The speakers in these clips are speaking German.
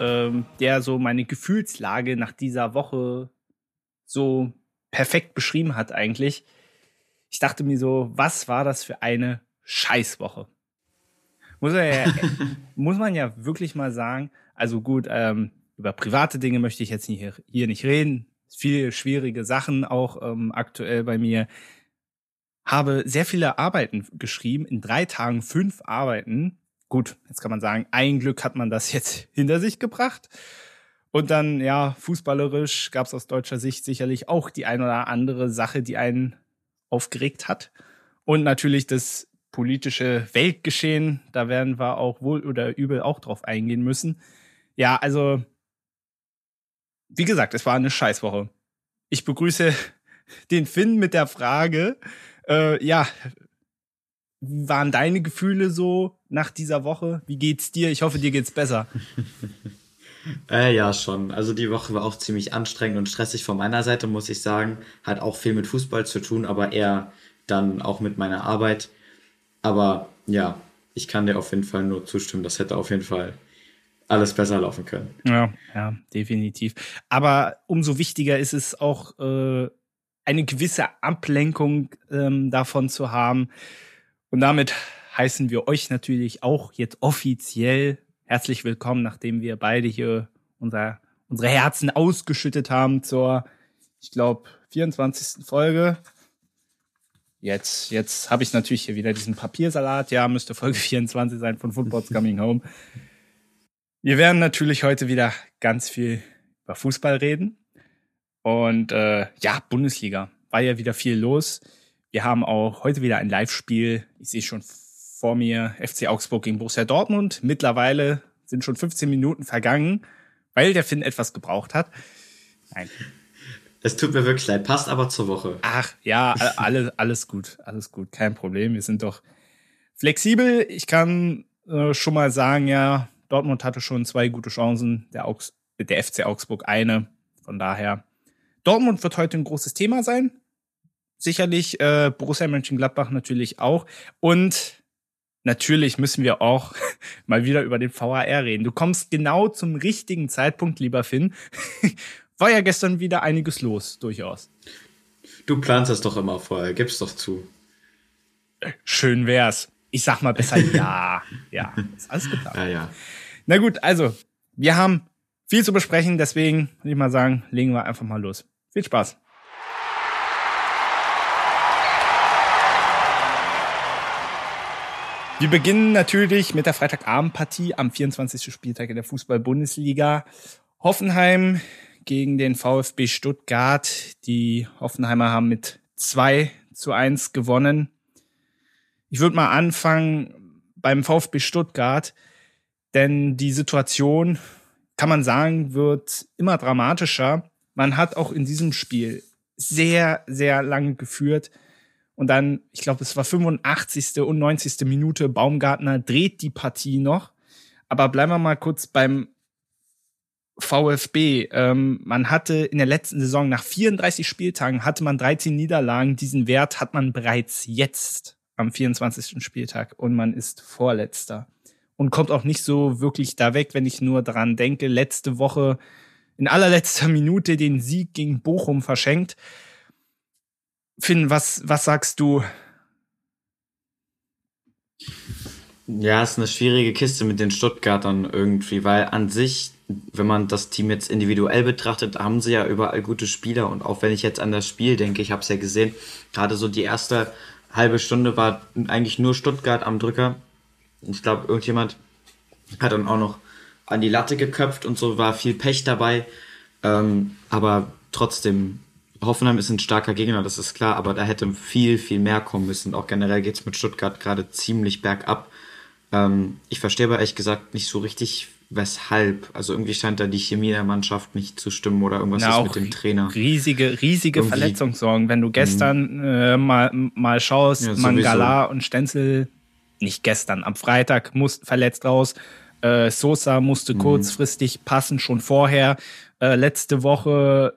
ähm, der so meine Gefühlslage nach dieser Woche so perfekt beschrieben hat eigentlich. Ich dachte mir so, was war das für eine Scheißwoche? Muss man ja, muss man ja wirklich mal sagen. Also gut, ähm, über private Dinge möchte ich jetzt hier, hier nicht reden. Viele schwierige Sachen auch ähm, aktuell bei mir. Habe sehr viele Arbeiten geschrieben, in drei Tagen fünf Arbeiten. Gut, jetzt kann man sagen, ein Glück hat man das jetzt hinter sich gebracht. Und dann, ja, fußballerisch gab es aus deutscher Sicht sicherlich auch die ein oder andere Sache, die einen aufgeregt hat. Und natürlich das politische Weltgeschehen, da werden wir auch wohl oder übel auch drauf eingehen müssen. Ja, also, wie gesagt, es war eine Scheißwoche. Ich begrüße den Finn mit der Frage, äh, ja, wie waren deine Gefühle so nach dieser Woche? Wie geht's dir? Ich hoffe, dir geht's besser. Äh, ja, schon. Also die Woche war auch ziemlich anstrengend und stressig von meiner Seite, muss ich sagen. Hat auch viel mit Fußball zu tun, aber eher dann auch mit meiner Arbeit. Aber ja, ich kann dir auf jeden Fall nur zustimmen. Das hätte auf jeden Fall alles besser laufen können. Ja, ja, definitiv. Aber umso wichtiger ist es auch, äh, eine gewisse Ablenkung ähm, davon zu haben. Und damit heißen wir euch natürlich auch jetzt offiziell herzlich willkommen, nachdem wir beide hier unser, unsere Herzen ausgeschüttet haben zur, ich glaube, 24. Folge. Jetzt, jetzt habe ich natürlich hier wieder diesen Papiersalat. Ja, müsste Folge 24 sein von Football's Coming Home. Wir werden natürlich heute wieder ganz viel über Fußball reden. Und äh, ja, Bundesliga war ja wieder viel los. Wir haben auch heute wieder ein Live-Spiel. Ich sehe schon vor mir FC Augsburg gegen Borussia Dortmund. Mittlerweile sind schon 15 Minuten vergangen, weil der Finn etwas gebraucht hat. Nein. Es tut mir wirklich leid, passt aber zur Woche. Ach ja, alles, alles gut, alles gut, kein Problem. Wir sind doch flexibel. Ich kann äh, schon mal sagen, ja, Dortmund hatte schon zwei gute Chancen, der, Augs der FC Augsburg eine. Von daher, Dortmund wird heute ein großes Thema sein. Sicherlich äh, Borussia Mönchengladbach natürlich auch. Und natürlich müssen wir auch mal wieder über den VAR reden. Du kommst genau zum richtigen Zeitpunkt, lieber Finn. War ja gestern wieder einiges los, durchaus. Du planst das doch immer vorher, gib's doch zu. Schön wär's. Ich sag mal besser ja. Ja, ist alles geplant. Ja, ja. Na gut, also, wir haben viel zu besprechen, deswegen würde ich mal sagen, legen wir einfach mal los. Viel Spaß. Wir beginnen natürlich mit der Freitagabendpartie am 24. Spieltag in der Fußball-Bundesliga. Hoffenheim gegen den VfB Stuttgart. Die Hoffenheimer haben mit 2 zu 1 gewonnen. Ich würde mal anfangen beim VfB Stuttgart, denn die Situation, kann man sagen, wird immer dramatischer. Man hat auch in diesem Spiel sehr, sehr lange geführt. Und dann, ich glaube, es war 85. und 90. Minute, Baumgartner dreht die Partie noch. Aber bleiben wir mal kurz beim VfB. Ähm, man hatte in der letzten Saison nach 34 Spieltagen hatte man 13 Niederlagen. Diesen Wert hat man bereits jetzt am 24. Spieltag und man ist Vorletzter. Und kommt auch nicht so wirklich da weg, wenn ich nur daran denke, letzte Woche in allerletzter Minute den Sieg gegen Bochum verschenkt. Finn, was, was sagst du? Ja, ist eine schwierige Kiste mit den Stuttgartern irgendwie, weil an sich, wenn man das Team jetzt individuell betrachtet, haben sie ja überall gute Spieler und auch wenn ich jetzt an das Spiel denke, ich habe es ja gesehen, gerade so die erste halbe Stunde war eigentlich nur Stuttgart am Drücker. Ich glaube, irgendjemand hat dann auch noch an die Latte geköpft und so war viel Pech dabei. Ähm, aber trotzdem Hoffenheim ist ein starker Gegner, das ist klar, aber da hätte viel, viel mehr kommen müssen. Auch generell geht es mit Stuttgart gerade ziemlich bergab. Ähm, ich verstehe aber ehrlich gesagt nicht so richtig, weshalb. Also irgendwie scheint da die Chemie der Mannschaft nicht zu stimmen oder irgendwas Na, ist mit dem Trainer. Riesige, riesige irgendwie. Verletzungssorgen. Wenn du gestern äh, mal, mal schaust, ja, Mangala und Stenzel, nicht gestern, am Freitag mussten verletzt raus. Äh, Sosa musste mhm. kurzfristig passen, schon vorher. Äh, letzte Woche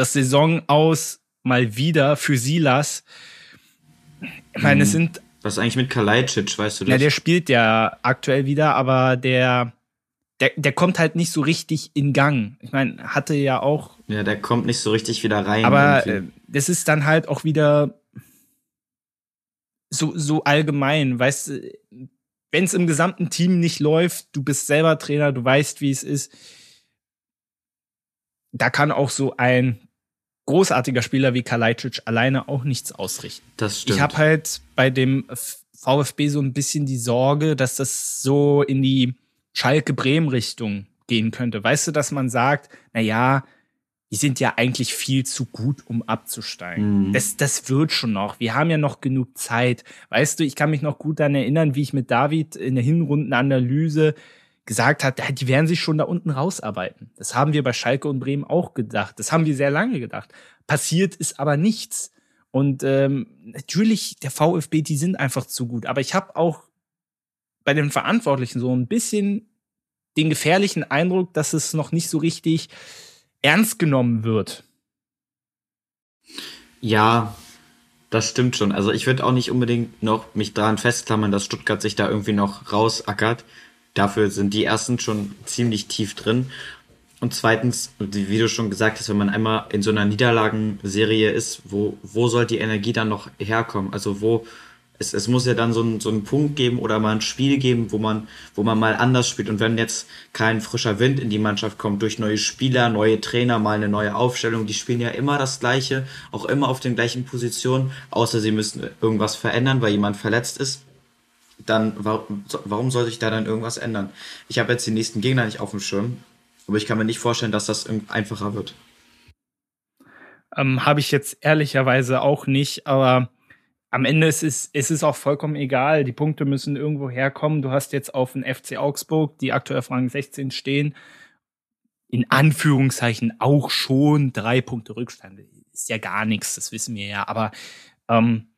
das Saison aus mal wieder für Silas. Ich meine, mhm. es sind Was ist eigentlich mit Kalajdzic, weißt du das? Ja, der spielt ja aktuell wieder, aber der, der, der kommt halt nicht so richtig in Gang. Ich meine, hatte ja auch. Ja, der kommt nicht so richtig wieder rein. Aber äh, das ist dann halt auch wieder so, so allgemein, weißt du, wenn es im gesamten Team nicht läuft, du bist selber Trainer, du weißt, wie es ist. Da kann auch so ein großartiger Spieler wie Kalajdzic alleine auch nichts ausrichten. Das stimmt. Ich habe halt bei dem VfB so ein bisschen die Sorge, dass das so in die Schalke-Bremen-Richtung gehen könnte. Weißt du, dass man sagt, na ja, die sind ja eigentlich viel zu gut, um abzusteigen. Mhm. Das, das wird schon noch. Wir haben ja noch genug Zeit. Weißt du, ich kann mich noch gut daran erinnern, wie ich mit David in der Hinrundenanalyse gesagt hat, die werden sich schon da unten rausarbeiten. Das haben wir bei Schalke und Bremen auch gedacht. Das haben wir sehr lange gedacht. Passiert ist aber nichts. Und ähm, natürlich, der VfB, die sind einfach zu gut. Aber ich habe auch bei den Verantwortlichen so ein bisschen den gefährlichen Eindruck, dass es noch nicht so richtig ernst genommen wird. Ja, das stimmt schon. Also ich würde auch nicht unbedingt noch mich daran festklammern, dass Stuttgart sich da irgendwie noch rausackert. Dafür sind die ersten schon ziemlich tief drin. Und zweitens, wie du schon gesagt hast, wenn man einmal in so einer Niederlagenserie ist, wo, wo soll die Energie dann noch herkommen? Also wo, es, es muss ja dann so, ein, so einen Punkt geben oder mal ein Spiel geben, wo man, wo man mal anders spielt. Und wenn jetzt kein frischer Wind in die Mannschaft kommt, durch neue Spieler, neue Trainer, mal eine neue Aufstellung, die spielen ja immer das Gleiche, auch immer auf den gleichen Positionen, außer sie müssen irgendwas verändern, weil jemand verletzt ist dann warum, warum soll sich da dann irgendwas ändern? Ich habe jetzt die nächsten Gegner nicht auf dem Schirm, aber ich kann mir nicht vorstellen, dass das einfacher wird. Ähm, habe ich jetzt ehrlicherweise auch nicht, aber am Ende ist es, ist es auch vollkommen egal. Die Punkte müssen irgendwo herkommen. Du hast jetzt auf den FC Augsburg, die aktuell auf Rang 16 stehen, in Anführungszeichen auch schon drei Punkte Rückstand. Ist ja gar nichts, das wissen wir ja. Aber ähm,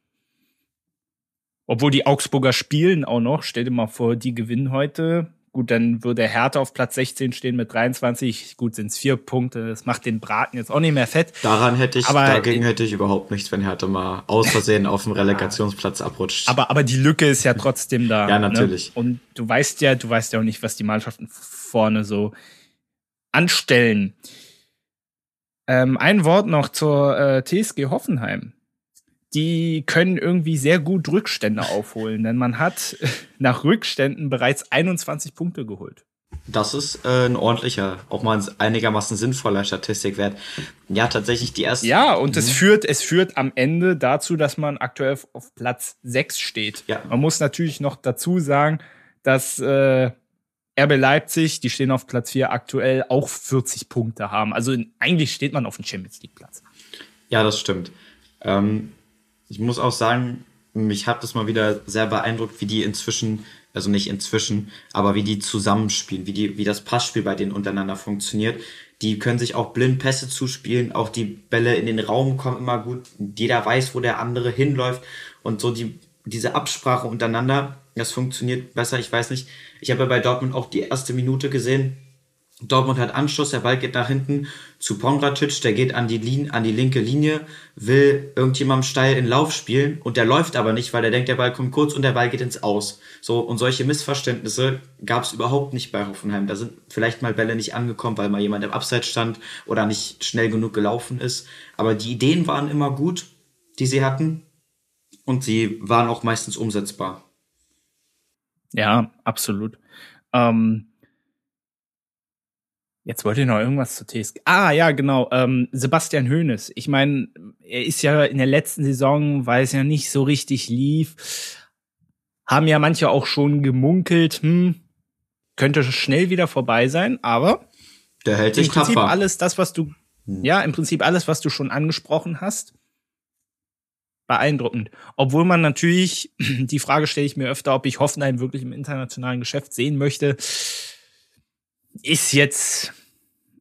obwohl die Augsburger spielen auch noch. Stell dir mal vor, die gewinnen heute. Gut, dann würde Hertha auf Platz 16 stehen mit 23. Gut, sind es vier Punkte. Das macht den Braten jetzt auch nicht mehr fett. Daran hätte ich, aber, dagegen hätte ich überhaupt nichts, wenn Hertha mal aus Versehen auf dem Relegationsplatz abrutscht. Aber, aber die Lücke ist ja trotzdem da. ja, ne? natürlich. Ne? Und du weißt ja, du weißt ja auch nicht, was die Mannschaften vorne so anstellen. Ähm, ein Wort noch zur äh, TSG Hoffenheim die können irgendwie sehr gut Rückstände aufholen, denn man hat nach Rückständen bereits 21 Punkte geholt. Das ist äh, ein ordentlicher, auch mal ein einigermaßen sinnvoller Statistikwert. Ja, tatsächlich die erste. Ja, und es mhm. führt, es führt am Ende dazu, dass man aktuell auf Platz 6 steht. Ja. Man muss natürlich noch dazu sagen, dass äh, RB Leipzig, die stehen auf Platz 4 aktuell, auch 40 Punkte haben. Also eigentlich steht man auf dem Champions League Platz. Ja, das stimmt. Ähm, ich muss auch sagen, mich hat das mal wieder sehr beeindruckt, wie die inzwischen, also nicht inzwischen, aber wie die zusammenspielen, wie, die, wie das Passspiel bei denen untereinander funktioniert. Die können sich auch blind Pässe zuspielen, auch die Bälle in den Raum kommen immer gut. Jeder weiß, wo der andere hinläuft und so die, diese Absprache untereinander, das funktioniert besser. Ich weiß nicht, ich habe ja bei Dortmund auch die erste Minute gesehen, Dortmund hat Anschluss, der Ball geht nach hinten zu Pongracic, der geht an die, Linie, an die linke Linie, will irgendjemandem steil in Lauf spielen und der läuft aber nicht, weil er denkt, der Ball kommt kurz und der Ball geht ins Aus. So, und solche Missverständnisse gab es überhaupt nicht bei Hoffenheim. Da sind vielleicht mal Bälle nicht angekommen, weil mal jemand im Abseits stand oder nicht schnell genug gelaufen ist. Aber die Ideen waren immer gut, die sie hatten und sie waren auch meistens umsetzbar. Ja, absolut. Ähm Jetzt wollte ich noch irgendwas zu TSG. Ah, ja, genau. Ähm, Sebastian Hoeneß. Ich meine, er ist ja in der letzten Saison, weil es ja nicht so richtig lief, haben ja manche auch schon gemunkelt, hm, könnte schnell wieder vorbei sein, aber der hält sich im Prinzip tapfer. alles das, was du, hm. ja, im Prinzip alles, was du schon angesprochen hast, beeindruckend. Obwohl man natürlich, die Frage stelle ich mir öfter, ob ich Hoffenheim wirklich im internationalen Geschäft sehen möchte ist jetzt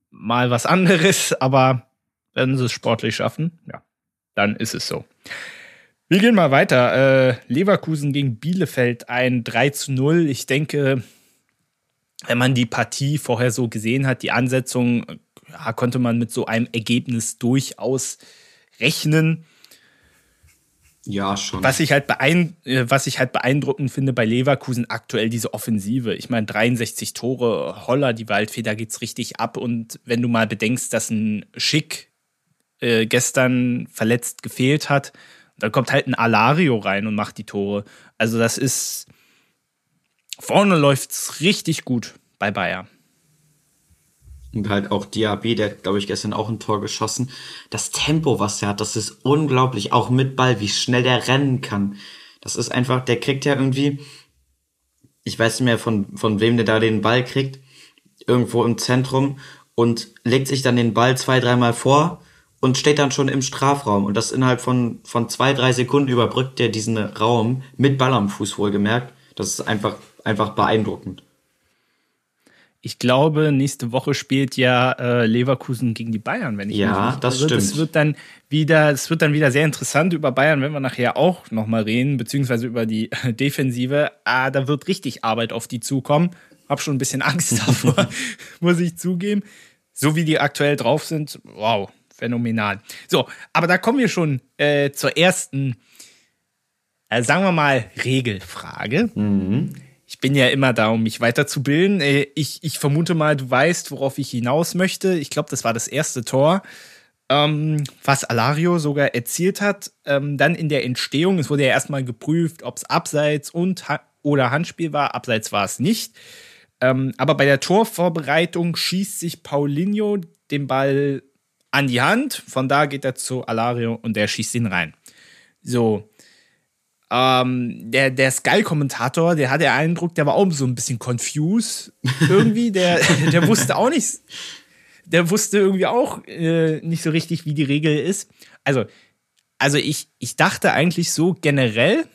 mal was anderes, aber wenn sie es sportlich schaffen, ja, dann ist es so. Wir gehen mal weiter. Äh, Leverkusen gegen Bielefeld ein 3 zu 0. Ich denke, wenn man die Partie vorher so gesehen hat, die Ansetzung, ja, konnte man mit so einem Ergebnis durchaus rechnen. Ja, schon. Was ich, halt äh, was ich halt beeindruckend finde bei Leverkusen aktuell, diese Offensive. Ich meine, 63 Tore, Holler, die Waldfeder geht's richtig ab. Und wenn du mal bedenkst, dass ein Schick äh, gestern verletzt gefehlt hat, dann kommt halt ein Alario rein und macht die Tore. Also das ist, vorne läuft's richtig gut bei Bayern. Und halt auch Diaby, der hat, glaube ich, gestern auch ein Tor geschossen. Das Tempo, was er hat, das ist unglaublich. Auch mit Ball, wie schnell der rennen kann. Das ist einfach, der kriegt ja irgendwie, ich weiß nicht mehr von, von wem der da den Ball kriegt, irgendwo im Zentrum und legt sich dann den Ball zwei, dreimal vor und steht dann schon im Strafraum. Und das innerhalb von, von zwei, drei Sekunden überbrückt er diesen Raum mit Ball am Fuß wohlgemerkt. Das ist einfach, einfach beeindruckend. Ich glaube, nächste Woche spielt ja äh, Leverkusen gegen die Bayern, wenn ich ja, mich nicht das stimmt. Es wird dann wieder, es wird dann wieder sehr interessant über Bayern, wenn wir nachher auch nochmal reden, beziehungsweise über die Defensive. Ah, da wird richtig Arbeit auf die zukommen. Hab schon ein bisschen Angst davor, muss ich zugeben. So wie die aktuell drauf sind, wow, phänomenal. So, aber da kommen wir schon äh, zur ersten, äh, sagen wir mal, Regelfrage. Mhm ich bin ja immer da, um mich weiterzubilden. Äh, ich, ich vermute mal, du weißt, worauf ich hinaus möchte. Ich glaube, das war das erste Tor, ähm, was Alario sogar erzielt hat. Ähm, dann in der Entstehung, es wurde ja erstmal geprüft, ob es Abseits und oder Handspiel war. Abseits war es nicht. Ähm, aber bei der Torvorbereitung schießt sich Paulinho den Ball an die Hand. Von da geht er zu Alario und der schießt ihn rein. So, ähm, der, der Sky-Kommentator, der hatte den Eindruck, der war auch so ein bisschen confused irgendwie. Der, der wusste auch nicht, der wusste irgendwie auch äh, nicht so richtig, wie die Regel ist. Also, also ich, ich dachte eigentlich so generell,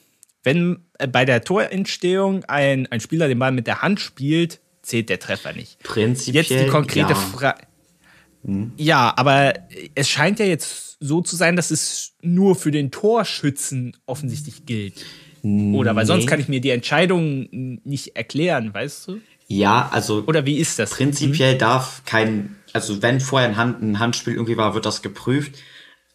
wenn äh, bei der Torentstehung ein, ein Spieler den Ball mit der Hand spielt, zählt der Treffer nicht. Prinzipiell. Jetzt die konkrete ja. Frage. Ja, aber es scheint ja jetzt so zu sein, dass es nur für den Torschützen offensichtlich gilt. Oder weil sonst kann ich mir die Entscheidung nicht erklären, weißt du? Ja, also. Oder wie ist das? Prinzipiell hm? darf kein, also wenn vorher ein, Hand, ein Handspiel irgendwie war, wird das geprüft.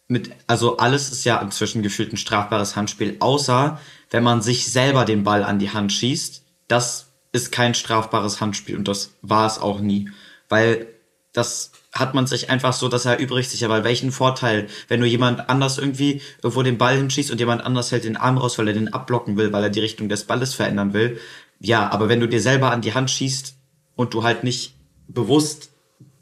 Mit, also alles ist ja inzwischen gefühlt ein strafbares Handspiel, außer wenn man sich selber den Ball an die Hand schießt. Das ist kein strafbares Handspiel und das war es auch nie. Weil das hat man sich einfach so, dass er übrig sich, weil welchen Vorteil, wenn du jemand anders irgendwie irgendwo den Ball hinschießt und jemand anders hält den Arm raus, weil er den abblocken will, weil er die Richtung des Balles verändern will. Ja, aber wenn du dir selber an die Hand schießt und du halt nicht bewusst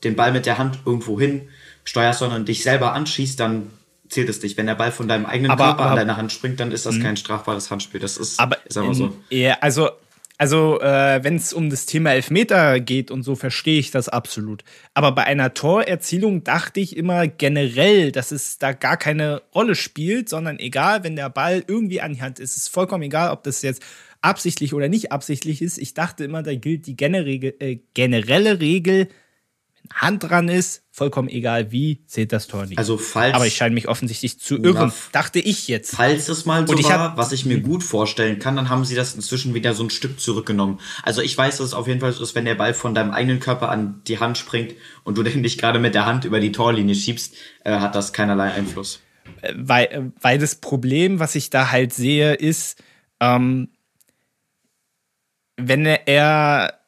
den Ball mit der Hand irgendwo hin steuerst, sondern dich selber anschießt, dann zählt es nicht. Wenn der Ball von deinem eigenen aber, Körper aber, an deine Hand springt, dann ist das mh. kein strafbares Handspiel. Das ist, aber ist aber so. Ja, also also, äh, wenn es um das Thema Elfmeter geht und so, verstehe ich das absolut. Aber bei einer Torerzielung dachte ich immer generell, dass es da gar keine Rolle spielt, sondern egal, wenn der Ball irgendwie an die Hand ist, ist vollkommen egal, ob das jetzt absichtlich oder nicht absichtlich ist. Ich dachte immer, da gilt die äh, generelle Regel, Hand dran ist, vollkommen egal wie, zählt das Tor nicht. Also falls, Aber ich scheine mich offensichtlich zu irren, na, dachte ich jetzt. Falls es mal so war, was ich mir gut vorstellen kann, dann haben sie das inzwischen wieder so ein Stück zurückgenommen. Also ich weiß, dass es auf jeden Fall so ist, wenn der Ball von deinem eigenen Körper an die Hand springt und du den nicht gerade mit der Hand über die Torlinie schiebst, äh, hat das keinerlei Einfluss. Weil, weil das Problem, was ich da halt sehe, ist, ähm, wenn er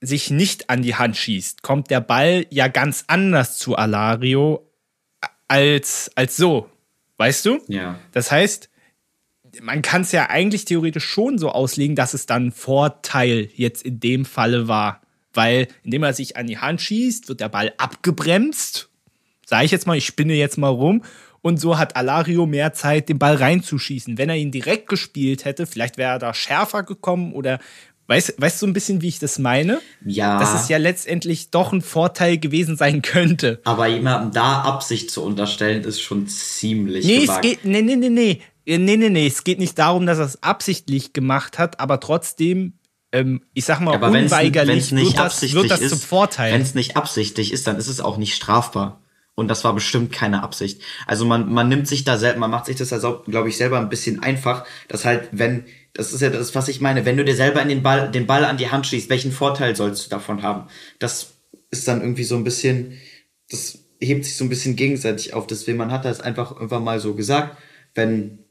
sich nicht an die Hand schießt, kommt der Ball ja ganz anders zu Alario als, als so. Weißt du? Ja. Das heißt, man kann es ja eigentlich theoretisch schon so auslegen, dass es dann Vorteil jetzt in dem Falle war. Weil, indem er sich an die Hand schießt, wird der Ball abgebremst. Sag ich jetzt mal, ich spinne jetzt mal rum. Und so hat Alario mehr Zeit, den Ball reinzuschießen. Wenn er ihn direkt gespielt hätte, vielleicht wäre er da schärfer gekommen oder Weißt, weißt du ein bisschen, wie ich das meine? Ja. Dass es ja letztendlich doch ein Vorteil gewesen sein könnte. Aber jemandem da Absicht zu unterstellen, ist schon ziemlich Nee, gewagt. es geht, nee, nee, nee, nee. Nee, nee, nee. Es geht nicht darum, dass er es absichtlich gemacht hat, aber trotzdem, ähm, ich sag mal, aber unweigerlich wenn's, wenn's wird, das, wird das zum Vorteil. Wenn es nicht absichtlich ist, dann ist es auch nicht strafbar. Und das war bestimmt keine Absicht. Also man, man nimmt sich da selber, man macht sich das, also, glaube ich, selber ein bisschen einfach, dass halt, wenn das ist ja das, was ich meine. Wenn du dir selber in den Ball, den Ball an die Hand schießt, welchen Vorteil sollst du davon haben? Das ist dann irgendwie so ein bisschen, das hebt sich so ein bisschen gegenseitig auf. Deswegen, man hat das einfach irgendwann mal so gesagt, wenn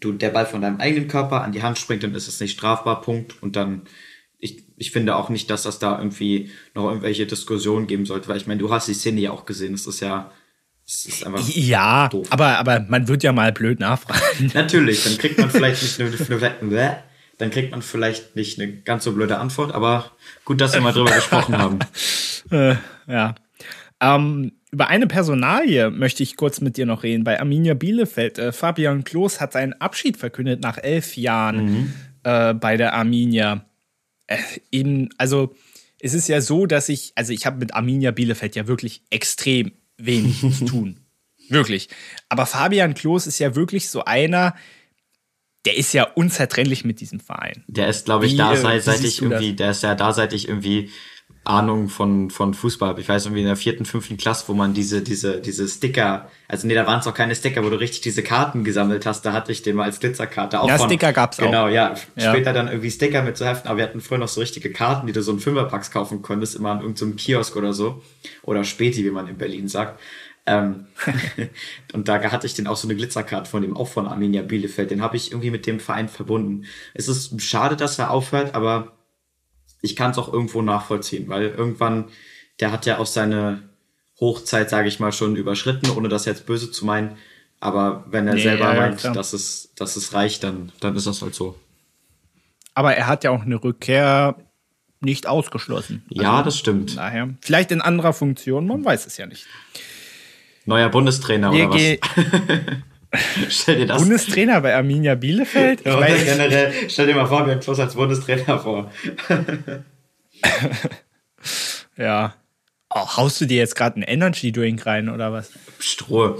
du der Ball von deinem eigenen Körper an die Hand springt, dann ist es nicht strafbar, Punkt. Und dann, ich, ich finde auch nicht, dass das da irgendwie noch irgendwelche Diskussionen geben sollte, weil ich meine, du hast die Szene ja auch gesehen, es ist ja. Ja, doof. aber, aber man wird ja mal blöd nachfragen. Natürlich, dann kriegt man vielleicht nicht eine, dann kriegt man vielleicht nicht eine ganz so blöde Antwort, aber gut, dass wir mal drüber gesprochen haben. Äh, ja. Ähm, über eine Personalie möchte ich kurz mit dir noch reden. Bei Arminia Bielefeld. Äh, Fabian Klos hat seinen Abschied verkündet nach elf Jahren mhm. äh, bei der Arminia. Äh, eben, also es ist ja so, dass ich, also ich habe mit Arminia Bielefeld ja wirklich extrem wenig zu tun. Wirklich. Aber Fabian Klos ist ja wirklich so einer, der ist ja unzertrennlich mit diesem Verein. Der ist, glaube ich, wie, da seit, seit ich irgendwie, der ist ja da seit ich irgendwie Ahnung von, von Fußball habe. Ich weiß irgendwie in der vierten, fünften Klasse, wo man diese, diese, diese Sticker, also nee, da waren es auch keine Sticker, wo du richtig diese Karten gesammelt hast, da hatte ich den mal als Glitzerkarte. Auch ja, von, Sticker gab's genau, auch. Genau, ja. Später ja. dann irgendwie Sticker mit zu heften, aber wir hatten früher noch so richtige Karten, die du so in Fünferpacks kaufen konntest, immer an irgendeinem so Kiosk oder so. Oder Späti, wie man in Berlin sagt. Ähm, und da hatte ich den auch so eine Glitzerkarte von dem, auch von Arminia Bielefeld. Den habe ich irgendwie mit dem Verein verbunden. Es ist schade, dass er aufhört, aber ich kann es auch irgendwo nachvollziehen, weil irgendwann, der hat ja auch seine Hochzeit, sage ich mal, schon überschritten, ohne das jetzt böse zu meinen. Aber wenn er nee, selber ja, meint, ja, dass, es, dass es reicht, dann, dann ist das halt so. Aber er hat ja auch eine Rückkehr nicht ausgeschlossen. Ja, also, das stimmt. Daher, vielleicht in anderer Funktion, man weiß es ja nicht. Neuer Bundestrainer Wir oder was? stell dir das Bundestrainer bei Arminia Bielefeld? Ja, weiß, generell, stell dir mal vor, wir Klos als Bundestrainer vor. ja. Oh, haust du dir jetzt gerade einen Energy Drink rein oder was? Stroh.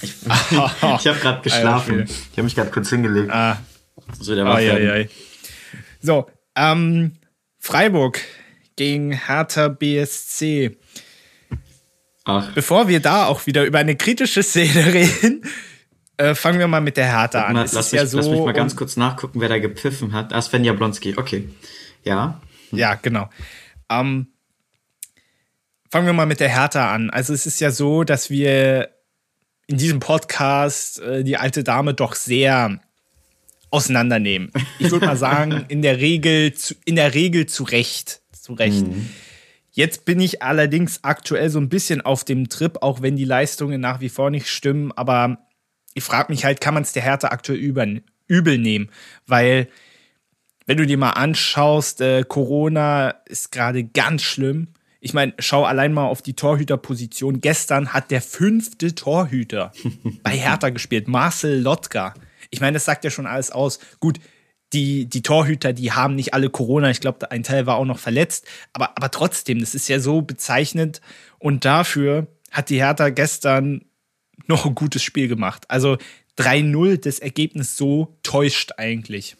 Ich, ich habe gerade geschlafen. Ich habe mich gerade kurz hingelegt. Ah. So, der war ai, ai, ai. so ähm, Freiburg gegen Hertha BSC. Ach. Bevor wir da auch wieder über eine kritische Szene reden, äh, fangen wir mal mit der Hertha an. Mal, lass, mich, ja so lass mich mal ganz kurz nachgucken, wer da gepfiffen hat. Ah, Sven Jablonski, okay. Ja. Ja, genau. Ähm, fangen wir mal mit der Hertha an. Also es ist ja so, dass wir in diesem Podcast äh, die alte Dame doch sehr auseinandernehmen. Ich würde mal sagen, in der Regel zu, in der Regel zu Recht. Zu Recht. Mhm. Jetzt bin ich allerdings aktuell so ein bisschen auf dem Trip, auch wenn die Leistungen nach wie vor nicht stimmen. Aber ich frage mich halt, kann man es der Härte aktuell übel nehmen? Weil, wenn du dir mal anschaust, äh, Corona ist gerade ganz schlimm. Ich meine, schau allein mal auf die Torhüterposition. Gestern hat der fünfte Torhüter bei Hertha gespielt, Marcel Lotka. Ich meine, das sagt ja schon alles aus. Gut, die, die Torhüter, die haben nicht alle Corona. Ich glaube, ein Teil war auch noch verletzt. Aber, aber trotzdem, das ist ja so bezeichnend. Und dafür hat die Hertha gestern noch ein gutes Spiel gemacht. Also 3-0, das Ergebnis so täuscht eigentlich.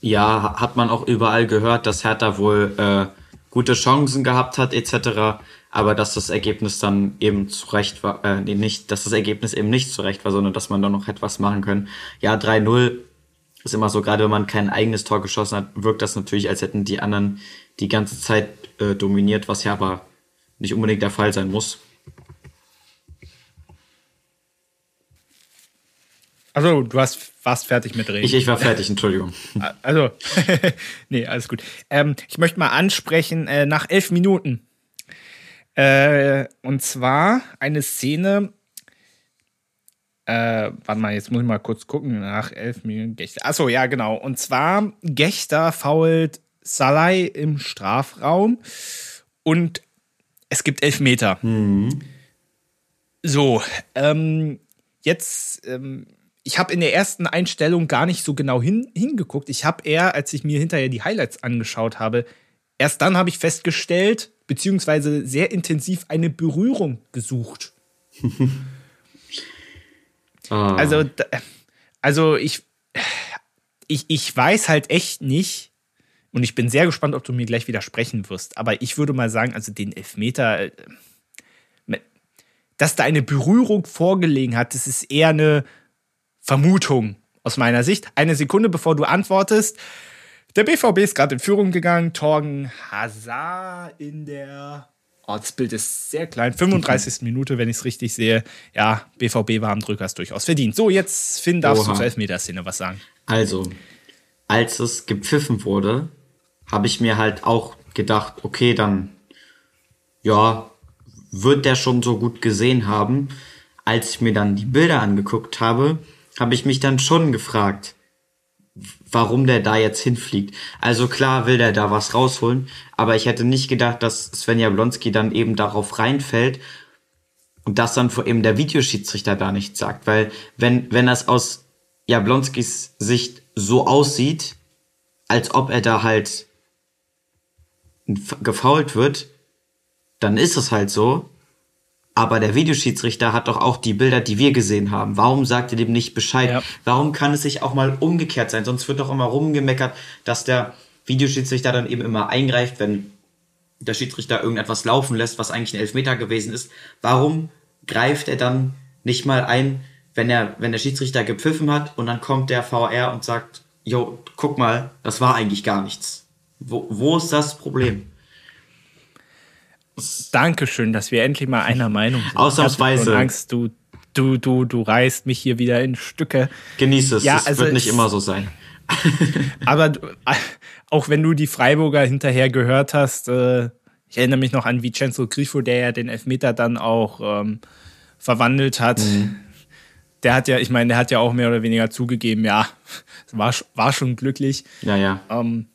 Ja, hat man auch überall gehört, dass Hertha wohl äh, gute Chancen gehabt hat, etc. Aber dass das Ergebnis dann eben zurecht war, äh, nee, nicht, dass das Ergebnis eben nicht zurecht war, sondern dass man da noch etwas machen können. Ja, 3-0 ist immer so, gerade wenn man kein eigenes Tor geschossen hat, wirkt das natürlich, als hätten die anderen die ganze Zeit äh, dominiert, was ja aber nicht unbedingt der Fall sein muss. Also, du hast, warst fertig mit Reden. Ich, ich war fertig, Entschuldigung. Also, nee, alles gut. Ähm, ich möchte mal ansprechen, äh, nach elf Minuten. Äh, und zwar eine Szene, äh, warte mal, jetzt muss ich mal kurz gucken. Nach elf Minuten Gechter. Achso, ja, genau. Und zwar, Gechter fault Salai im Strafraum und es gibt elf Meter. Mhm. So, ähm, jetzt, ähm, ich habe in der ersten Einstellung gar nicht so genau hin, hingeguckt. Ich habe eher, als ich mir hinterher die Highlights angeschaut habe, erst dann habe ich festgestellt, beziehungsweise sehr intensiv eine Berührung gesucht. Ah. Also, also ich, ich, ich weiß halt echt nicht, und ich bin sehr gespannt, ob du mir gleich widersprechen wirst, aber ich würde mal sagen, also den Elfmeter, äh, dass da eine Berührung vorgelegen hat, das ist eher eine Vermutung aus meiner Sicht. Eine Sekunde bevor du antwortest, der BVB ist gerade in Führung gegangen, Torgen Hazard in der Oh, das Bild ist sehr klein. 35. Minute, wenn ich es richtig sehe. Ja, BVB war am Drücker, ist durchaus verdient. So, jetzt, Finn, darfst Oha. du zur Elfmeterszene was sagen. Also, als es gepfiffen wurde, habe ich mir halt auch gedacht, okay, dann, ja, wird der schon so gut gesehen haben. Als ich mir dann die Bilder angeguckt habe, habe ich mich dann schon gefragt, warum der da jetzt hinfliegt. Also klar will der da was rausholen, aber ich hätte nicht gedacht, dass Sven Jablonski dann eben darauf reinfällt und das dann vor eben der Videoschiedsrichter da nichts sagt, weil wenn wenn das aus Jablonskis Sicht so aussieht, als ob er da halt gefault wird, dann ist es halt so. Aber der Videoschiedsrichter hat doch auch die Bilder, die wir gesehen haben. Warum sagt er dem nicht Bescheid? Ja. Warum kann es sich auch mal umgekehrt sein? Sonst wird doch immer rumgemeckert, dass der Videoschiedsrichter dann eben immer eingreift, wenn der Schiedsrichter irgendetwas laufen lässt, was eigentlich ein Elfmeter gewesen ist. Warum greift er dann nicht mal ein, wenn er, wenn der Schiedsrichter gepfiffen hat und dann kommt der VR und sagt, jo, guck mal, das war eigentlich gar nichts. Wo, wo ist das Problem? Dankeschön, dass wir endlich mal einer Meinung sind. Ausnahmsweise. Ich Angst, du, du, du, du reißt mich hier wieder in Stücke. Genieß es, ja, es also wird nicht immer so sein. aber auch wenn du die Freiburger hinterher gehört hast, äh, ich erinnere mich noch an Vincenzo Grifo, der ja den Elfmeter dann auch ähm, verwandelt hat. Mhm. Der hat ja, ich meine, der hat ja auch mehr oder weniger zugegeben, ja, war, war schon glücklich. Ja, ja. Ähm,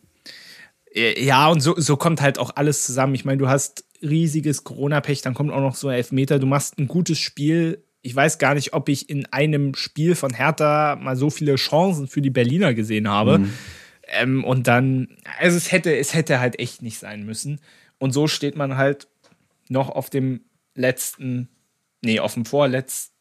ja, und so, so kommt halt auch alles zusammen. Ich meine, du hast riesiges Corona-Pech, dann kommt auch noch so ein Elfmeter. Du machst ein gutes Spiel. Ich weiß gar nicht, ob ich in einem Spiel von Hertha mal so viele Chancen für die Berliner gesehen habe. Mhm. Ähm, und dann, also es hätte, es hätte halt echt nicht sein müssen. Und so steht man halt noch auf dem letzten, nee, auf dem vorletzten,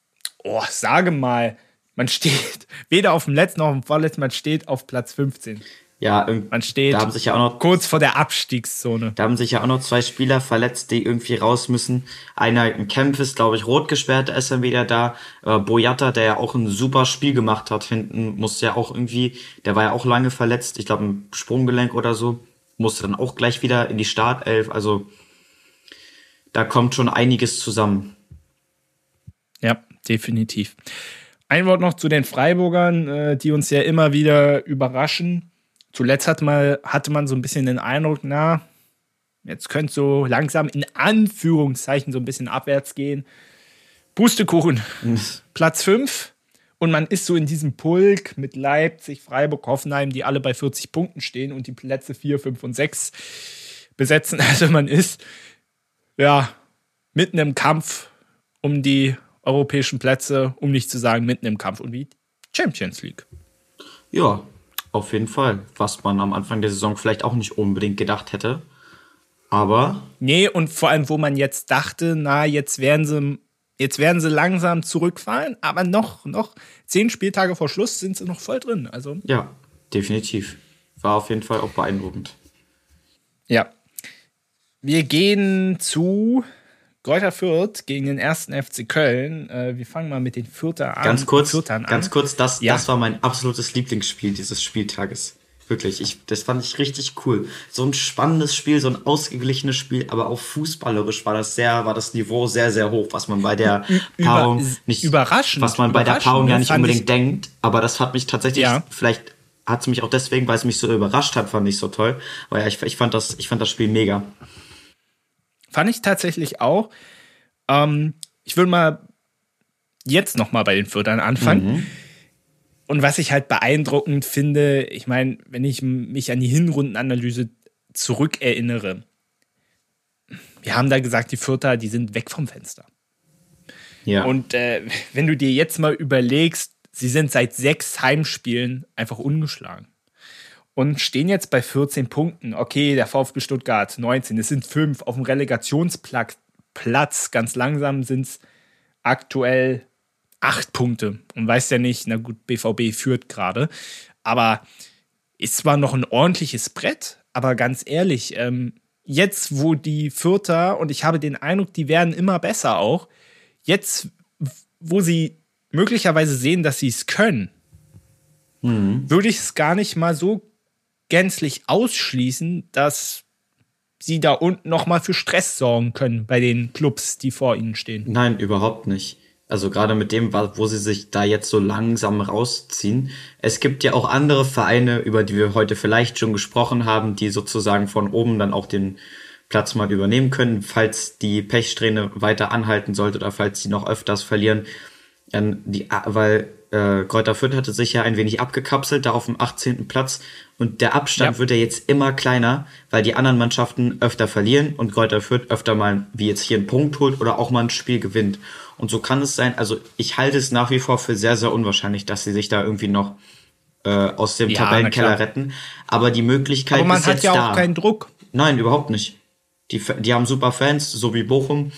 oh, sage mal, man steht weder auf dem letzten noch auf dem vorletzten, man steht auf Platz 15. Ja, man steht da haben sich ja auch noch, kurz vor der Abstiegszone. Da haben sich ja auch noch zwei Spieler verletzt, die irgendwie raus müssen. Einer im Camp ist, glaube ich, rot gesperrt, ist dann wieder da. Äh, Boyata, der ja auch ein super Spiel gemacht hat hinten, musste ja auch irgendwie, der war ja auch lange verletzt, ich glaube im Sprunggelenk oder so, musste dann auch gleich wieder in die Startelf. Also da kommt schon einiges zusammen. Ja, definitiv. Ein Wort noch zu den Freiburgern, äh, die uns ja immer wieder überraschen Zuletzt hat mal, hatte man so ein bisschen den Eindruck, na, jetzt könnte so langsam in Anführungszeichen so ein bisschen abwärts gehen. Pustekuchen, Platz 5. Und man ist so in diesem Pulk mit Leipzig, Freiburg, Hoffenheim, die alle bei 40 Punkten stehen und die Plätze 4, 5 und 6 besetzen. Also man ist ja mitten im Kampf um die europäischen Plätze, um nicht zu sagen mitten im Kampf um die Champions League. Ja, auf jeden Fall. Was man am Anfang der Saison vielleicht auch nicht unbedingt gedacht hätte. Aber. Nee, und vor allem, wo man jetzt dachte, na, jetzt werden sie, jetzt werden sie langsam zurückfallen, aber noch, noch zehn Spieltage vor Schluss sind sie noch voll drin. Also. Ja, definitiv. War auf jeden Fall auch beeindruckend. Ja. Wir gehen zu Greuther Fürth gegen den ersten FC Köln. Äh, wir fangen mal mit den Fürther an. Ganz kurz, Fürthern ganz kurz, das, ja. das war mein absolutes Lieblingsspiel dieses Spieltages. Wirklich, ich, das fand ich richtig cool. So ein spannendes Spiel, so ein ausgeglichenes Spiel, aber auch fußballerisch war das sehr, war das Niveau sehr, sehr hoch, was man bei der Paarung Über, nicht, überraschend, was man bei der Paarung ja nicht unbedingt denkt. Aber das hat mich tatsächlich, ja. vielleicht hat es mich auch deswegen, weil es mich so überrascht hat, fand ich so toll. Weil ja, ich, ich fand das, ich fand das Spiel mega. Fand ich tatsächlich auch. Ähm, ich würde mal jetzt noch mal bei den Fürtern anfangen. Mhm. Und was ich halt beeindruckend finde, ich meine, wenn ich mich an die Hinrundenanalyse zurückerinnere, wir haben da gesagt, die Fürther, die sind weg vom Fenster. Ja. Und äh, wenn du dir jetzt mal überlegst, sie sind seit sechs Heimspielen einfach ungeschlagen und stehen jetzt bei 14 Punkten. Okay, der VfB Stuttgart 19, es sind fünf auf dem Relegationsplatz. Ganz langsam sind es aktuell acht Punkte. Und weiß ja nicht, na gut, BVB führt gerade. Aber ist zwar noch ein ordentliches Brett, aber ganz ehrlich, ähm, jetzt, wo die Vierter, und ich habe den Eindruck, die werden immer besser auch, jetzt, wo sie möglicherweise sehen, dass sie es können, mhm. würde ich es gar nicht mal so gänzlich ausschließen, dass sie da unten nochmal für Stress sorgen können bei den Clubs, die vor ihnen stehen. Nein, überhaupt nicht. Also gerade mit dem, wo sie sich da jetzt so langsam rausziehen. Es gibt ja auch andere Vereine, über die wir heute vielleicht schon gesprochen haben, die sozusagen von oben dann auch den Platz mal übernehmen können, falls die Pechsträhne weiter anhalten sollte oder falls sie noch öfters verlieren. Die, weil äh, Kräuter Fürth hatte sich ja ein wenig abgekapselt, da auf dem 18. Platz. Und der Abstand ja. wird ja jetzt immer kleiner, weil die anderen Mannschaften öfter verlieren und Kräuter Fürth öfter mal, wie jetzt hier, einen Punkt holt oder auch mal ein Spiel gewinnt. Und so kann es sein, also ich halte es nach wie vor für sehr, sehr unwahrscheinlich, dass sie sich da irgendwie noch äh, aus dem ja, Tabellenkeller retten. Aber die Möglichkeit Aber man ist hat ja auch da. keinen Druck. Nein, überhaupt nicht. Die, die haben super Fans, so wie Bochum.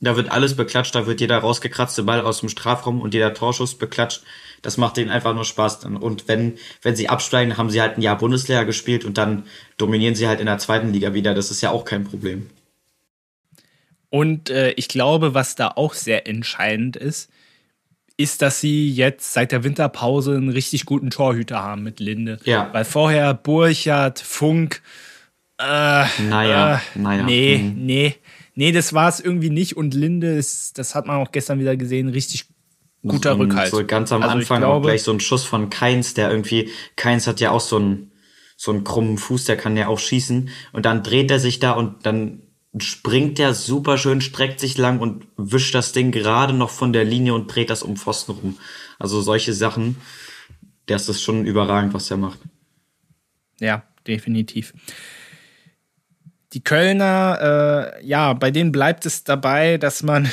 Da wird alles beklatscht, da wird jeder rausgekratzte Ball aus dem Strafraum und jeder Torschuss beklatscht. Das macht denen einfach nur Spaß. Und wenn, wenn sie absteigen, haben sie halt ein Jahr Bundesliga gespielt und dann dominieren sie halt in der zweiten Liga wieder. Das ist ja auch kein Problem. Und äh, ich glaube, was da auch sehr entscheidend ist, ist, dass sie jetzt seit der Winterpause einen richtig guten Torhüter haben mit Linde. Ja. Weil vorher Burchardt, Funk, äh, naja, äh, naja. Nee, hm. nee. Nee, das war es irgendwie nicht. Und Linde ist, das hat man auch gestern wieder gesehen, richtig guter Rückhalt. So ganz am also Anfang glaube, auch gleich so ein Schuss von Keins, der irgendwie, Keins hat ja auch so einen, so einen krummen Fuß, der kann ja auch schießen. Und dann dreht er sich da und dann springt der super schön, streckt sich lang und wischt das Ding gerade noch von der Linie und dreht das um Pfosten rum. Also solche Sachen, das ist schon überragend, was er macht. Ja, definitiv. Die Kölner, äh, ja, bei denen bleibt es dabei, dass man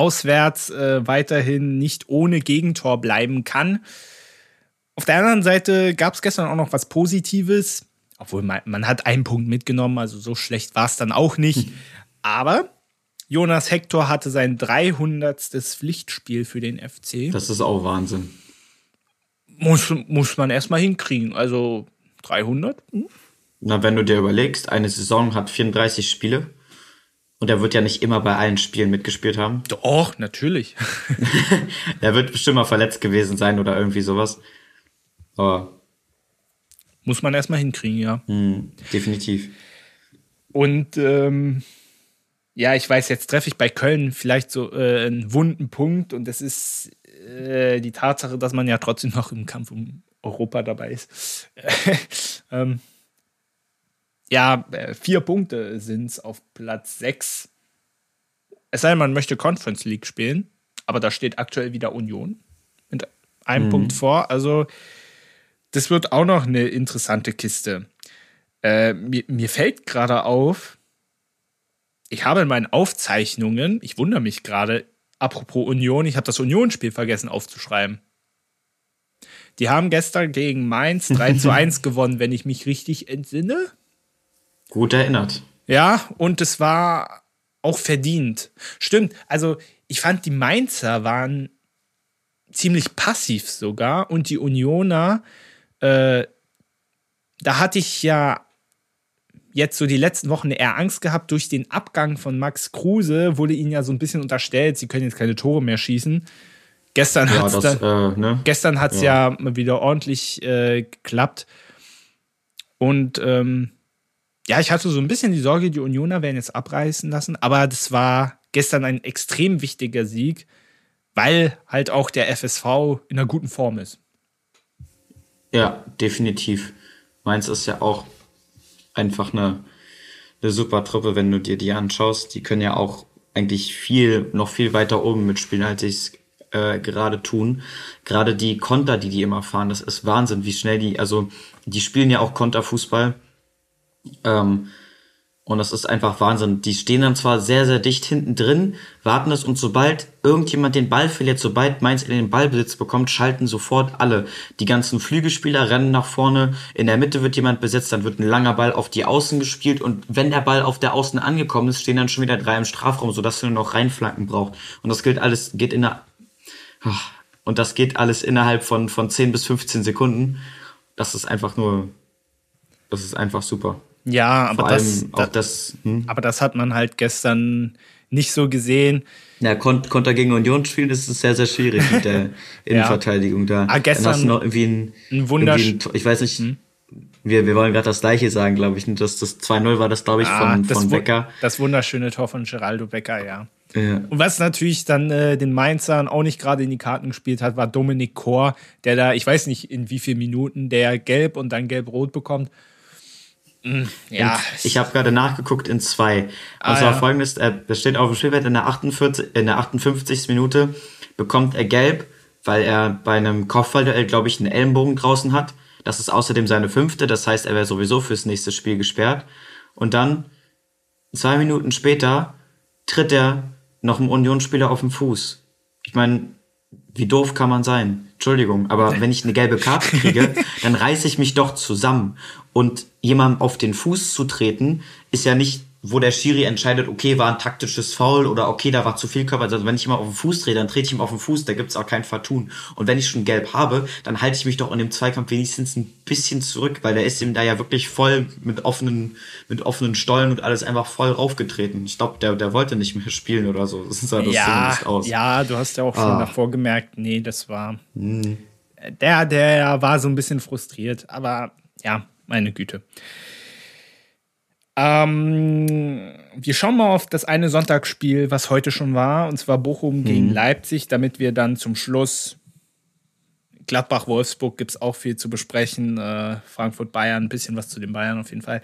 auswärts äh, weiterhin nicht ohne Gegentor bleiben kann. Auf der anderen Seite gab es gestern auch noch was Positives, obwohl man, man hat einen Punkt mitgenommen, also so schlecht war es dann auch nicht. Hm. Aber Jonas Hector hatte sein 300. Pflichtspiel für den FC. Das ist auch Wahnsinn. Muss, muss man erstmal hinkriegen. Also 300? Hm? Na, wenn du dir überlegst, eine Saison hat 34 Spiele und er wird ja nicht immer bei allen Spielen mitgespielt haben. Doch, natürlich. er wird bestimmt mal verletzt gewesen sein oder irgendwie sowas. Aber. Muss man erstmal hinkriegen, ja. Hm, definitiv. Und ähm, ja, ich weiß, jetzt treffe ich bei Köln vielleicht so äh, einen wunden Punkt und das ist äh, die Tatsache, dass man ja trotzdem noch im Kampf um Europa dabei ist. ähm, ja, äh, vier Punkte sind es auf Platz sechs. Es sei denn, man möchte Conference League spielen, aber da steht aktuell wieder Union mit einem mhm. Punkt vor. Also, das wird auch noch eine interessante Kiste. Äh, mir, mir fällt gerade auf, ich habe in meinen Aufzeichnungen, ich wundere mich gerade, apropos Union, ich habe das Union-Spiel vergessen aufzuschreiben. Die haben gestern gegen Mainz 3 zu 1 gewonnen, wenn ich mich richtig entsinne. Gut erinnert. Ja, und es war auch verdient. Stimmt, also ich fand, die Mainzer waren ziemlich passiv sogar und die Unioner, äh, da hatte ich ja jetzt so die letzten Wochen eher Angst gehabt. Durch den Abgang von Max Kruse wurde ihnen ja so ein bisschen unterstellt, sie können jetzt keine Tore mehr schießen. Gestern ja, hat es äh, ne? Gestern hat's ja. ja wieder ordentlich äh, geklappt. Und ähm, ja, ich hatte so ein bisschen die Sorge, die Unioner werden jetzt abreißen lassen, aber das war gestern ein extrem wichtiger Sieg, weil halt auch der FSV in einer guten Form ist. Ja, definitiv. Mainz ist ja auch einfach eine, eine super Truppe, wenn du dir die anschaust. Die können ja auch eigentlich viel, noch viel weiter oben mitspielen, als ich es äh, gerade tun. Gerade die Konter, die die immer fahren, das ist Wahnsinn, wie schnell die, also die spielen ja auch Konterfußball ähm, und das ist einfach Wahnsinn. Die stehen dann zwar sehr, sehr dicht hinten drin, warten es und sobald irgendjemand den Ball verliert, sobald Mainz in den Ballbesitz bekommt, schalten sofort alle. Die ganzen Flügelspieler rennen nach vorne, in der Mitte wird jemand besetzt, dann wird ein langer Ball auf die Außen gespielt und wenn der Ball auf der Außen angekommen ist, stehen dann schon wieder drei im Strafraum, sodass du nur noch reinflanken braucht. Und das gilt alles, geht in der, und das geht alles innerhalb von, von 10 bis 15 Sekunden. Das ist einfach nur, das ist einfach super. Ja, aber das, das, das hm? aber das hat man halt gestern nicht so gesehen. Ja, Kon Konter gegen Union spielen ist es sehr, sehr schwierig mit der Innenverteidigung da. Ah, gestern Dann hast du noch irgendwie ein, ein Wunder. Ein, ich weiß nicht, hm? Wir, wir wollen gerade das gleiche sagen, glaube ich. Das, das 2-0 war das, glaube ich, ah, von, von Becker. Das wunderschöne Tor von Geraldo Becker, ja. ja. Und was natürlich dann äh, den Mainzern auch nicht gerade in die Karten gespielt hat, war Dominik Kor, der da, ich weiß nicht in wie vielen Minuten, der gelb und dann gelb-rot bekommt. Mm, ja. Und ich habe gerade nachgeguckt in zwei. Und ah, zwar ja. folgendes: äh, Das steht auf dem Spielfeld in der, 48, in der 58. Minute bekommt er gelb, weil er bei einem Kopfballduell, glaube ich, einen Ellenbogen draußen hat. Das ist außerdem seine fünfte, das heißt, er wäre sowieso fürs nächste Spiel gesperrt. Und dann, zwei Minuten später, tritt er noch einem Unionsspieler auf den Fuß. Ich meine, wie doof kann man sein? Entschuldigung, aber wenn ich eine gelbe Karte kriege, dann reiße ich mich doch zusammen. Und jemandem auf den Fuß zu treten, ist ja nicht wo der Schiri entscheidet, okay, war ein taktisches Foul oder okay, da war zu viel Körper. Also wenn ich immer auf den Fuß drehe, dann trete ich ihm auf den Fuß, da gibt's auch kein Vertun. Und wenn ich schon gelb habe, dann halte ich mich doch in dem Zweikampf wenigstens ein bisschen zurück, weil der ist ihm da ja wirklich voll mit offenen, mit offenen Stollen und alles einfach voll raufgetreten. Ich glaube, der, der wollte nicht mehr spielen oder so. Das sah das ja, aus. Ja, du hast ja auch schon ah. davor gemerkt, nee, das war. Hm. Der, der war so ein bisschen frustriert, aber ja, meine Güte. Ähm, wir schauen mal auf das eine Sonntagsspiel, was heute schon war, und zwar Bochum mhm. gegen Leipzig, damit wir dann zum Schluss Gladbach-Wolfsburg gibt es auch viel zu besprechen. Äh, Frankfurt-Bayern, ein bisschen was zu den Bayern auf jeden Fall.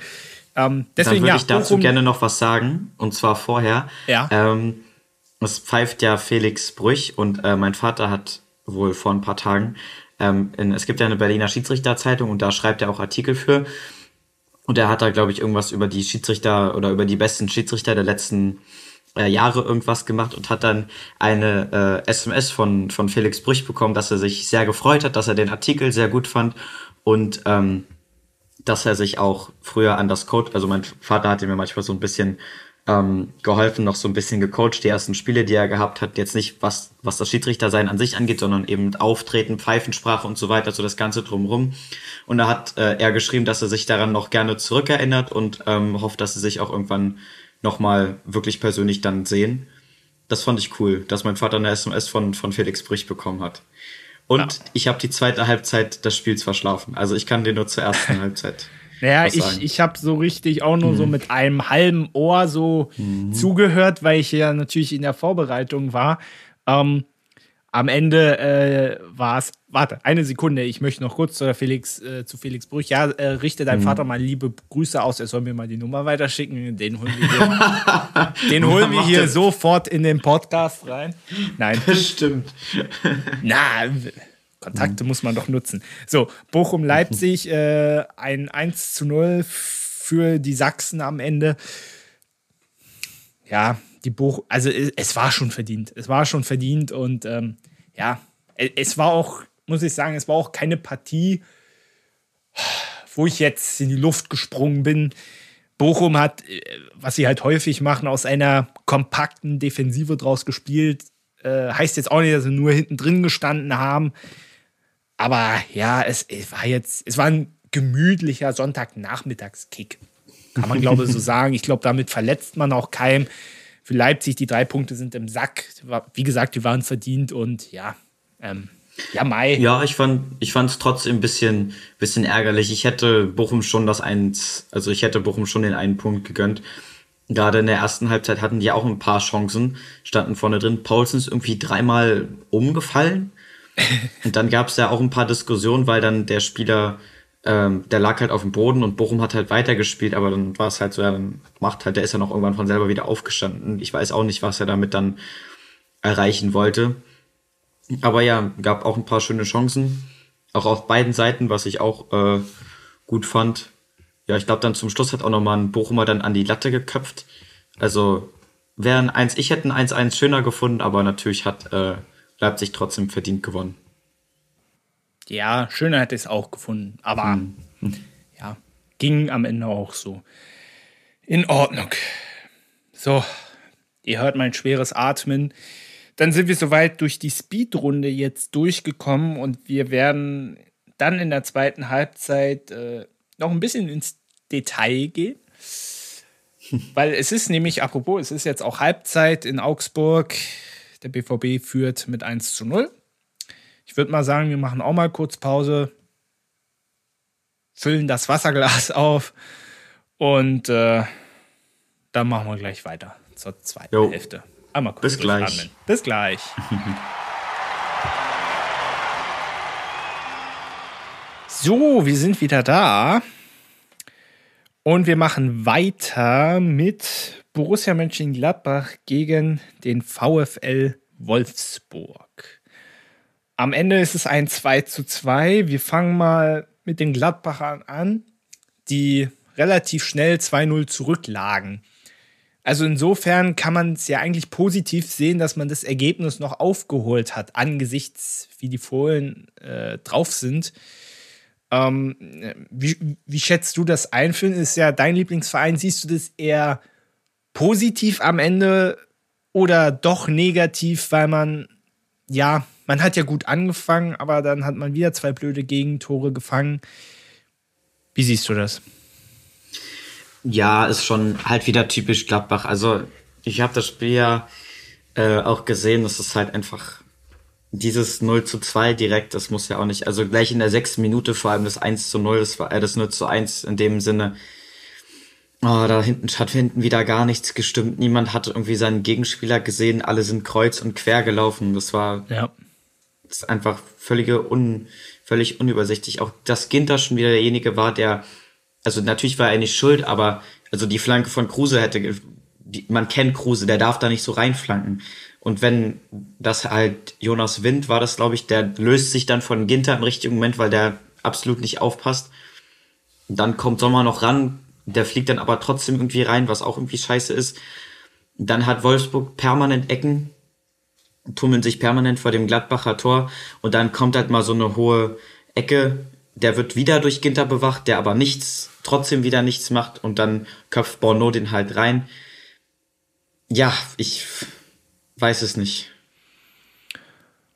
Ähm, deswegen, Dann würde ja, ich dazu Bochum, gerne noch was sagen, und zwar vorher. Ja. Ähm, es pfeift ja Felix Brüch und äh, mein Vater hat wohl vor ein paar Tagen, ähm, in, es gibt ja eine Berliner Schiedsrichterzeitung und da schreibt er auch Artikel für. Und er hat da, glaube ich, irgendwas über die Schiedsrichter oder über die besten Schiedsrichter der letzten äh, Jahre irgendwas gemacht und hat dann eine äh, SMS von, von Felix Brüch bekommen, dass er sich sehr gefreut hat, dass er den Artikel sehr gut fand und ähm, dass er sich auch früher an das Code, also mein Vater hatte mir manchmal so ein bisschen ähm, geholfen, noch so ein bisschen gecoacht, die ersten Spiele, die er gehabt hat, jetzt nicht was, was das Schiedsrichtersein an sich angeht, sondern eben Auftreten, Pfeifensprache und so weiter, so das Ganze drumherum. Und da hat äh, er geschrieben, dass er sich daran noch gerne zurückerinnert und ähm, hofft, dass sie sich auch irgendwann nochmal wirklich persönlich dann sehen. Das fand ich cool, dass mein Vater eine SMS von, von Felix Brich bekommen hat. Und ja. ich habe die zweite Halbzeit des Spiels verschlafen. Also ich kann dir nur zur ersten Halbzeit naja, ich, ich habe so richtig auch nur mhm. so mit einem halben Ohr so mhm. zugehört, weil ich ja natürlich in der Vorbereitung war. Ähm, am Ende äh, war es, warte, eine Sekunde, ich möchte noch kurz zu Felix, äh, zu Felix Brüch. Ja, äh, richte deinem mhm. Vater mal liebe Grüße aus, er soll mir mal die Nummer weiterschicken. Den holen wir hier, den holen wir hier sofort in den Podcast rein. Nein. Bestimmt. Na, Kontakte mhm. muss man doch nutzen. So, Bochum-Leipzig, äh, ein 1 zu 0 für die Sachsen am Ende. Ja, die Bochum, also es war schon verdient. Es war schon verdient und ähm, ja, es war auch, muss ich sagen, es war auch keine Partie, wo ich jetzt in die Luft gesprungen bin. Bochum hat, äh, was sie halt häufig machen, aus einer kompakten Defensive draus gespielt. Äh, heißt jetzt auch nicht, dass sie nur hinten drin gestanden haben. Aber ja, es, es war jetzt, es war ein gemütlicher Sonntagnachmittagskick. Kann man, glaube ich, so sagen. Ich glaube, damit verletzt man auch keinem. Für Leipzig, die drei Punkte sind im Sack. Wie gesagt, die waren verdient und ja, ähm, ja, Mai. Ja, ich fand ich es trotzdem ein bisschen, bisschen ärgerlich. Ich hätte Bochum schon das eins, also ich hätte Bochum schon den einen Punkt gegönnt. Gerade in der ersten Halbzeit hatten die auch ein paar Chancen, standen vorne drin. Paulsen ist irgendwie dreimal umgefallen. Und dann gab es ja auch ein paar Diskussionen, weil dann der Spieler, ähm, der lag halt auf dem Boden und Bochum hat halt weitergespielt, aber dann war es halt so, ja, dann macht halt, der ist ja noch irgendwann von selber wieder aufgestanden. Ich weiß auch nicht, was er damit dann erreichen wollte. Aber ja, gab auch ein paar schöne Chancen. Auch auf beiden Seiten, was ich auch äh, gut fand. Ja, ich glaube, dann zum Schluss hat auch nochmal ein Bochumer dann an die Latte geköpft. Also wären eins, ich hätte ein 1-1 schöner gefunden, aber natürlich hat äh, Leipzig trotzdem verdient gewonnen. Ja, schöner hätte ich es auch gefunden. Aber hm. ja, ging am Ende auch so. In Ordnung. So, ihr hört mein schweres Atmen. Dann sind wir soweit durch die Speedrunde jetzt durchgekommen und wir werden dann in der zweiten Halbzeit äh, noch ein bisschen ins Detail gehen. Weil es ist nämlich, apropos, es ist jetzt auch Halbzeit in Augsburg. Der BVB führt mit 1 zu 0. Ich würde mal sagen, wir machen auch mal kurz Pause. füllen das Wasserglas auf und äh, dann machen wir gleich weiter zur zweiten jo. Hälfte. Einmal kurz Bis gleich. Bis gleich. so, wir sind wieder da. Und wir machen weiter mit Borussia Mönchengladbach gegen den VfL Wolfsburg. Am Ende ist es ein 2 zu 2. Wir fangen mal mit den Gladbachern an, die relativ schnell 2-0 zurücklagen. Also insofern kann man es ja eigentlich positiv sehen, dass man das Ergebnis noch aufgeholt hat, angesichts, wie die Fohlen äh, drauf sind. Ähm, wie, wie schätzt du das ein? Finn ist ja dein Lieblingsverein. Siehst du das eher positiv am Ende oder doch negativ, weil man, ja, man hat ja gut angefangen, aber dann hat man wieder zwei blöde Gegentore gefangen. Wie siehst du das? Ja, ist schon halt wieder typisch Gladbach. Also ich habe das Spiel ja äh, auch gesehen, das ist halt einfach dieses 0 zu 2 direkt, das muss ja auch nicht, also gleich in der sechsten Minute vor allem das 1 zu 0, das war äh, das 0 zu 1 in dem Sinne, oh, da hinten hat hinten wieder gar nichts gestimmt, niemand hat irgendwie seinen Gegenspieler gesehen, alle sind kreuz und quer gelaufen, das war ja. das ist einfach völlige un, völlig unübersichtlich. Auch dass Ginter schon wieder derjenige war, der also natürlich war er nicht schuld, aber also die Flanke von Kruse hätte, die, man kennt Kruse, der darf da nicht so reinflanken. Und wenn das halt Jonas Wind war, das glaube ich, der löst sich dann von Ginter im richtigen Moment, weil der absolut nicht aufpasst. Dann kommt Sommer noch ran, der fliegt dann aber trotzdem irgendwie rein, was auch irgendwie scheiße ist. Dann hat Wolfsburg permanent Ecken, tummeln sich permanent vor dem Gladbacher Tor und dann kommt halt mal so eine hohe Ecke der wird wieder durch Ginter bewacht, der aber nichts, trotzdem wieder nichts macht und dann köpft Borno den halt rein. Ja, ich weiß es nicht.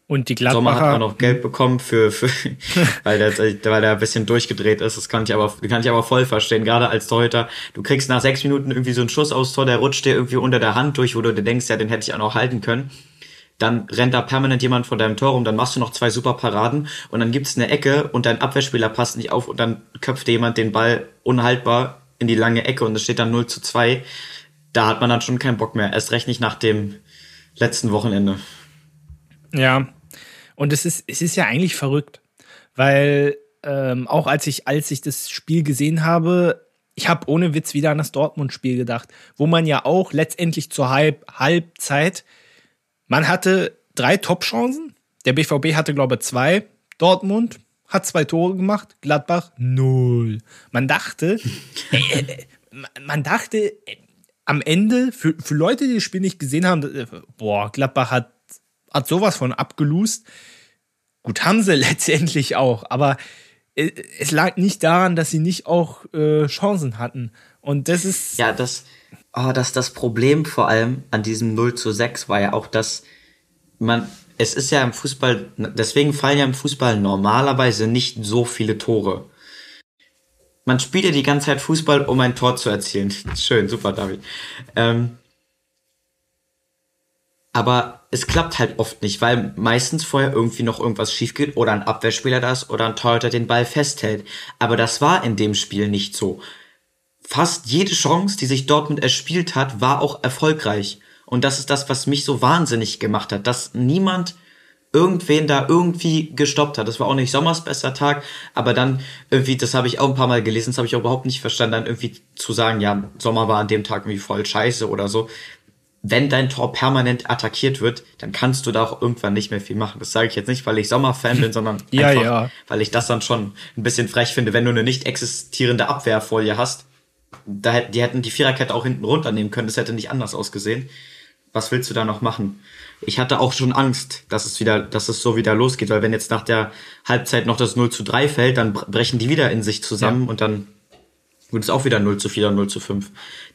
Und die Gladbacher... Sommer hat auch noch Geld bekommen für, für weil, der, weil der ein bisschen durchgedreht ist. Das kann ich aber, kann ich aber voll verstehen. Gerade als Torhüter. Du kriegst nach sechs Minuten irgendwie so einen Schuss aus Tor, der rutscht dir irgendwie unter der Hand durch, wo du dir denkst, ja, den hätte ich auch noch halten können dann rennt da permanent jemand vor deinem Tor rum, dann machst du noch zwei super Paraden und dann gibt's eine Ecke und dein Abwehrspieler passt nicht auf und dann köpft jemand den Ball unhaltbar in die lange Ecke und es steht dann 0 zu 2. Da hat man dann schon keinen Bock mehr. Erst recht nicht nach dem letzten Wochenende. Ja, und es ist, es ist ja eigentlich verrückt, weil ähm, auch als ich, als ich das Spiel gesehen habe, ich habe ohne Witz wieder an das Dortmund-Spiel gedacht, wo man ja auch letztendlich zur Halb Halbzeit man hatte drei Top-Chancen. Der BVB hatte, glaube ich, zwei. Dortmund hat zwei Tore gemacht. Gladbach null. Man dachte, äh, äh, man dachte am Ende, für, für Leute, die das Spiel nicht gesehen haben, äh, boah, Gladbach hat, hat sowas von abgelust. Gut, haben sie letztendlich auch, aber äh, es lag nicht daran, dass sie nicht auch äh, Chancen hatten. Und das ist. Ja, das, oh, das, das Problem vor allem an diesem 0 zu 6 war ja auch, dass man, es ist ja im Fußball, deswegen fallen ja im Fußball normalerweise nicht so viele Tore. Man spielt ja die ganze Zeit Fußball, um ein Tor zu erzielen. Schön, super, David. Ähm, aber es klappt halt oft nicht, weil meistens vorher irgendwie noch irgendwas schief geht oder ein Abwehrspieler das oder ein Torhüter den Ball festhält. Aber das war in dem Spiel nicht so fast jede Chance, die sich Dortmund erspielt hat, war auch erfolgreich. Und das ist das, was mich so wahnsinnig gemacht hat, dass niemand irgendwen da irgendwie gestoppt hat. Das war auch nicht Sommers bester Tag, aber dann irgendwie, das habe ich auch ein paar Mal gelesen, das habe ich auch überhaupt nicht verstanden, dann irgendwie zu sagen, ja, Sommer war an dem Tag irgendwie voll scheiße oder so. Wenn dein Tor permanent attackiert wird, dann kannst du da auch irgendwann nicht mehr viel machen. Das sage ich jetzt nicht, weil ich Sommer-Fan bin, sondern ja, einfach, ja. weil ich das dann schon ein bisschen frech finde, wenn du eine nicht existierende Abwehrfolie hast da, die hätten die Viererkette auch hinten runternehmen können, das hätte nicht anders ausgesehen. Was willst du da noch machen? Ich hatte auch schon Angst, dass es wieder, dass es so wieder losgeht, weil wenn jetzt nach der Halbzeit noch das 0 zu 3 fällt, dann brechen die wieder in sich zusammen ja. und dann wird es auch wieder 0 zu 4 oder 0 zu 5.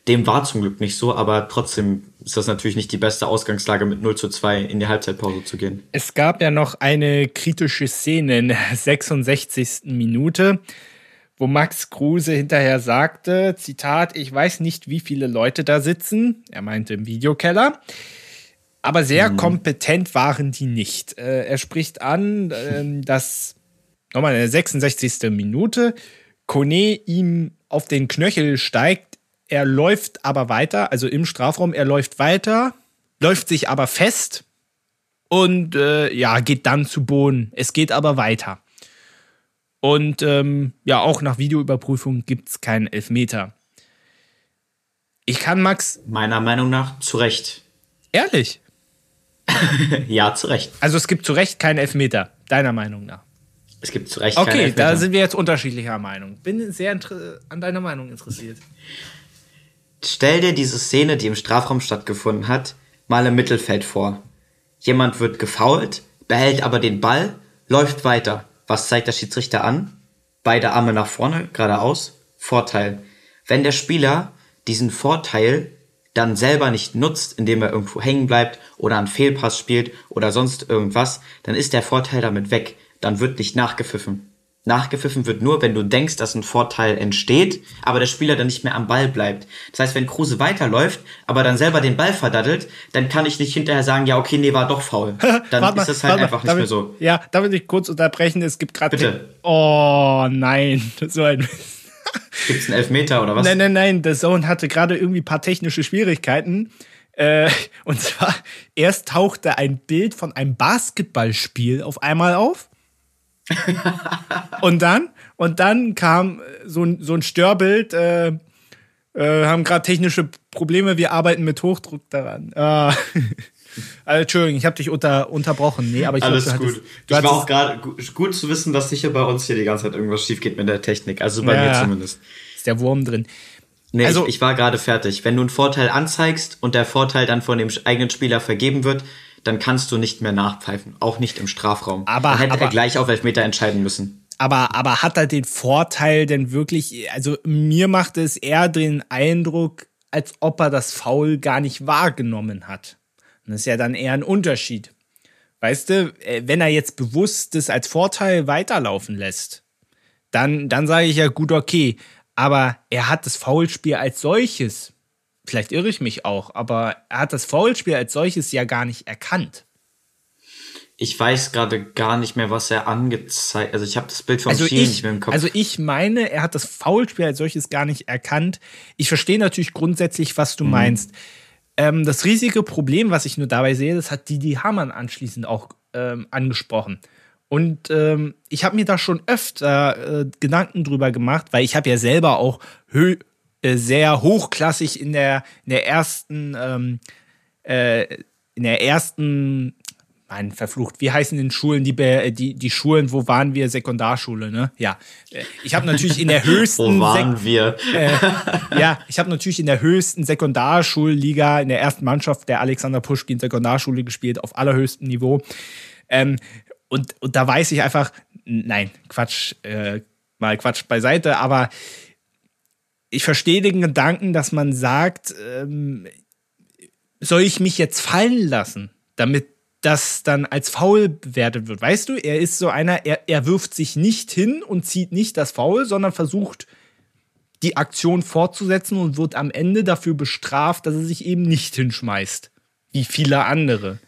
Dem war zum Glück nicht so, aber trotzdem ist das natürlich nicht die beste Ausgangslage, mit 0 zu 2 in die Halbzeitpause zu gehen. Es gab ja noch eine kritische Szene in der 66. Minute wo Max Kruse hinterher sagte, Zitat, ich weiß nicht, wie viele Leute da sitzen, er meinte im Videokeller, aber sehr mhm. kompetent waren die nicht. Äh, er spricht an, äh, dass nochmal in der 66. Minute Kone ihm auf den Knöchel steigt. Er läuft aber weiter, also im Strafraum, er läuft weiter, läuft sich aber fest und äh, ja, geht dann zu Boden. Es geht aber weiter. Und ähm, ja, auch nach Videoüberprüfung gibt es keinen Elfmeter. Ich kann Max. Meiner Meinung nach zu Recht. Ehrlich? ja, zu Recht. Also es gibt zu Recht keinen Elfmeter, deiner Meinung nach. Es gibt zu Recht okay, keinen Elfmeter. Okay, da sind wir jetzt unterschiedlicher Meinung. Bin sehr an deiner Meinung interessiert. Stell dir diese Szene, die im Strafraum stattgefunden hat, mal im Mittelfeld vor. Jemand wird gefault, behält aber den Ball, läuft weiter. Was zeigt der Schiedsrichter an? Beide Arme nach vorne, geradeaus. Vorteil. Wenn der Spieler diesen Vorteil dann selber nicht nutzt, indem er irgendwo hängen bleibt oder einen Fehlpass spielt oder sonst irgendwas, dann ist der Vorteil damit weg. Dann wird nicht nachgepfiffen. Nachgepfiffen wird nur, wenn du denkst, dass ein Vorteil entsteht, aber der Spieler dann nicht mehr am Ball bleibt. Das heißt, wenn Kruse weiterläuft, aber dann selber den Ball verdattelt, dann kann ich nicht hinterher sagen, ja, okay, nee, war doch faul. Dann ist das halt einfach nicht damit, mehr so. Ja, da will ich kurz unterbrechen. Es gibt gerade. Bitte. Oh nein, so ein. Gibt es einen Elfmeter oder was? Nein, nein, nein. Der Zone hatte gerade irgendwie ein paar technische Schwierigkeiten. Äh, und zwar, erst tauchte ein Bild von einem Basketballspiel auf einmal auf und dann, und dann kam so ein, so ein Störbild, äh, äh, haben gerade technische Probleme, wir arbeiten mit Hochdruck daran. Äh, also, Entschuldigung, ich habe dich unter, unterbrochen. Nee, aber ich Alles glaub, du gut. Hattest, du ich war auch gerade gut zu wissen, dass sicher bei uns hier die ganze Zeit irgendwas schief geht mit der Technik. Also bei ja, mir zumindest. Ist der Wurm drin. Nee, also, ich, ich war gerade fertig. Wenn du einen Vorteil anzeigst und der Vorteil dann von dem eigenen Spieler vergeben wird, dann kannst du nicht mehr nachpfeifen, auch nicht im Strafraum. Aber dann hätte aber, er gleich auf Elfmeter entscheiden müssen. Aber, aber hat er den Vorteil denn wirklich, also mir macht es eher den Eindruck, als ob er das Foul gar nicht wahrgenommen hat. Und das ist ja dann eher ein Unterschied. Weißt du, äh, wenn er jetzt bewusst das als Vorteil weiterlaufen lässt, dann, dann sage ich ja gut, okay. Aber er hat das Foulspiel als solches vielleicht irre ich mich auch, aber er hat das Foulspiel als solches ja gar nicht erkannt. Ich weiß gerade gar nicht mehr, was er angezeigt. Also ich habe das Bild vom also Spiel nicht mehr im Kopf. Also ich meine, er hat das Foulspiel als solches gar nicht erkannt. Ich verstehe natürlich grundsätzlich, was du mhm. meinst. Ähm, das riesige Problem, was ich nur dabei sehe, das hat Didi Hamann anschließend auch ähm, angesprochen. Und ähm, ich habe mir da schon öfter äh, Gedanken drüber gemacht, weil ich habe ja selber auch hö äh, sehr hochklassig in der, in der ersten, ähm, äh, in der ersten, mein verflucht, wie heißen den Schulen, die, die, die Schulen, wo waren wir? Sekundarschule, ne? Ja. Äh, ich habe natürlich in der höchsten. wo waren wir? Äh, ja, ich habe natürlich in der höchsten Sekundarschulliga, in der ersten Mannschaft der Alexander Puschkin Sekundarschule gespielt, auf allerhöchstem Niveau. Ähm, und, und da weiß ich einfach, nein, Quatsch, äh, mal Quatsch beiseite, aber ich verstehe den Gedanken, dass man sagt, ähm, soll ich mich jetzt fallen lassen, damit das dann als faul bewertet wird. Weißt du, er ist so einer, er, er wirft sich nicht hin und zieht nicht das Foul, sondern versucht, die Aktion fortzusetzen und wird am Ende dafür bestraft, dass er sich eben nicht hinschmeißt. Wie viele andere.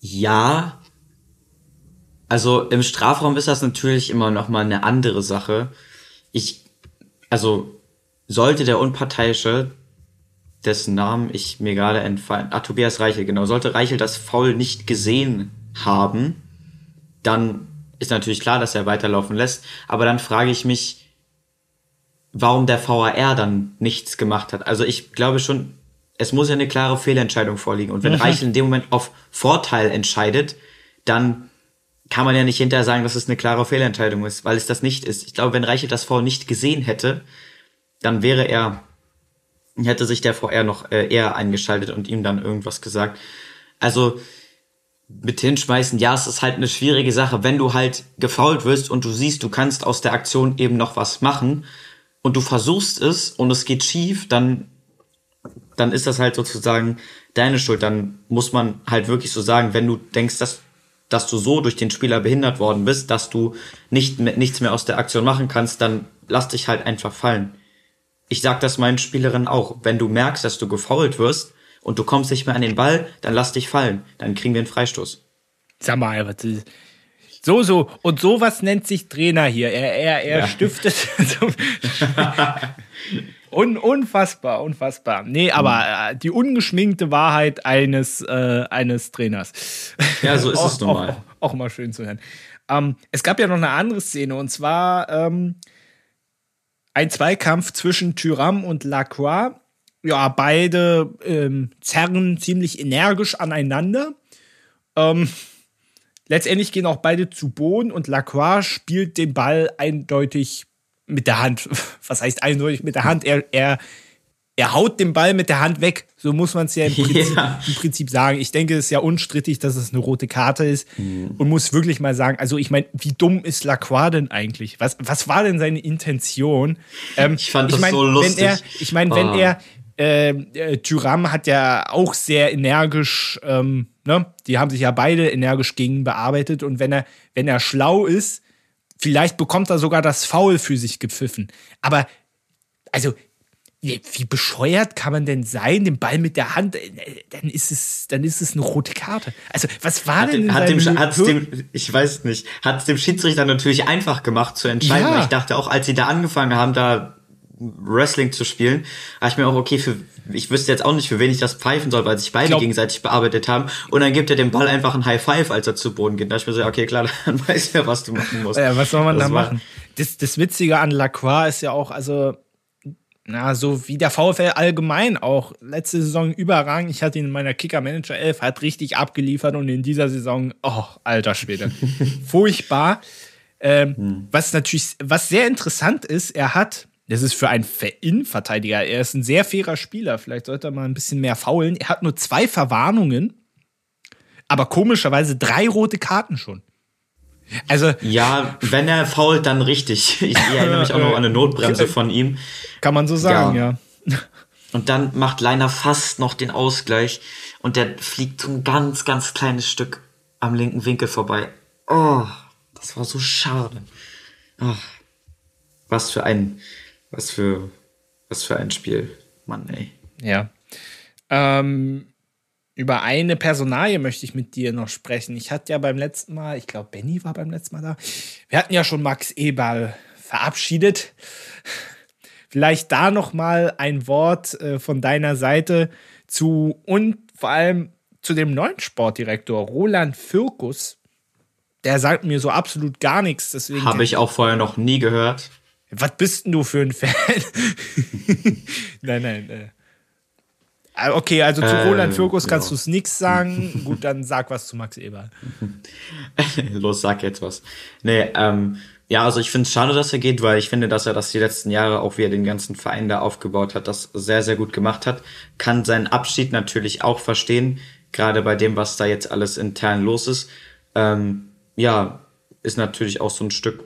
Ja. Also im Strafraum ist das natürlich immer noch mal eine andere Sache. Ich, also sollte der Unparteiische, dessen Namen ich mir gerade entfallen, ah, Tobias Reichel, genau, sollte Reichel das Foul nicht gesehen haben, dann ist natürlich klar, dass er weiterlaufen lässt, aber dann frage ich mich, warum der VAR dann nichts gemacht hat. Also ich glaube schon, es muss ja eine klare Fehlentscheidung vorliegen. Und wenn mhm. Reichel in dem Moment auf Vorteil entscheidet, dann kann man ja nicht hinterher sagen, dass es eine klare Fehlentscheidung ist, weil es das nicht ist. Ich glaube, wenn Reichel das Foul nicht gesehen hätte, dann wäre er, hätte sich der VR noch äh, eher eingeschaltet und ihm dann irgendwas gesagt. Also mit hinschmeißen, ja, es ist halt eine schwierige Sache, wenn du halt gefault wirst und du siehst, du kannst aus der Aktion eben noch was machen und du versuchst es und es geht schief, dann dann ist das halt sozusagen deine Schuld. Dann muss man halt wirklich so sagen, wenn du denkst, dass dass du so durch den Spieler behindert worden bist, dass du nicht nichts mehr aus der Aktion machen kannst, dann lass dich halt einfach fallen ich sag das meinen Spielerinnen auch. Wenn du merkst, dass du gefault wirst und du kommst nicht mehr an den Ball, dann lass dich fallen. Dann kriegen wir einen Freistoß. Sag mal, was ist, So, so. Und sowas nennt sich Trainer hier. Er, er, er ja. stiftet. Un, unfassbar, unfassbar. Nee, aber äh, die ungeschminkte Wahrheit eines, äh, eines Trainers. Ja, so ist es nun mal. Auch, auch, auch, mal schön zu hören. Ähm, es gab ja noch eine andere Szene und zwar ähm, ein Zweikampf zwischen Tyram und Lacroix. Ja, beide ähm, zerren ziemlich energisch aneinander. Ähm, letztendlich gehen auch beide zu Boden und Lacroix spielt den Ball eindeutig mit der Hand. Was heißt eindeutig mit der Hand? Er, er, er haut den Ball mit der Hand weg. So muss man es ja, ja, im Prinzip, sagen. Ich denke, es ist ja unstrittig, dass es eine rote Karte ist. Mhm. Und muss wirklich mal sagen, also ich meine, wie dumm ist Lacroix denn eigentlich? Was, was war denn seine Intention? Ähm, ich fand ich das mein, so lustig. Wenn er, ich meine, oh. wenn ah. er, äh, äh, hat ja auch sehr energisch, ähm, ne? Die haben sich ja beide energisch gegen bearbeitet. Und wenn er, wenn er schlau ist, Vielleicht bekommt er sogar das Foul für sich gepfiffen. Aber, also, wie, bescheuert kann man denn sein, den Ball mit der Hand, äh, dann ist es, dann ist es eine rote Karte. Also, was war hat denn hat dem, hat's dem, ich weiß nicht, hat es dem Schiedsrichter natürlich einfach gemacht zu entscheiden, ja. weil ich dachte auch, als sie da angefangen haben, da Wrestling zu spielen, habe ich mir auch, okay, für, ich wüsste jetzt auch nicht, für wen ich das pfeifen soll, weil sich beide glaub, gegenseitig bearbeitet haben. Und dann gibt er dem Ball einfach ein High Five, als er zu Boden geht. Da ich mir so, okay, klar, dann weiß er, was du machen musst. Ja, was soll man das da machen? Das, das Witzige an Lacroix ist ja auch, also, na, so wie der VfL allgemein auch. Letzte Saison überragend. Ich hatte ihn in meiner Kicker-Manager 11, hat richtig abgeliefert und in dieser Saison, oh, alter Schwede. Furchtbar. Ähm, hm. Was natürlich, was sehr interessant ist, er hat das ist für einen Innenverteidiger. Er ist ein sehr fairer Spieler. Vielleicht sollte er mal ein bisschen mehr faulen. Er hat nur zwei Verwarnungen, aber komischerweise drei rote Karten schon. Also ja, wenn er fault, dann richtig. Ich erinnere mich auch noch an eine Notbremse von ihm. Kann man so sagen, ja. ja. Und dann macht Leiner fast noch den Ausgleich und der fliegt so ein ganz, ganz kleines Stück am linken Winkel vorbei. Oh, das war so schade. Oh, was für ein was für, was für ein Spiel. Mann, ey. Ja. Ähm, über eine Personalie möchte ich mit dir noch sprechen. Ich hatte ja beim letzten Mal, ich glaube, Benny war beim letzten Mal da. Wir hatten ja schon Max Eberl verabschiedet. Vielleicht da noch mal ein Wort äh, von deiner Seite zu und vor allem zu dem neuen Sportdirektor Roland Fürkus. Der sagt mir so absolut gar nichts. Deswegen habe ich auch vorher noch nie gehört. Was bist denn du für ein Fan? nein, nein. Ah, okay, also zu äh, Roland Fürkus kannst ja. du es nichts sagen. Gut, dann sag was zu Max Eberl. Los, sag jetzt was. Nee, ähm, ja, also ich finde es schade, dass er geht, weil ich finde, dass er das die letzten Jahre, auch wie er den ganzen Verein da aufgebaut hat, das sehr, sehr gut gemacht hat. Kann seinen Abschied natürlich auch verstehen, gerade bei dem, was da jetzt alles intern los ist. Ähm, ja, ist natürlich auch so ein Stück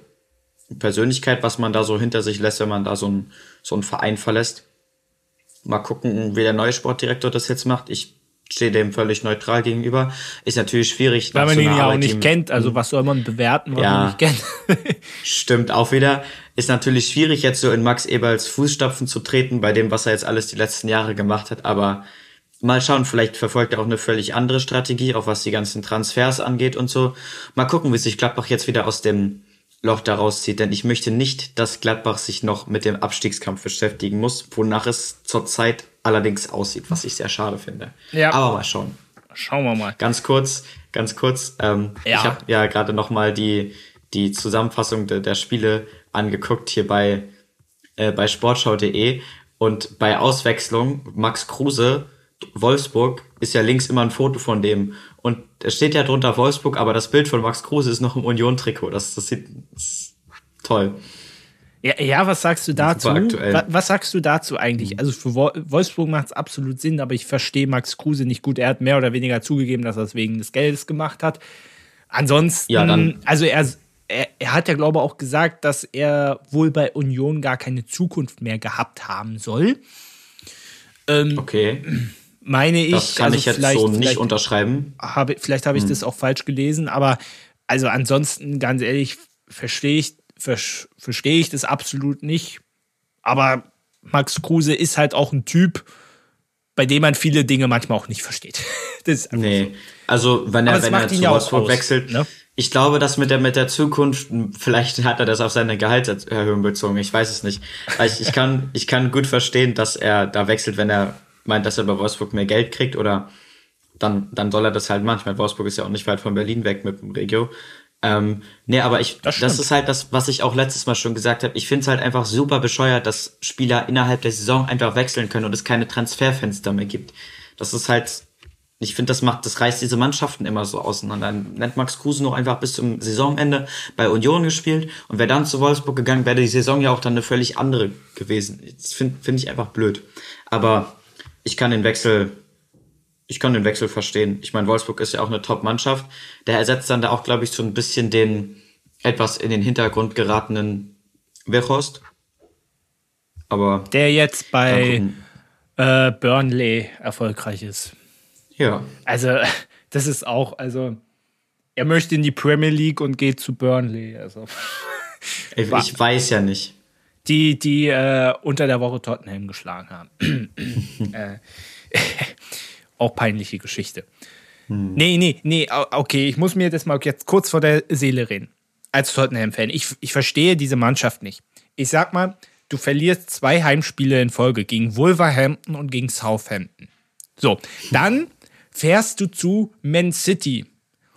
Persönlichkeit, was man da so hinter sich lässt, wenn man da so einen so einen Verein verlässt. Mal gucken, wie der neue Sportdirektor das jetzt macht. Ich stehe dem völlig neutral gegenüber. Ist natürlich schwierig. Weil man so ihn ja auch nicht kennt. Also was soll man bewerten, was ja, man nicht kennt? stimmt auch wieder. Ist natürlich schwierig, jetzt so in Max Eberls Fußstapfen zu treten, bei dem, was er jetzt alles die letzten Jahre gemacht hat. Aber mal schauen, vielleicht verfolgt er auch eine völlig andere Strategie, auch was die ganzen Transfers angeht und so. Mal gucken, wie sich Gladbach jetzt wieder aus dem Loch daraus zieht, denn ich möchte nicht, dass Gladbach sich noch mit dem Abstiegskampf beschäftigen muss, wonach es zurzeit allerdings aussieht, was ich sehr schade finde. Ja. Aber mal schauen. Schauen wir mal. Ganz kurz, ganz kurz. Ähm, ja. Ich habe ja gerade noch mal die die Zusammenfassung de, der Spiele angeguckt hier bei äh, bei Sportschau.de und bei Auswechslung Max Kruse Wolfsburg ist ja links immer ein Foto von dem es steht ja drunter Wolfsburg, aber das Bild von Max Kruse ist noch im Union-Trikot. Das, das sieht das ist toll. Ja, ja, was sagst du dazu? Was, was, sagst du dazu eigentlich? Also für Wolfsburg macht es absolut Sinn, aber ich verstehe Max Kruse nicht gut. Er hat mehr oder weniger zugegeben, dass er es wegen des Geldes gemacht hat. Ansonsten, ja, dann, also er, er, er hat ja, glaube ich, auch gesagt, dass er wohl bei Union gar keine Zukunft mehr gehabt haben soll. Ähm, okay meine ich. Das kann also ich jetzt so nicht unterschreiben. Habe, vielleicht habe ich hm. das auch falsch gelesen, aber also ansonsten, ganz ehrlich, verstehe ich, verstehe ich das absolut nicht. Aber Max Kruse ist halt auch ein Typ, bei dem man viele Dinge manchmal auch nicht versteht. das ist nee, so. also wenn er, wenn er zu Wolfsburg wechselt, ne? ich glaube, dass mit der, mit der Zukunft, vielleicht hat er das auf seine Gehaltserhöhung bezogen, ich weiß es nicht. Ich, ich, kann, ich kann gut verstehen, dass er da wechselt, wenn er meint, dass er bei Wolfsburg mehr Geld kriegt oder dann, dann soll er das halt manchmal. Wolfsburg ist ja auch nicht weit von Berlin weg mit dem Regio. Ähm, nee, aber ich, das, das, ist halt das, was ich auch letztes Mal schon gesagt habe. Ich finde es halt einfach super bescheuert, dass Spieler innerhalb der Saison einfach wechseln können und es keine Transferfenster mehr gibt. Das ist halt, ich finde, das macht, das reißt diese Mannschaften immer so auseinander. Nennt Max Kruse noch einfach bis zum Saisonende bei Union gespielt und wäre dann zu Wolfsburg gegangen, wäre die Saison ja auch dann eine völlig andere gewesen. Das finde find ich einfach blöd. Aber ich kann den Wechsel ich kann den Wechsel verstehen. Ich meine, Wolfsburg ist ja auch eine Top-Mannschaft. Der ersetzt dann da auch, glaube ich, so ein bisschen den etwas in den Hintergrund geratenen Weghorst. Aber. Der jetzt bei äh, Burnley erfolgreich ist. Ja. Also, das ist auch, also, er möchte in die Premier League und geht zu Burnley. Also. Ich, ich weiß ja nicht. Die, die äh, unter der Woche Tottenham geschlagen haben. äh, auch peinliche Geschichte. Hm. Nee, nee, nee, okay, ich muss mir das mal jetzt kurz vor der Seele reden. Als Tottenham-Fan. Ich, ich verstehe diese Mannschaft nicht. Ich sag mal, du verlierst zwei Heimspiele in Folge gegen Wolverhampton und gegen Southampton. So, dann fährst du zu Man City.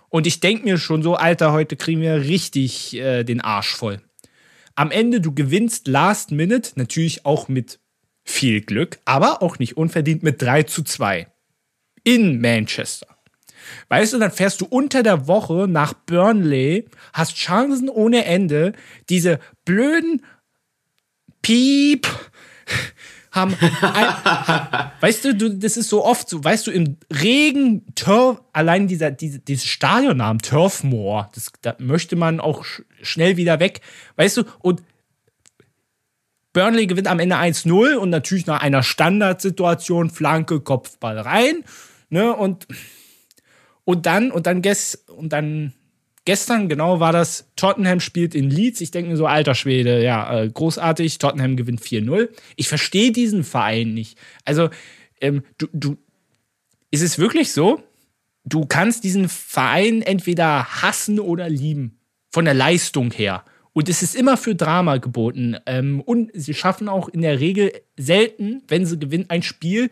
Und ich denke mir schon so, Alter, heute kriegen wir richtig äh, den Arsch voll. Am Ende, du gewinnst Last Minute, natürlich auch mit viel Glück, aber auch nicht unverdient mit 3 zu 2 in Manchester. Weißt du, dann fährst du unter der Woche nach Burnley, hast Chancen ohne Ende, diese blöden Piep haben, ein, weißt du, du, das ist so oft so, weißt du, im Regen, Turf, allein dieser, diese, dieses Stadionnamen, Turfmoor, das, da möchte man auch sch schnell wieder weg, weißt du, und Burnley gewinnt am Ende 1-0 und natürlich nach einer Standardsituation Flanke, Kopfball rein Ne? Und, und dann, und dann, gest, und dann gestern, genau, war das, Tottenham spielt in Leeds. Ich denke mir so, alter Schwede, ja, äh, großartig. Tottenham gewinnt 4-0. Ich verstehe diesen Verein nicht. Also, ähm, du, du, ist es wirklich so? Du kannst diesen Verein entweder hassen oder lieben. Von der Leistung her. Und es ist immer für Drama geboten. Ähm, und sie schaffen auch in der Regel selten, wenn sie gewinnen, ein Spiel,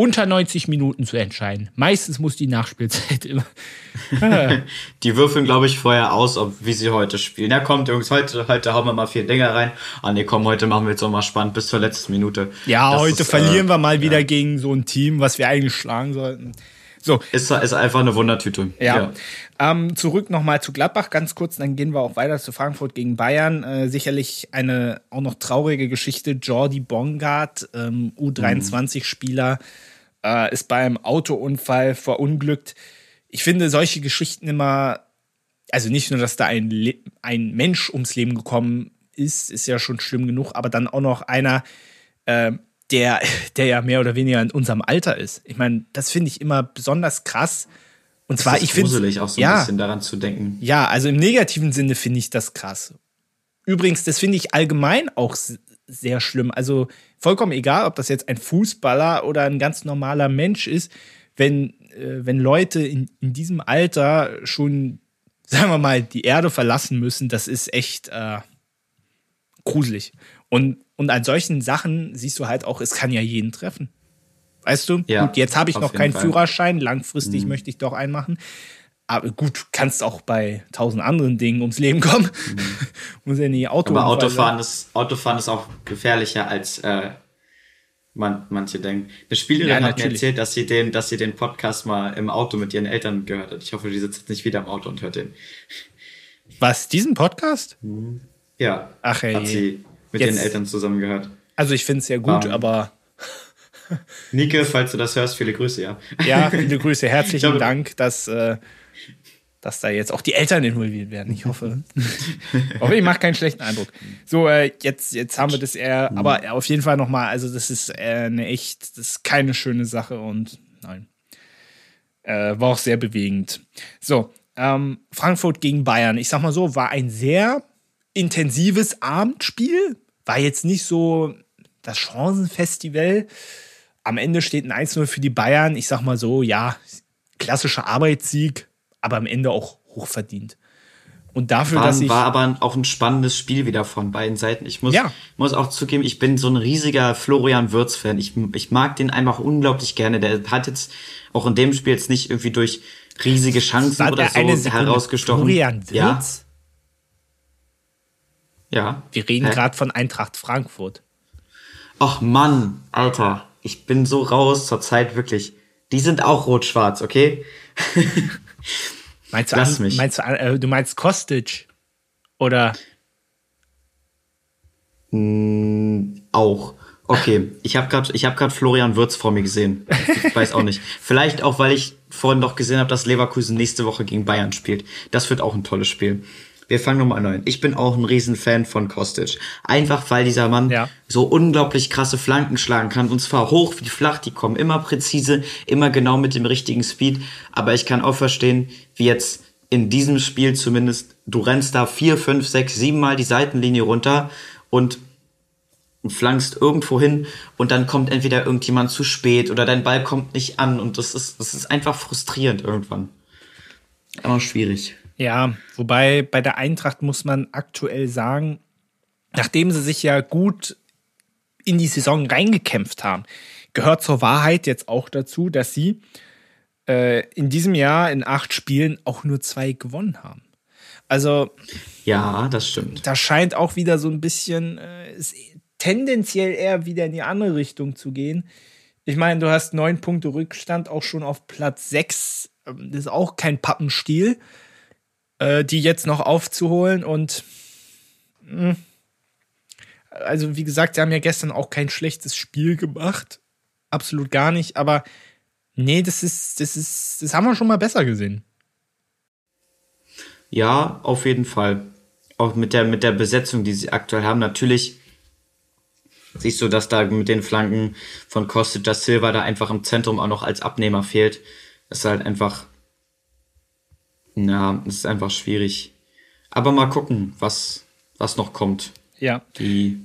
unter 90 Minuten zu entscheiden. Meistens muss die Nachspielzeit immer. die würfeln, glaube ich, vorher aus, ob, wie sie heute spielen. Ja, kommt, Jungs, heute, heute hauen wir mal vier Dinger rein. Ah, nee, komm, heute machen wir jetzt auch mal spannend bis zur letzten Minute. Ja, das heute ist, verlieren äh, wir mal wieder ja. gegen so ein Team, was wir eigentlich schlagen sollten. So. Ist, ist einfach eine Wundertüte. Ja. ja. Ähm, zurück nochmal zu Gladbach ganz kurz, dann gehen wir auch weiter zu Frankfurt gegen Bayern. Äh, sicherlich eine auch noch traurige Geschichte. Jordi Bongard, ähm, U23-Spieler, äh, ist beim Autounfall verunglückt. Ich finde solche Geschichten immer, also nicht nur, dass da ein, Le ein Mensch ums Leben gekommen ist, ist ja schon schlimm genug, aber dann auch noch einer, äh, der, der ja mehr oder weniger in unserem Alter ist. Ich meine, das finde ich immer besonders krass. Und zwar, das ist ich finde. gruselig, auch so ja, ein bisschen daran zu denken. Ja, also im negativen Sinne finde ich das krass. Übrigens, das finde ich allgemein auch sehr schlimm. Also vollkommen egal, ob das jetzt ein Fußballer oder ein ganz normaler Mensch ist, wenn, äh, wenn Leute in, in diesem Alter schon, sagen wir mal, die Erde verlassen müssen, das ist echt äh, gruselig. Und, und an solchen Sachen siehst du halt auch, es kann ja jeden treffen. Weißt du? Ja, Gut, jetzt habe ich noch keinen Fall. Führerschein, langfristig mhm. möchte ich doch einen machen. Aber gut, kannst auch bei tausend anderen Dingen ums Leben kommen. Mhm. Muss ja nie Auto Aber Autofahren ist, Autofahren ist auch gefährlicher als äh, man, manche denken. Eine Spielerin ja, hat mir erzählt, dass sie, den, dass sie den Podcast mal im Auto mit ihren Eltern gehört hat. Ich hoffe, die sitzt jetzt nicht wieder im Auto und hört den. Was, diesen Podcast? Mhm. Ja. Ach, ey. Hat sie mit jetzt, ihren Eltern zusammen gehört. Also ich finde es ja gut, um, aber Nike, falls du das hörst, viele Grüße, ja. Ja, viele Grüße. Herzlichen glaube, Dank, dass äh, dass da jetzt auch die Eltern involviert werden. Ich hoffe. hoffe, ich mache keinen schlechten Eindruck. So, äh, jetzt, jetzt haben wir das eher, mhm. aber auf jeden Fall nochmal, also das ist äh, eine echt, das ist keine schöne Sache und nein. Äh, war auch sehr bewegend. So, ähm, Frankfurt gegen Bayern. Ich sag mal so, war ein sehr intensives Abendspiel. War jetzt nicht so das Chancenfestival. Am Ende steht ein 1-0 für die Bayern. Ich sag mal so, ja, klassischer Arbeitssieg aber am Ende auch hochverdient. Und dafür, war, dass ich. War aber auch ein spannendes Spiel wieder von beiden Seiten. Ich muss, Ja. muss auch zugeben, ich bin so ein riesiger Florian Würz-Fan. Ich, ich mag den einfach unglaublich gerne. Der hat jetzt auch in dem Spiel jetzt nicht irgendwie durch riesige Chancen oder der so herausgestochen. Florian ja, Wirtz? ja. Wir reden gerade von Eintracht Frankfurt. Ach Mann, Alter. Ich bin so raus zur Zeit, wirklich. Die sind auch rot-schwarz, okay? Meinst du, Lass mich. Meinst du, äh, du meinst Kostic? Oder Auch. Okay, ich habe gerade ich hab grad Florian Würz vor mir gesehen. Ich weiß auch nicht. Vielleicht auch, weil ich vorhin noch gesehen habe, dass Leverkusen nächste Woche gegen Bayern spielt. Das wird auch ein tolles Spiel. Wir fangen nochmal an. Ich bin auch ein Riesenfan von Kostic. Einfach, weil dieser Mann Ja. so unglaublich krasse Flanken schlagen kann. Und zwar hoch wie flach. Die kommen immer präzise, immer genau mit dem richtigen Speed. Aber ich kann auch verstehen, wie jetzt in diesem Spiel zumindest, du rennst da vier, fünf, sechs, sieben Mal die Seitenlinie runter und flankst irgendwo hin und dann kommt entweder irgendjemand zu spät oder dein Ball kommt nicht an und das ist, das ist einfach frustrierend irgendwann. Aber schwierig. Ja, wobei bei der Eintracht muss man aktuell sagen, nachdem sie sich ja gut in die Saison reingekämpft haben, gehört zur Wahrheit jetzt auch dazu, dass sie äh, in diesem Jahr in acht Spielen auch nur zwei gewonnen haben. Also Ja, das stimmt. da scheint auch wieder so ein bisschen äh, tendenziell eher wieder in die andere Richtung zu gehen. Ich meine, du hast neun Punkte Rückstand auch schon auf Platz sechs. Ähm, Das ist auch kein Pappenstiel, äh, die jetzt noch aufzuholen. Und mh, also, wie gesagt, sie haben ja gestern auch kein schlechtes Spiel gemacht. Absolut gar nicht. Aber nee, das ist, das ist, das haben wir schon mal besser gesehen. Ja, auf jeden Fall. Auch mit der, mit der Besetzung, die sie aktuell haben. Natürlich siehst du, dass da mit den Flanken von Kostic da Silva da einfach im Zentrum auch noch als Abnehmer fehlt. Das ist halt einfach, ja, das ist einfach schwierig. Aber mal gucken, was, was noch kommt. Ja. Die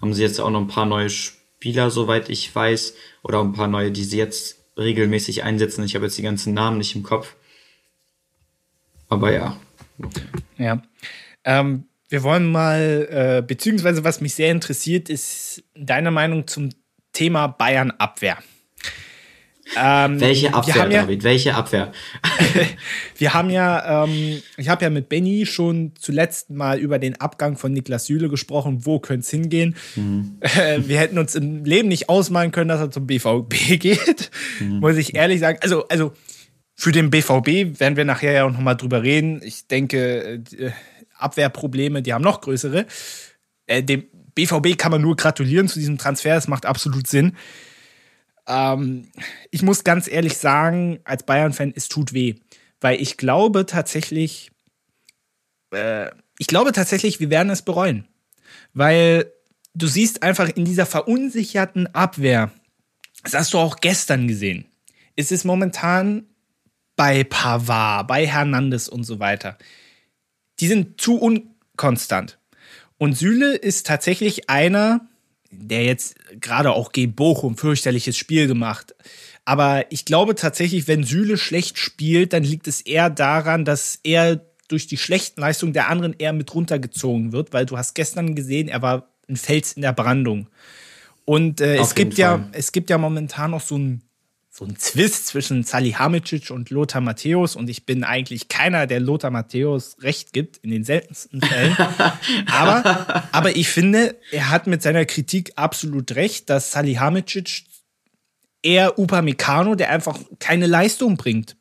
haben sie jetzt auch noch ein paar neue Spieler, soweit ich weiß, oder ein paar neue, die sie jetzt regelmäßig einsetzen. Ich habe jetzt die ganzen Namen nicht im Kopf. Aber ja, Ja. Ähm, wir wollen mal, äh, beziehungsweise was mich sehr interessiert, ist deine Meinung zum Thema Bayern-Abwehr. Ähm, welche Abwehr, ja, David? Welche Abwehr? Wir haben ja, ähm, ich habe ja mit Benny schon zuletzt mal über den Abgang von Niklas Süle gesprochen. Wo könnte es hingehen? Äh, wir hätten uns im Leben nicht ausmalen können, dass er zum BVB geht, muss ich ehrlich sagen. Also, also für den BVB werden wir nachher ja auch noch mal drüber reden. Ich denke, äh, Abwehrprobleme, die haben noch größere. Äh, dem BVB kann man nur gratulieren zu diesem Transfer. Es macht absolut Sinn. Ähm, ich muss ganz ehrlich sagen, als Bayern-Fan, es tut weh. Weil ich glaube tatsächlich, äh, ich glaube tatsächlich, wir werden es bereuen. Weil du siehst einfach in dieser verunsicherten Abwehr, das hast du auch gestern gesehen, ist es momentan bei Pavard, bei Hernandez und so weiter. Die sind zu unkonstant. Und Süle ist tatsächlich einer, der jetzt gerade auch gegen Bochum fürchterliches Spiel gemacht. Aber ich glaube tatsächlich, wenn Süle schlecht spielt, dann liegt es eher daran, dass er durch die schlechten Leistungen der anderen eher mit runtergezogen wird, weil du hast gestern gesehen, er war ein Fels in der Brandung. Und äh, es gibt jeden ja, Fall. es gibt ja momentan noch so ein so ein Zwist zwischen Salihamidzic und Lothar Matthäus und ich bin eigentlich keiner, der Lothar Matthäus recht gibt, in den seltensten Fällen. aber, aber ich finde, er hat mit seiner Kritik absolut recht, dass Salihamidzic eher Upamecano, der einfach keine Leistung bringt.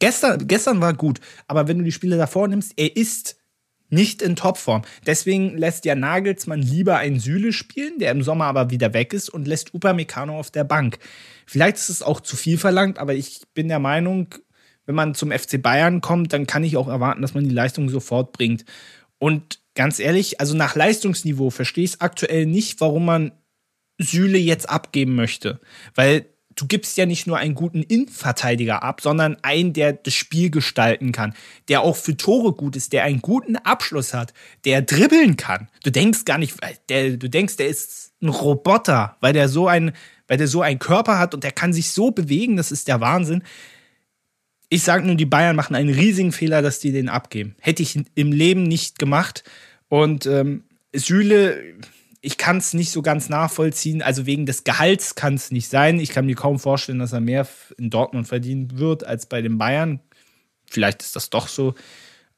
Gestern, gestern war gut, aber wenn du die Spiele davor nimmst, er ist nicht in Topform. Deswegen lässt ja Nagelsmann lieber einen Süle spielen, der im Sommer aber wieder weg ist und lässt Upamecano auf der Bank. Vielleicht ist es auch zu viel verlangt, aber ich bin der Meinung, wenn man zum FC Bayern kommt, dann kann ich auch erwarten, dass man die Leistung sofort bringt. Und ganz ehrlich, also nach Leistungsniveau verstehe ich es aktuell nicht, warum man Süle jetzt abgeben möchte. Weil du gibst ja nicht nur einen guten Innenverteidiger ab, sondern einen, der das Spiel gestalten kann, der auch für Tore gut ist, der einen guten Abschluss hat, der dribbeln kann. Du denkst gar nicht, der, du denkst, der ist ein Roboter, weil der so ein, weil der so einen Körper hat und der kann sich so bewegen, das ist der Wahnsinn. ich sage nur, die Bayern machen einen riesigen Fehler, dass die den abgeben. Hätte ich im Leben nicht gemacht. Und ähm, Süle, ich kann es nicht so ganz nachvollziehen. Also wegen des Gehalts kann es nicht sein. Ich kann mir kaum vorstellen, dass er mehr in Dortmund verdienen wird als bei den Bayern. Vielleicht ist das doch so.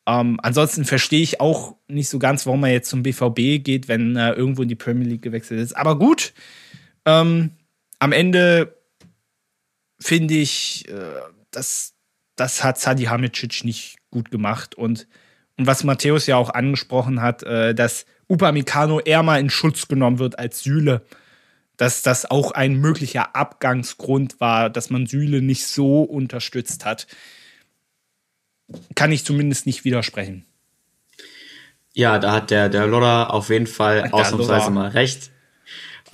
Ähm, ansonsten verstehe ich auch nicht so ganz, warum er jetzt zum BVB geht, wenn er irgendwo in die Premier League gewechselt ist. Aber gut, ähm, Ende finde ich, äh, das, das hat Sadi Hamicic nicht gut gemacht. Und, und was Matthäus ja auch angesprochen hat, äh, dass Upamecano eher mal in Schutz genommen wird als Süle. Dass das auch ein möglicher Abgangsgrund war, dass man Süle nicht so unterstützt hat. Kann ich zumindest nicht widersprechen. Ja, da hat der, der Lodder auf jeden Fall der ausnahmsweise mal recht.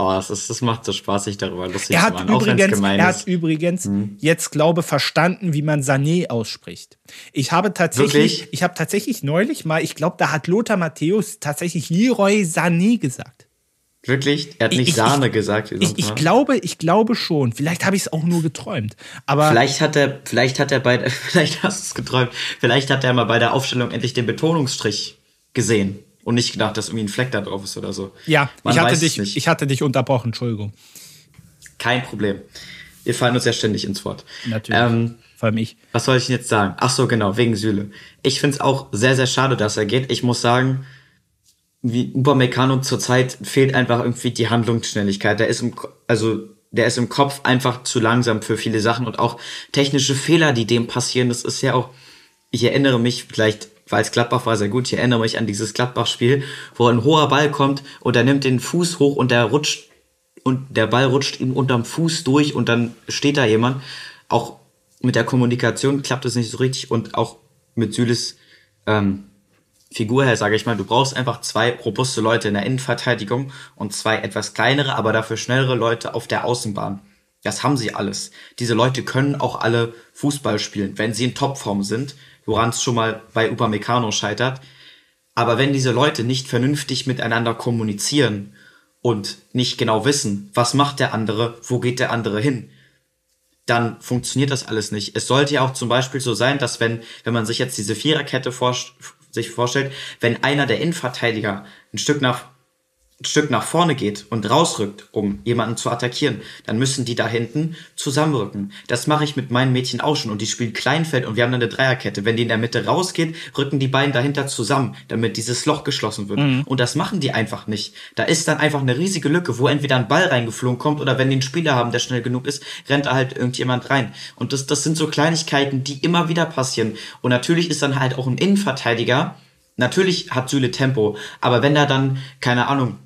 Oh, das, ist, das macht so Spaß, sich darüber lustig er hat zu machen, übrigens, Er hat übrigens hm. jetzt, glaube verstanden, wie man Sané ausspricht. Ich habe tatsächlich, Wirklich? ich habe tatsächlich neulich mal, ich glaube, da hat Lothar Matthäus tatsächlich Leroy Sané gesagt. Wirklich? Er hat nicht ich, Sahne ich, gesagt. Ich, ich, glaube, ich glaube schon. Vielleicht habe ich es auch nur geträumt. Aber vielleicht hat er, vielleicht hat er bei, vielleicht hast du es geträumt. Vielleicht hat er mal bei der Aufstellung endlich den Betonungsstrich gesehen und nicht gedacht, dass irgendwie ein Fleck da drauf ist oder so. Ja, ich hatte, dich, ich hatte dich unterbrochen, Entschuldigung. Kein Problem. Wir fallen uns ja ständig ins Wort. Natürlich. Ähm, Vor allem ich. Was soll ich denn jetzt sagen? Ach so, genau, wegen Süle. Ich finde es auch sehr, sehr schade, dass er geht. Ich muss sagen, wie Upamecano zurzeit fehlt einfach irgendwie die Handlungsschnelligkeit. Der ist im, also, der ist im Kopf einfach zu langsam für viele Sachen und auch technische Fehler, die dem passieren. Das ist ja auch, ich erinnere mich vielleicht weil Gladbach war sehr gut. Ich erinnere mich an dieses Gladbach-Spiel, wo ein hoher Ball kommt und er nimmt den Fuß hoch und der rutscht und der Ball rutscht ihm unterm Fuß durch und dann steht da jemand. Auch mit der Kommunikation klappt es nicht so richtig und auch mit Süles ähm, Figur her, sage ich mal, du brauchst einfach zwei robuste Leute in der Innenverteidigung und zwei etwas kleinere, aber dafür schnellere Leute auf der Außenbahn. Das haben sie alles. Diese Leute können auch alle Fußball spielen, wenn sie in Topform sind woran es schon mal bei Upamecano scheitert. Aber wenn diese Leute nicht vernünftig miteinander kommunizieren und nicht genau wissen, was macht der andere, wo geht der andere hin, dann funktioniert das alles nicht. Es sollte ja auch zum Beispiel so sein, dass wenn, wenn man sich jetzt diese Viererkette vor, sich vorstellt, wenn einer der Innenverteidiger ein Stück nach ein Stück nach vorne geht und rausrückt, um jemanden zu attackieren, dann müssen die da hinten zusammenrücken. Das mache ich mit meinen Mädchen auch schon und die spielen Kleinfeld und wir haben dann eine Dreierkette. Wenn die in der Mitte rausgeht, rücken die beiden dahinter zusammen, damit dieses Loch geschlossen wird. Mhm. Und das machen die einfach nicht. Da ist dann einfach eine riesige Lücke, wo entweder ein Ball reingeflogen kommt oder wenn die einen Spieler haben, der schnell genug ist, rennt da halt irgendjemand rein. Und das, das sind so Kleinigkeiten, die immer wieder passieren. Und natürlich ist dann halt auch ein Innenverteidiger, Natürlich hat Süle Tempo, aber wenn da dann, keine Ahnung,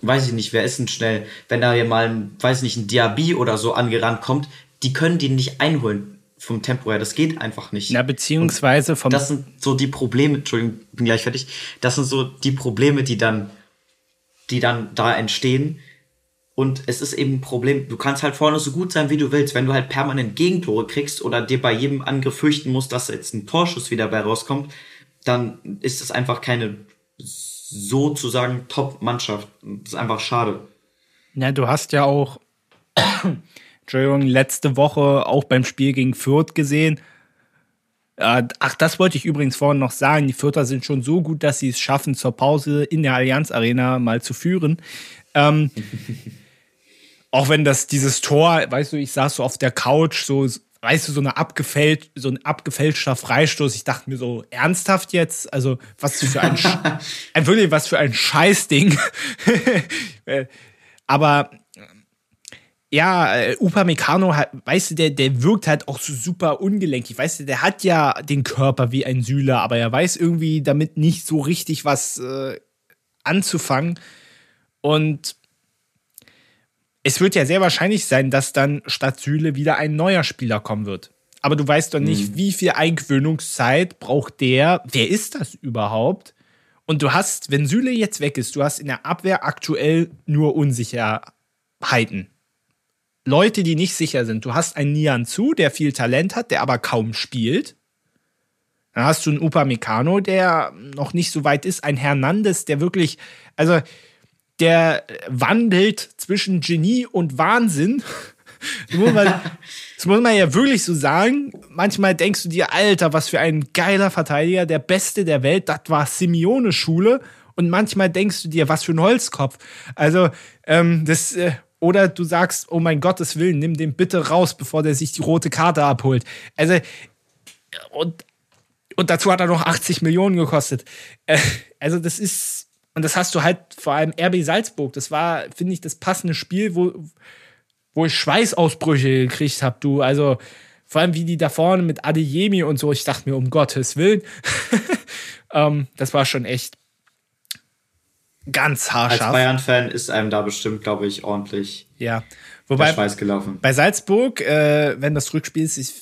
weiß ich nicht, wer ist denn schnell, wenn da hier mal weiß ich nicht, ein Diaby oder so angerannt kommt, die können die nicht einholen vom Tempo her. Das geht einfach nicht. Na, beziehungsweise vom. Das sind so die Probleme, Entschuldigung, bin gleich fertig. Das sind so die Probleme, die dann, die dann da entstehen. Und es ist eben ein Problem, du kannst halt vorne so gut sein, wie du willst. Wenn du halt permanent Gegentore kriegst oder dir bei jedem Angriff fürchten musst, dass jetzt ein Torschuss wieder bei rauskommt, dann ist das einfach keine sozusagen Top-Mannschaft. Das ist einfach schade. Ja, du hast ja auch, Entschuldigung, letzte Woche auch beim Spiel gegen Fürth gesehen. Ach, das wollte ich übrigens vorhin noch sagen. Die Fürther sind schon so gut, dass sie es schaffen, zur Pause in der Allianz Arena mal zu führen. Ähm, auch wenn das dieses Tor, weißt du, ich saß so auf der Couch, so weißt du, so eine abgefälscht, so ein abgefälschter Freistoß. Ich dachte mir so, ernsthaft jetzt? Also, was für ein, ein wirklich was für ein Scheißding. Aber ja, äh, Upamecano, weißt du, der, der wirkt halt auch so super ungelenkig. Weißt du, der hat ja den Körper wie ein Sühler, aber er weiß irgendwie damit nicht so richtig was äh, anzufangen. Und es wird ja sehr wahrscheinlich sein, dass dann statt Süle wieder ein neuer Spieler kommen wird. Aber du weißt doch nicht, mhm. wie viel Eingewöhnungszeit braucht der? Wer ist das überhaupt? Und du hast, wenn Süle jetzt weg ist, du hast in der Abwehr aktuell nur Unsicherheiten. Leute, die nicht sicher sind. Du hast einen Nian Zu, der viel Talent hat, der aber kaum spielt. Dann hast du einen Upamecano, der noch nicht so weit ist. Ein Hernandez, der wirklich, also der wandelt zwischen Genie und Wahnsinn. das, muss man, das muss man ja wirklich so sagen. Manchmal denkst du dir, Alter, was für ein geiler Verteidiger, der Beste der Welt, das war Simeone-Schule. Und manchmal denkst du dir, was für ein Holzkopf. Also, ähm, das, äh, oder du sagst, oh mein Gottes Willen, nimm den bitte raus, bevor der sich die rote Karte abholt. Also, und, und dazu hat er noch 80 Millionen gekostet. Äh, also, das ist, und das hast du halt vor allem RB Salzburg. Das war, finde ich, das passende Spiel, wo, wo ich Schweißausbrüche gekriegt habe, du. Also, vor allem wie die da vorne mit Adeyemi und so. Ich dachte mir, um Gottes Willen. ähm, das war schon echt ganz haarscharf. Als Bayern-Fan ist einem da bestimmt, glaube ich, ordentlich ja. Wobei, der Schweiß gelaufen. Bei Salzburg, äh, wenn das Rückspiel ist, ich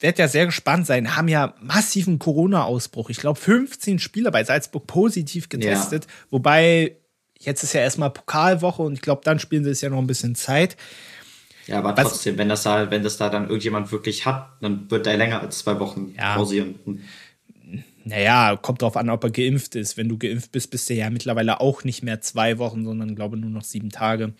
werde ja sehr gespannt sein, haben ja massiven Corona-Ausbruch. Ich glaube, 15 Spieler bei Salzburg positiv getestet. Ja. Wobei, jetzt ist ja erstmal Pokalwoche und ich glaube, dann spielen sie es ja noch ein bisschen Zeit. Ja, aber Was, trotzdem, wenn das da, wenn das da dann irgendjemand wirklich hat, dann wird er länger als zwei Wochen ja. pausieren. Naja, kommt drauf an, ob er geimpft ist. Wenn du geimpft bist, bist du ja mittlerweile auch nicht mehr zwei Wochen, sondern glaube nur noch sieben Tage.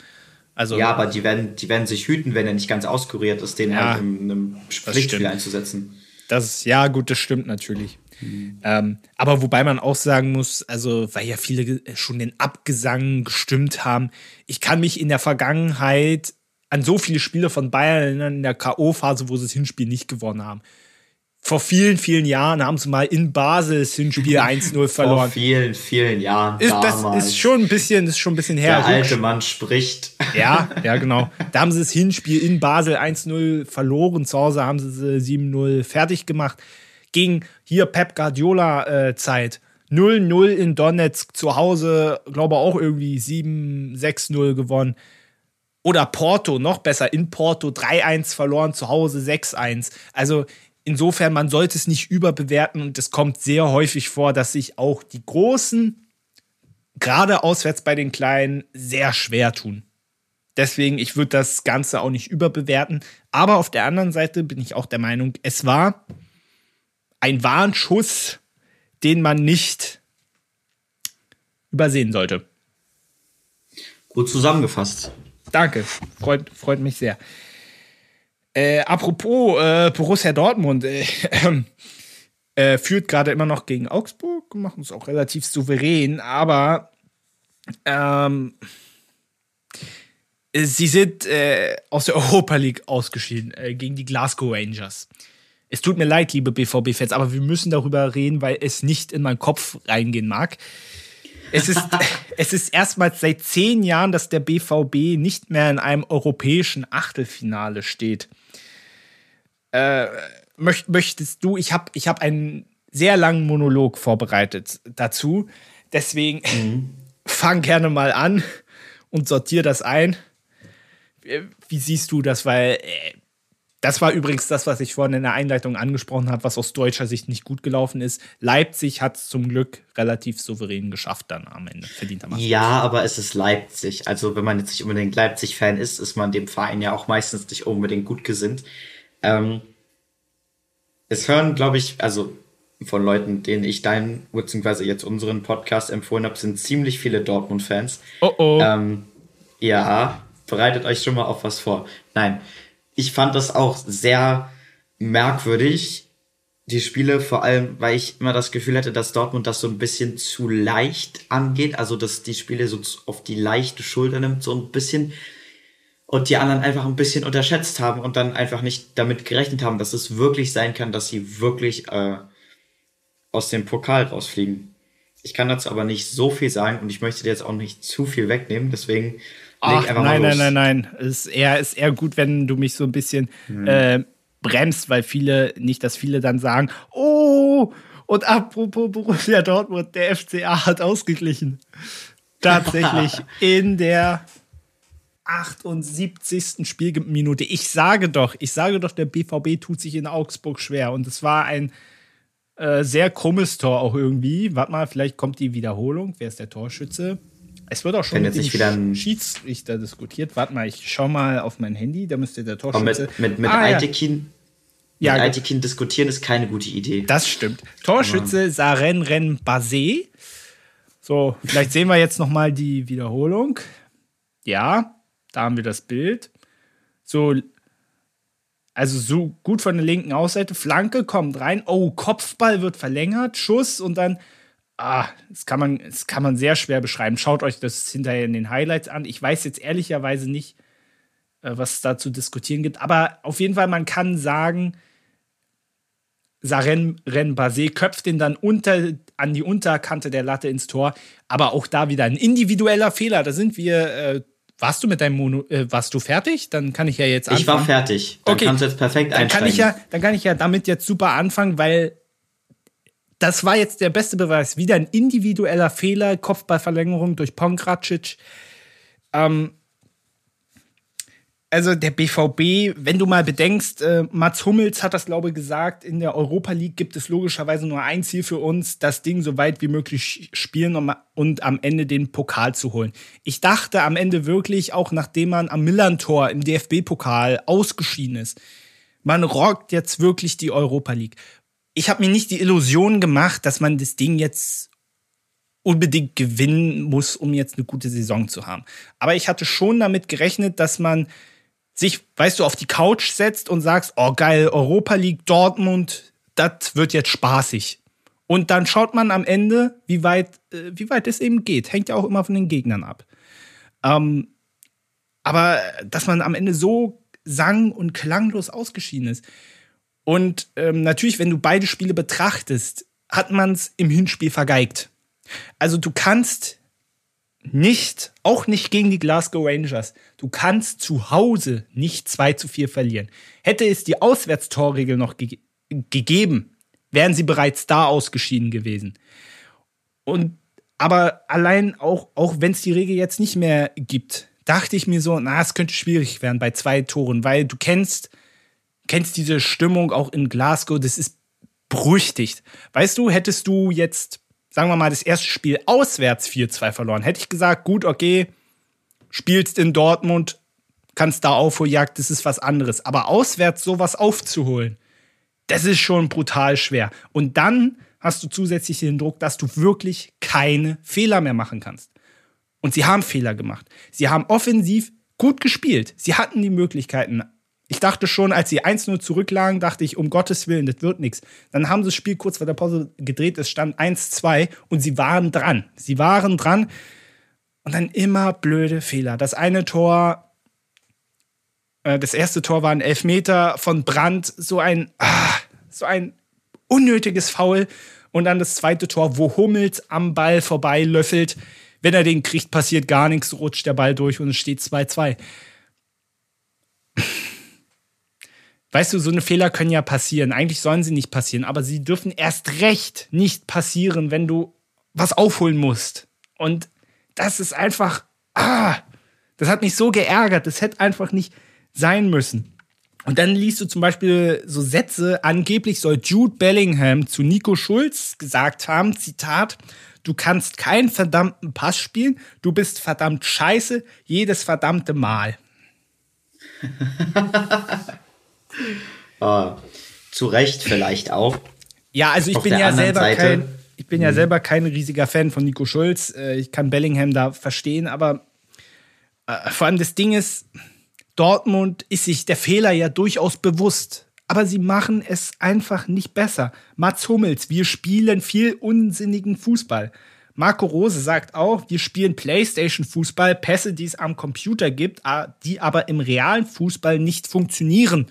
Also, ja, aber die werden, die werden sich hüten, wenn er nicht ganz auskuriert ist, den ja, halt in einem Pflichtspiel einzusetzen. Das ist, ja, gut, das stimmt natürlich. Mhm. Ähm, aber wobei man auch sagen muss, also, weil ja viele schon den Abgesang gestimmt haben, ich kann mich in der Vergangenheit an so viele Spiele von Bayern erinnern, in der K.O.-Phase, wo sie das Hinspiel nicht gewonnen haben vor vielen, vielen Jahren haben sie mal in Basel das Hinspiel 1-0 verloren. Vor vielen, vielen Jahren. Ist, das ist schon ein bisschen, ist schon ein bisschen her. Der alte Mann spricht. Ja, ja, genau. Da haben sie das Hinspiel in Basel 1-0 verloren. Zu Hause haben sie 7-0 fertig gemacht. Gegen hier Pep Guardiola äh, Zeit. 0-0 in Donetsk zu Hause, glaube auch irgendwie 7-6-0 gewonnen. Oder Porto, noch besser, in Porto 3-1 verloren, zu Hause 6-1. Also Insofern, man sollte es nicht überbewerten und es kommt sehr häufig vor, dass sich auch die Großen, gerade auswärts bei den Kleinen, sehr schwer tun. Deswegen, ich würde das Ganze auch nicht überbewerten. Aber auf der anderen Seite bin ich auch der Meinung, es war ein Warnschuss, den man nicht übersehen sollte. Gut zusammengefasst. Danke, freut, freut mich sehr. Äh, apropos äh, Borussia Dortmund äh, äh, führt gerade immer noch gegen Augsburg, machen es auch relativ souverän, aber ähm, sie sind äh, aus der Europa League ausgeschieden äh, gegen die Glasgow Rangers. Es tut mir leid, liebe BVB-Fans, aber wir müssen darüber reden, weil es nicht in meinen Kopf reingehen mag. Es ist, es ist erstmals seit zehn Jahren, dass der BVB nicht mehr in einem europäischen Achtelfinale steht. Äh, möcht, möchtest du, ich habe ich hab einen sehr langen Monolog vorbereitet dazu. Deswegen mhm. fang gerne mal an und sortier das ein. Wie siehst du das? Weil äh, das war übrigens das, was ich vorhin in der Einleitung angesprochen habe, was aus deutscher Sicht nicht gut gelaufen ist. Leipzig hat es zum Glück relativ souverän geschafft dann am Ende, verdientermaßen. Ja, aber es ist Leipzig. Also wenn man jetzt nicht unbedingt Leipzig-Fan ist, ist man dem Verein ja auch meistens nicht unbedingt gut gesinnt. Ähm, es hören, glaube ich, also von Leuten, denen ich deinen, beziehungsweise jetzt unseren Podcast empfohlen habe, sind ziemlich viele Dortmund-Fans. Oh oh. Ähm, ja, bereitet euch schon mal auf was vor. Nein, ich fand das auch sehr merkwürdig, die Spiele, vor allem, weil ich immer das Gefühl hatte, dass Dortmund das so ein bisschen zu leicht angeht, also dass die Spiele so auf die leichte Schulter nimmt, so ein bisschen und die anderen einfach ein bisschen unterschätzt haben und dann einfach nicht damit gerechnet haben, dass es wirklich sein kann, dass sie wirklich äh, aus dem Pokal rausfliegen. Ich kann dazu aber nicht so viel sagen und ich möchte dir jetzt auch nicht zu viel wegnehmen, deswegen Ach, leg einfach nein, mal los. Nein, nein, nein, nein. Es ist eher, ist eher gut, wenn du mich so ein bisschen hm. äh, bremst, weil viele, nicht, dass viele dann sagen, oh, und apropos Borussia Dortmund, der FCA hat ausgeglichen. Tatsächlich in der 78. Spielminute. Ich sage doch, ich sage doch, der BVB tut sich in Augsburg schwer. Und es war ein äh, sehr krummes Tor auch irgendwie. Warte mal, vielleicht kommt die Wiederholung. Wer ist der Torschütze? Es wird auch schon mit dem wieder ein Schiedsrichter diskutiert. Warte mal, ich schau mal auf mein Handy. Da müsste der Torschütze. mit mit, mit ah, Aitekin, ja. mit Aitekin diskutieren ist keine gute Idee. Das stimmt. Torschütze Saren Ren Basé. So, vielleicht sehen wir jetzt noch mal die Wiederholung. Ja, da haben wir das Bild. So, Also so gut von der linken Ausseite, Flanke kommt rein, oh, Kopfball wird verlängert, Schuss und dann, ah, das kann man, das kann man sehr schwer beschreiben. Schaut euch das hinterher in den Highlights an. Ich weiß jetzt ehrlicherweise nicht, äh, was es da zu diskutieren gibt, aber auf jeden Fall, man kann sagen, Saren Renbase köpft den dann unter, an die Unterkante der Latte ins Tor. Aber auch da wieder ein individueller Fehler. Da sind wir äh, warst du mit deinem Mono, äh, warst du fertig? Dann kann ich ja jetzt anfangen. Ich war fertig. Dann okay. kannst du jetzt perfekt dann einsteigen. Kann ich ja, dann kann ich ja damit jetzt super anfangen, weil das war jetzt der beste Beweis. Wieder ein individueller Fehler, Kopfballverlängerung durch Pongracic. Ähm, also der BVB, wenn du mal bedenkst, äh, Mats Hummels hat das, glaube ich, gesagt, in der Europa League gibt es logischerweise nur ein Ziel für uns, das Ding so weit wie möglich spielen um, und am Ende den Pokal zu holen. Ich dachte am Ende wirklich, auch nachdem man am Millantor im DFB-Pokal ausgeschieden ist, man rockt jetzt wirklich die Europa League. Ich habe mir nicht die Illusion gemacht, dass man das Ding jetzt unbedingt gewinnen muss, um jetzt eine gute Saison zu haben. Aber ich hatte schon damit gerechnet, dass man sich, weißt du, auf die Couch setzt und sagst, oh geil, Europa League, Dortmund, das wird jetzt spaßig. Und dann schaut man am Ende, wie weit, äh, wie weit es eben geht. Hängt ja auch immer von den Gegnern ab. Ähm, aber dass man am Ende so sang- und klanglos ausgeschieden ist. Und ähm, natürlich, wenn du beide Spiele betrachtest, hat man es im Hinspiel vergeigt. Also du kannst nicht, auch nicht gegen die Glasgow Rangers. Du kannst zu Hause nicht 2 zu 4 verlieren. Hätte es die Auswärtstorregel noch ge gegeben, wären sie bereits da ausgeschieden gewesen. Und aber allein auch, auch wenn es die Regel jetzt nicht mehr gibt, dachte ich mir so, na, es könnte schwierig werden bei zwei Toren, weil du kennst, kennst diese Stimmung auch in Glasgow, das ist berüchtigt. Weißt du, hättest du jetzt sagen wir mal, das erste Spiel auswärts 4-2 verloren, hätte ich gesagt, gut, okay, spielst in Dortmund, kannst da Aufholjagd, das ist was anderes. Aber auswärts sowas aufzuholen, das ist schon brutal schwer. Und dann hast du zusätzlich den Druck, dass du wirklich keine Fehler mehr machen kannst. Und sie haben Fehler gemacht. Sie haben offensiv gut gespielt. Sie hatten die Möglichkeiten, ich dachte schon, als sie 1-0 zurücklagen, dachte ich, um Gottes Willen, das wird nichts. Dann haben sie das Spiel kurz vor der Pause gedreht, es stand 1-2 und sie waren dran. Sie waren dran und dann immer blöde Fehler. Das eine Tor, äh, das erste Tor war ein Elfmeter von Brandt, so ein, ah, so ein unnötiges Foul. Und dann das zweite Tor, wo Hummels am Ball vorbei löffelt. Wenn er den kriegt, passiert gar nichts, rutscht der Ball durch und es steht 2-2. Weißt du, so eine Fehler können ja passieren. Eigentlich sollen sie nicht passieren, aber sie dürfen erst recht nicht passieren, wenn du was aufholen musst. Und das ist einfach, ah, das hat mich so geärgert. Das hätte einfach nicht sein müssen. Und dann liest du zum Beispiel so Sätze, angeblich soll Jude Bellingham zu Nico Schulz gesagt haben, Zitat, du kannst keinen verdammten Pass spielen, du bist verdammt scheiße, jedes verdammte Mal. äh, zu Recht vielleicht auch. Ja, also ich Auf bin ja selber Seite, kein, ich bin ja mhm. selber kein riesiger Fan von Nico Schulz. Äh, ich kann Bellingham da verstehen, aber äh, vor allem das Ding ist, Dortmund ist sich der Fehler ja durchaus bewusst. Aber sie machen es einfach nicht besser. Mats Hummels, wir spielen viel unsinnigen Fußball. Marco Rose sagt auch, wir spielen Playstation-Fußball, Pässe, die es am Computer gibt, die aber im realen Fußball nicht funktionieren.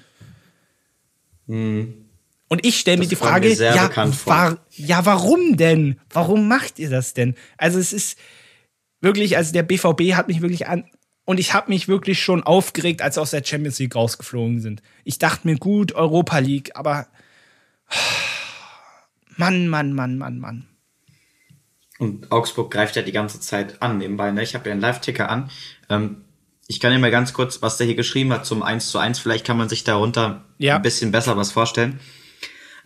Mhm. Und ich stelle mir die Frage, ja, war, ja, warum denn? Warum macht ihr das denn? Also es ist wirklich, also der BVB hat mich wirklich an und ich habe mich wirklich schon aufgeregt, als sie aus der Champions League rausgeflogen sind. Ich dachte mir, gut, Europa League, aber Mann, Mann, Mann, Mann, Mann. Und Augsburg greift ja die ganze Zeit an nebenbei. Ne? Ich habe ja einen Live-Ticker an. Ähm, ich kann dir mal ganz kurz, was der hier geschrieben hat zum 1 zu 1, vielleicht kann man sich darunter ja. ein bisschen besser was vorstellen.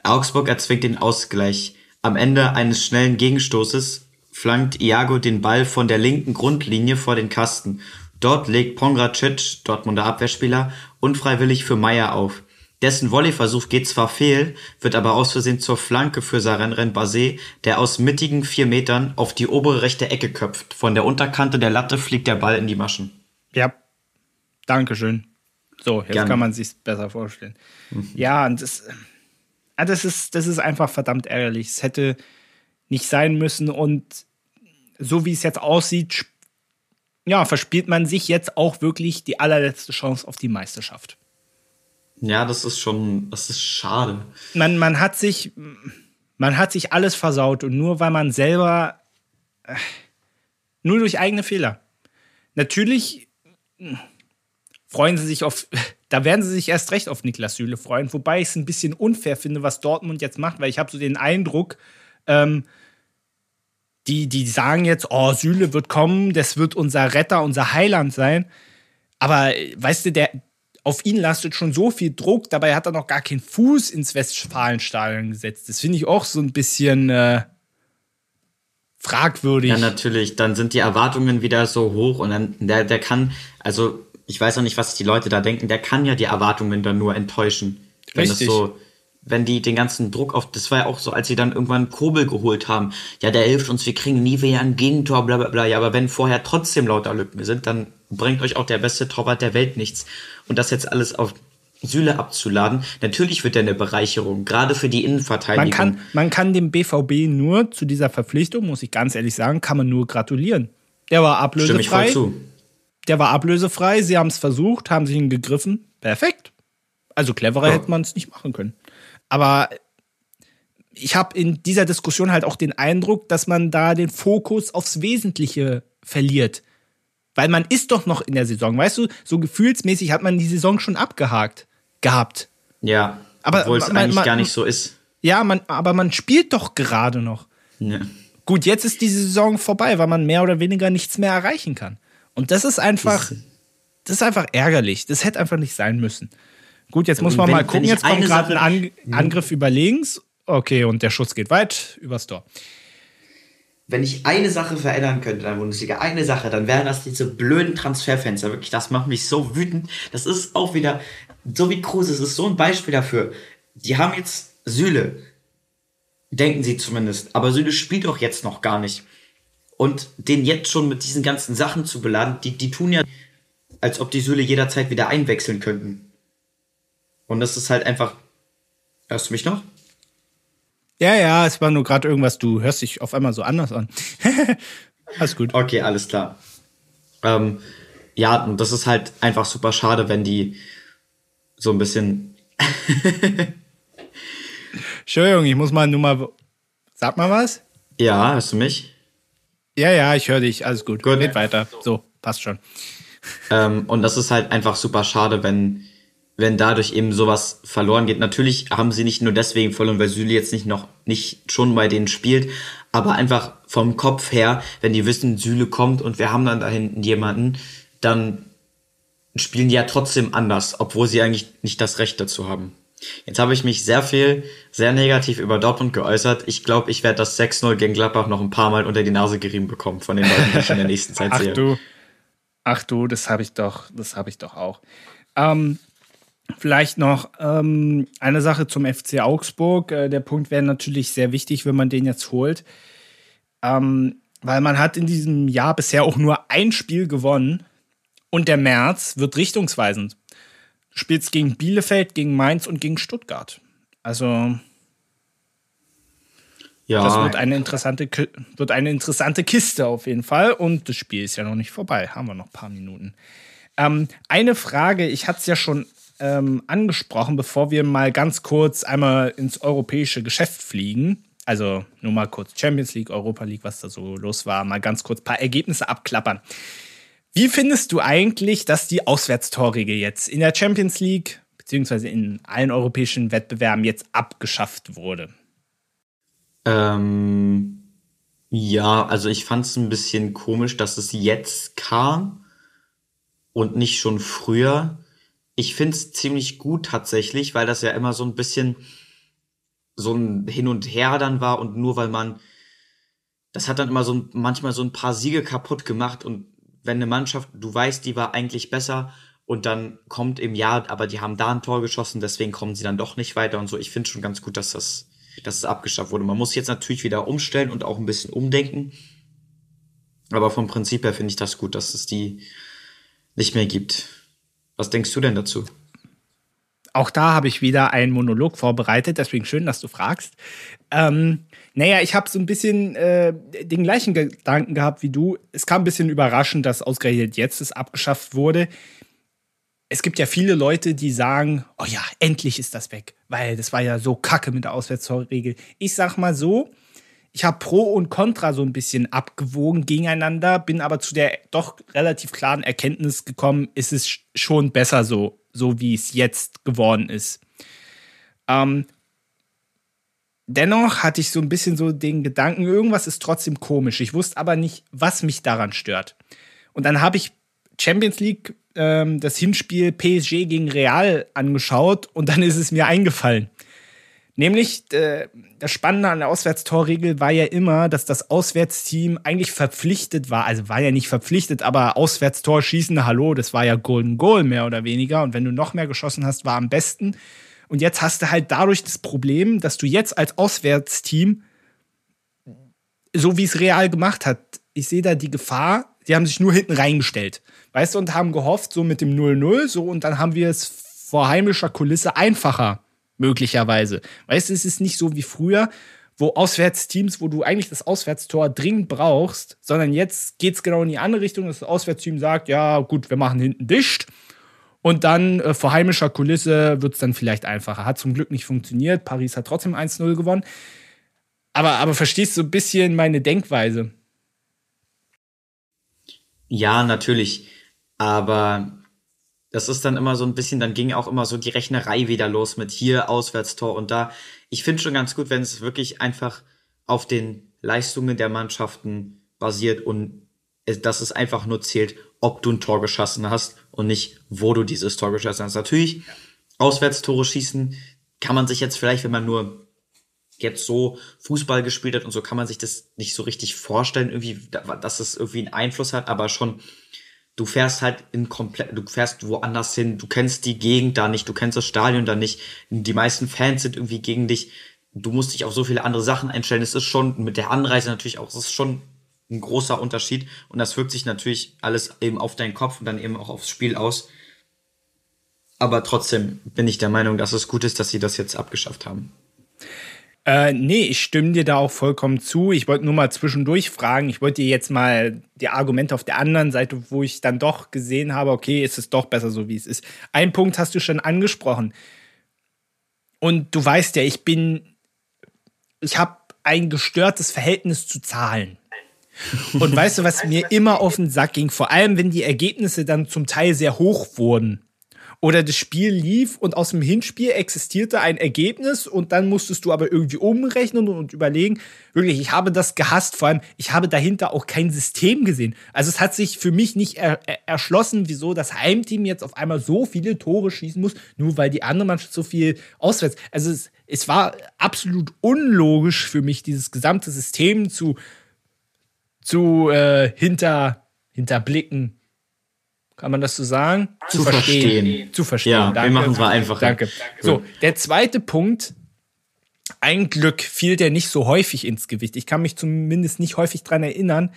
Augsburg erzwingt den Ausgleich. Am Ende eines schnellen Gegenstoßes flankt Iago den Ball von der linken Grundlinie vor den Kasten. Dort legt Pongracic, Dortmunder Abwehrspieler, unfreiwillig für Meier auf. Dessen Volleyversuch geht zwar fehl, wird aber aus Versehen zur Flanke für Saren Basé, der aus mittigen vier Metern auf die obere rechte Ecke köpft. Von der Unterkante der Latte fliegt der Ball in die Maschen. Ja, Dankeschön. So, jetzt Gerne. kann man sich besser vorstellen. Mhm. Ja, und das, ah, das, ist, das ist einfach verdammt ärgerlich. Es hätte nicht sein müssen und so wie es jetzt aussieht, ja, verspielt man sich jetzt auch wirklich die allerletzte Chance auf die Meisterschaft. Ja, das ist schon, das ist schade. Man, man hat sich, man hat sich alles versaut und nur weil man selber, äh, nur durch eigene Fehler. Natürlich freuen sie sich auf, da werden sie sich erst recht auf Niklas Süle freuen, wobei ich es ein bisschen unfair finde, was Dortmund jetzt macht, weil ich habe so den Eindruck, ähm, die, die sagen jetzt, oh, Süle wird kommen, das wird unser Retter, unser Heiland sein. Aber weißt du, der, auf ihn lastet schon so viel Druck, dabei hat er noch gar keinen Fuß ins Westfalenstadion gesetzt. Das finde ich auch so ein bisschen äh, fragwürdig. Ja, natürlich. Dann sind die Erwartungen wieder so hoch und dann, der, der kann, also ich weiß auch nicht, was die Leute da denken, der kann ja die Erwartungen dann nur enttäuschen. Wenn Richtig. das so wenn die den ganzen Druck auf, das war ja auch so, als sie dann irgendwann Kobel geholt haben, ja, der hilft uns, wir kriegen nie wieder ein Gegentor, bla bla bla, ja, aber wenn vorher trotzdem lauter Lücken sind, dann bringt euch auch der beste Torwart der Welt nichts. Und das jetzt alles auf Süle abzuladen, natürlich wird er eine Bereicherung, gerade für die Innenverteidigung. Man kann, man kann dem BVB nur zu dieser Verpflichtung, muss ich ganz ehrlich sagen, kann man nur gratulieren. Der war ablösefrei. Stimme ich voll zu. Der war ablösefrei, sie haben es versucht, haben sich ihn gegriffen. Perfekt. Also cleverer ja. hätte man es nicht machen können. Aber ich habe in dieser Diskussion halt auch den Eindruck, dass man da den Fokus aufs Wesentliche verliert. Weil man ist doch noch in der Saison, weißt du, so gefühlsmäßig hat man die Saison schon abgehakt gehabt. Ja, aber obwohl es eigentlich man, gar nicht so ist. Ja, man, aber man spielt doch gerade noch. Ja. Gut, jetzt ist die Saison vorbei, weil man mehr oder weniger nichts mehr erreichen kann. Und das ist einfach, das ist einfach ärgerlich. Das hätte einfach nicht sein müssen. Gut, jetzt muss man wenn, mal gucken. Jetzt kommt gerade ein An Angriff über links. Okay, und der Schuss geht weit übers Tor. Wenn ich eine Sache verändern könnte in der Bundesliga, eine Sache, dann wären das diese blöden Transferfenster. Wirklich, das macht mich so wütend. Das ist auch wieder, so wie Kruse, es ist so ein Beispiel dafür. Die haben jetzt Süle. Denken sie zumindest. Aber Süle spielt doch jetzt noch gar nicht. Und den jetzt schon mit diesen ganzen Sachen zu beladen, die, die tun ja, als ob die Süle jederzeit wieder einwechseln könnten. Und das ist halt einfach. Hörst du mich noch? Ja, ja, es war nur gerade irgendwas, du hörst dich auf einmal so anders an. alles gut. Okay, alles klar. Ähm, ja, und das ist halt einfach super schade, wenn die so ein bisschen. Entschuldigung, ich muss mal nur mal. Sag mal was? Ja, hörst du mich? Ja, ja, ich höre dich. Alles gut. Gut. Geht weiter. So, passt schon. Ähm, und das ist halt einfach super schade, wenn wenn dadurch eben sowas verloren geht. Natürlich haben sie nicht nur deswegen verloren, weil Süle jetzt nicht noch nicht schon bei denen spielt, aber einfach vom Kopf her, wenn die wissen, Süle kommt und wir haben dann da hinten jemanden, dann spielen die ja trotzdem anders, obwohl sie eigentlich nicht das Recht dazu haben. Jetzt habe ich mich sehr viel, sehr negativ über Dortmund geäußert. Ich glaube, ich werde das 6-0 gegen Gladbach noch ein paar Mal unter die Nase gerieben bekommen von den Leuten, die ich in der nächsten Zeit Ach sehe. Du. Ach du, das habe ich doch, das habe ich doch auch. Ähm, Vielleicht noch ähm, eine Sache zum FC Augsburg. Äh, der Punkt wäre natürlich sehr wichtig, wenn man den jetzt holt. Ähm, weil man hat in diesem Jahr bisher auch nur ein Spiel gewonnen. Und der März wird richtungsweisend. Du spielst gegen Bielefeld, gegen Mainz und gegen Stuttgart. Also ja. das wird eine, interessante, wird eine interessante Kiste auf jeden Fall. Und das Spiel ist ja noch nicht vorbei. Haben wir noch ein paar Minuten. Ähm, eine Frage, ich hatte es ja schon ähm, angesprochen, bevor wir mal ganz kurz einmal ins europäische Geschäft fliegen. Also nur mal kurz Champions League, Europa League, was da so los war, mal ganz kurz ein paar Ergebnisse abklappern. Wie findest du eigentlich, dass die Auswärtstorregel jetzt in der Champions League beziehungsweise in allen europäischen Wettbewerben jetzt abgeschafft wurde? Ähm, ja, also ich fand es ein bisschen komisch, dass es jetzt kam und nicht schon früher ich finde es ziemlich gut tatsächlich, weil das ja immer so ein bisschen so ein Hin und Her dann war und nur weil man, das hat dann immer so manchmal so ein paar Siege kaputt gemacht und wenn eine Mannschaft, du weißt, die war eigentlich besser und dann kommt im Jahr, aber die haben da ein Tor geschossen, deswegen kommen sie dann doch nicht weiter und so. Ich finde schon ganz gut, dass das, dass es abgeschafft wurde. Man muss jetzt natürlich wieder umstellen und auch ein bisschen umdenken. Aber vom Prinzip her finde ich das gut, dass es die nicht mehr gibt. Was denkst du denn dazu? Auch da habe ich wieder einen Monolog vorbereitet, deswegen schön, dass du fragst. Ähm, naja, ich habe so ein bisschen äh, den gleichen Gedanken gehabt wie du. Es kam ein bisschen überraschend, dass ausgerechnet jetzt es abgeschafft wurde. Es gibt ja viele Leute, die sagen, oh ja, endlich ist das weg, weil das war ja so kacke mit der Auswärtstorregel. Ich sag mal so, ich habe Pro und Contra so ein bisschen abgewogen gegeneinander, bin aber zu der doch relativ klaren Erkenntnis gekommen, ist es schon besser so, so wie es jetzt geworden ist. Ähm, dennoch hatte ich so ein bisschen so den Gedanken, irgendwas ist trotzdem komisch. Ich wusste aber nicht, was mich daran stört. Und dann habe ich Champions League ähm, das Hinspiel PSG gegen Real angeschaut und dann ist es mir eingefallen. Nämlich, äh, das Spannende an der Auswärtstorregel war ja immer, dass das Auswärtsteam eigentlich verpflichtet war. Also war ja nicht verpflichtet, aber Auswärtstor schießen, hallo, das war ja Golden Goal mehr oder weniger. Und wenn du noch mehr geschossen hast, war am besten. Und jetzt hast du halt dadurch das Problem, dass du jetzt als Auswärtsteam, so wie es Real gemacht hat, ich sehe da die Gefahr, die haben sich nur hinten reingestellt. Weißt du, und haben gehofft, so mit dem 0-0, so, und dann haben wir es vor heimischer Kulisse einfacher, möglicherweise. Weißt du, es ist nicht so wie früher, wo Auswärtsteams, wo du eigentlich das Auswärtstor dringend brauchst, sondern jetzt geht es genau in die andere Richtung, dass das Auswärtsteam sagt, ja, gut, wir machen hinten dicht und dann äh, vor heimischer Kulisse wird es dann vielleicht einfacher. Hat zum Glück nicht funktioniert. Paris hat trotzdem 1-0 gewonnen. Aber, aber verstehst du ein bisschen meine Denkweise? Ja, natürlich. Aber das ist dann immer so ein bisschen, dann ging auch immer so die Rechnerei wieder los mit hier Auswärtstor und da. Ich finde schon ganz gut, wenn es wirklich einfach auf den Leistungen der Mannschaften basiert und dass es einfach nur zählt, ob du ein Tor geschossen hast und nicht, wo du dieses Tor geschossen hast. Natürlich, Auswärtstore schießen kann man sich jetzt vielleicht, wenn man nur jetzt so Fußball gespielt hat und so, kann man sich das nicht so richtig vorstellen, irgendwie, dass es irgendwie einen Einfluss hat, aber schon, du fährst halt in komplett, du fährst woanders hin, du kennst die Gegend da nicht, du kennst das Stadion da nicht, die meisten Fans sind irgendwie gegen dich, du musst dich auf so viele andere Sachen einstellen, es ist schon mit der Anreise natürlich auch, es ist schon ein großer Unterschied. Und das wirkt sich natürlich alles eben auf deinen Kopf und dann eben auch aufs Spiel aus. Aber trotzdem bin ich der Meinung, dass es gut ist, dass sie das jetzt abgeschafft haben. Äh, nee, ich stimme dir da auch vollkommen zu. Ich wollte nur mal zwischendurch fragen. Ich wollte dir jetzt mal die Argumente auf der anderen Seite, wo ich dann doch gesehen habe, okay, ist es doch besser so, wie es ist. Ein Punkt hast du schon angesprochen. Und du weißt ja, ich bin, ich habe ein gestörtes Verhältnis zu Zahlen. Und weißt du, was mir immer auf den Sack ging? Vor allem, wenn die Ergebnisse dann zum Teil sehr hoch wurden. Oder das Spiel lief und aus dem Hinspiel existierte ein Ergebnis und dann musstest du aber irgendwie umrechnen und überlegen. Wirklich, ich habe das gehasst. Vor allem, ich habe dahinter auch kein System gesehen. Also es hat sich für mich nicht er er erschlossen, wieso das Heimteam jetzt auf einmal so viele Tore schießen muss, nur weil die andere Mannschaft so viel auswärts. Also es, es war absolut unlogisch für mich, dieses gesamte System zu zu äh, hinter, hinterblicken. Kann man das so sagen? Zu, verstehen. verstehen. Zu verstehen. Ja, Danke. wir machen es mal einfach. Danke. So, der zweite Punkt. Ein Glück fiel der nicht so häufig ins Gewicht. Ich kann mich zumindest nicht häufig dran erinnern.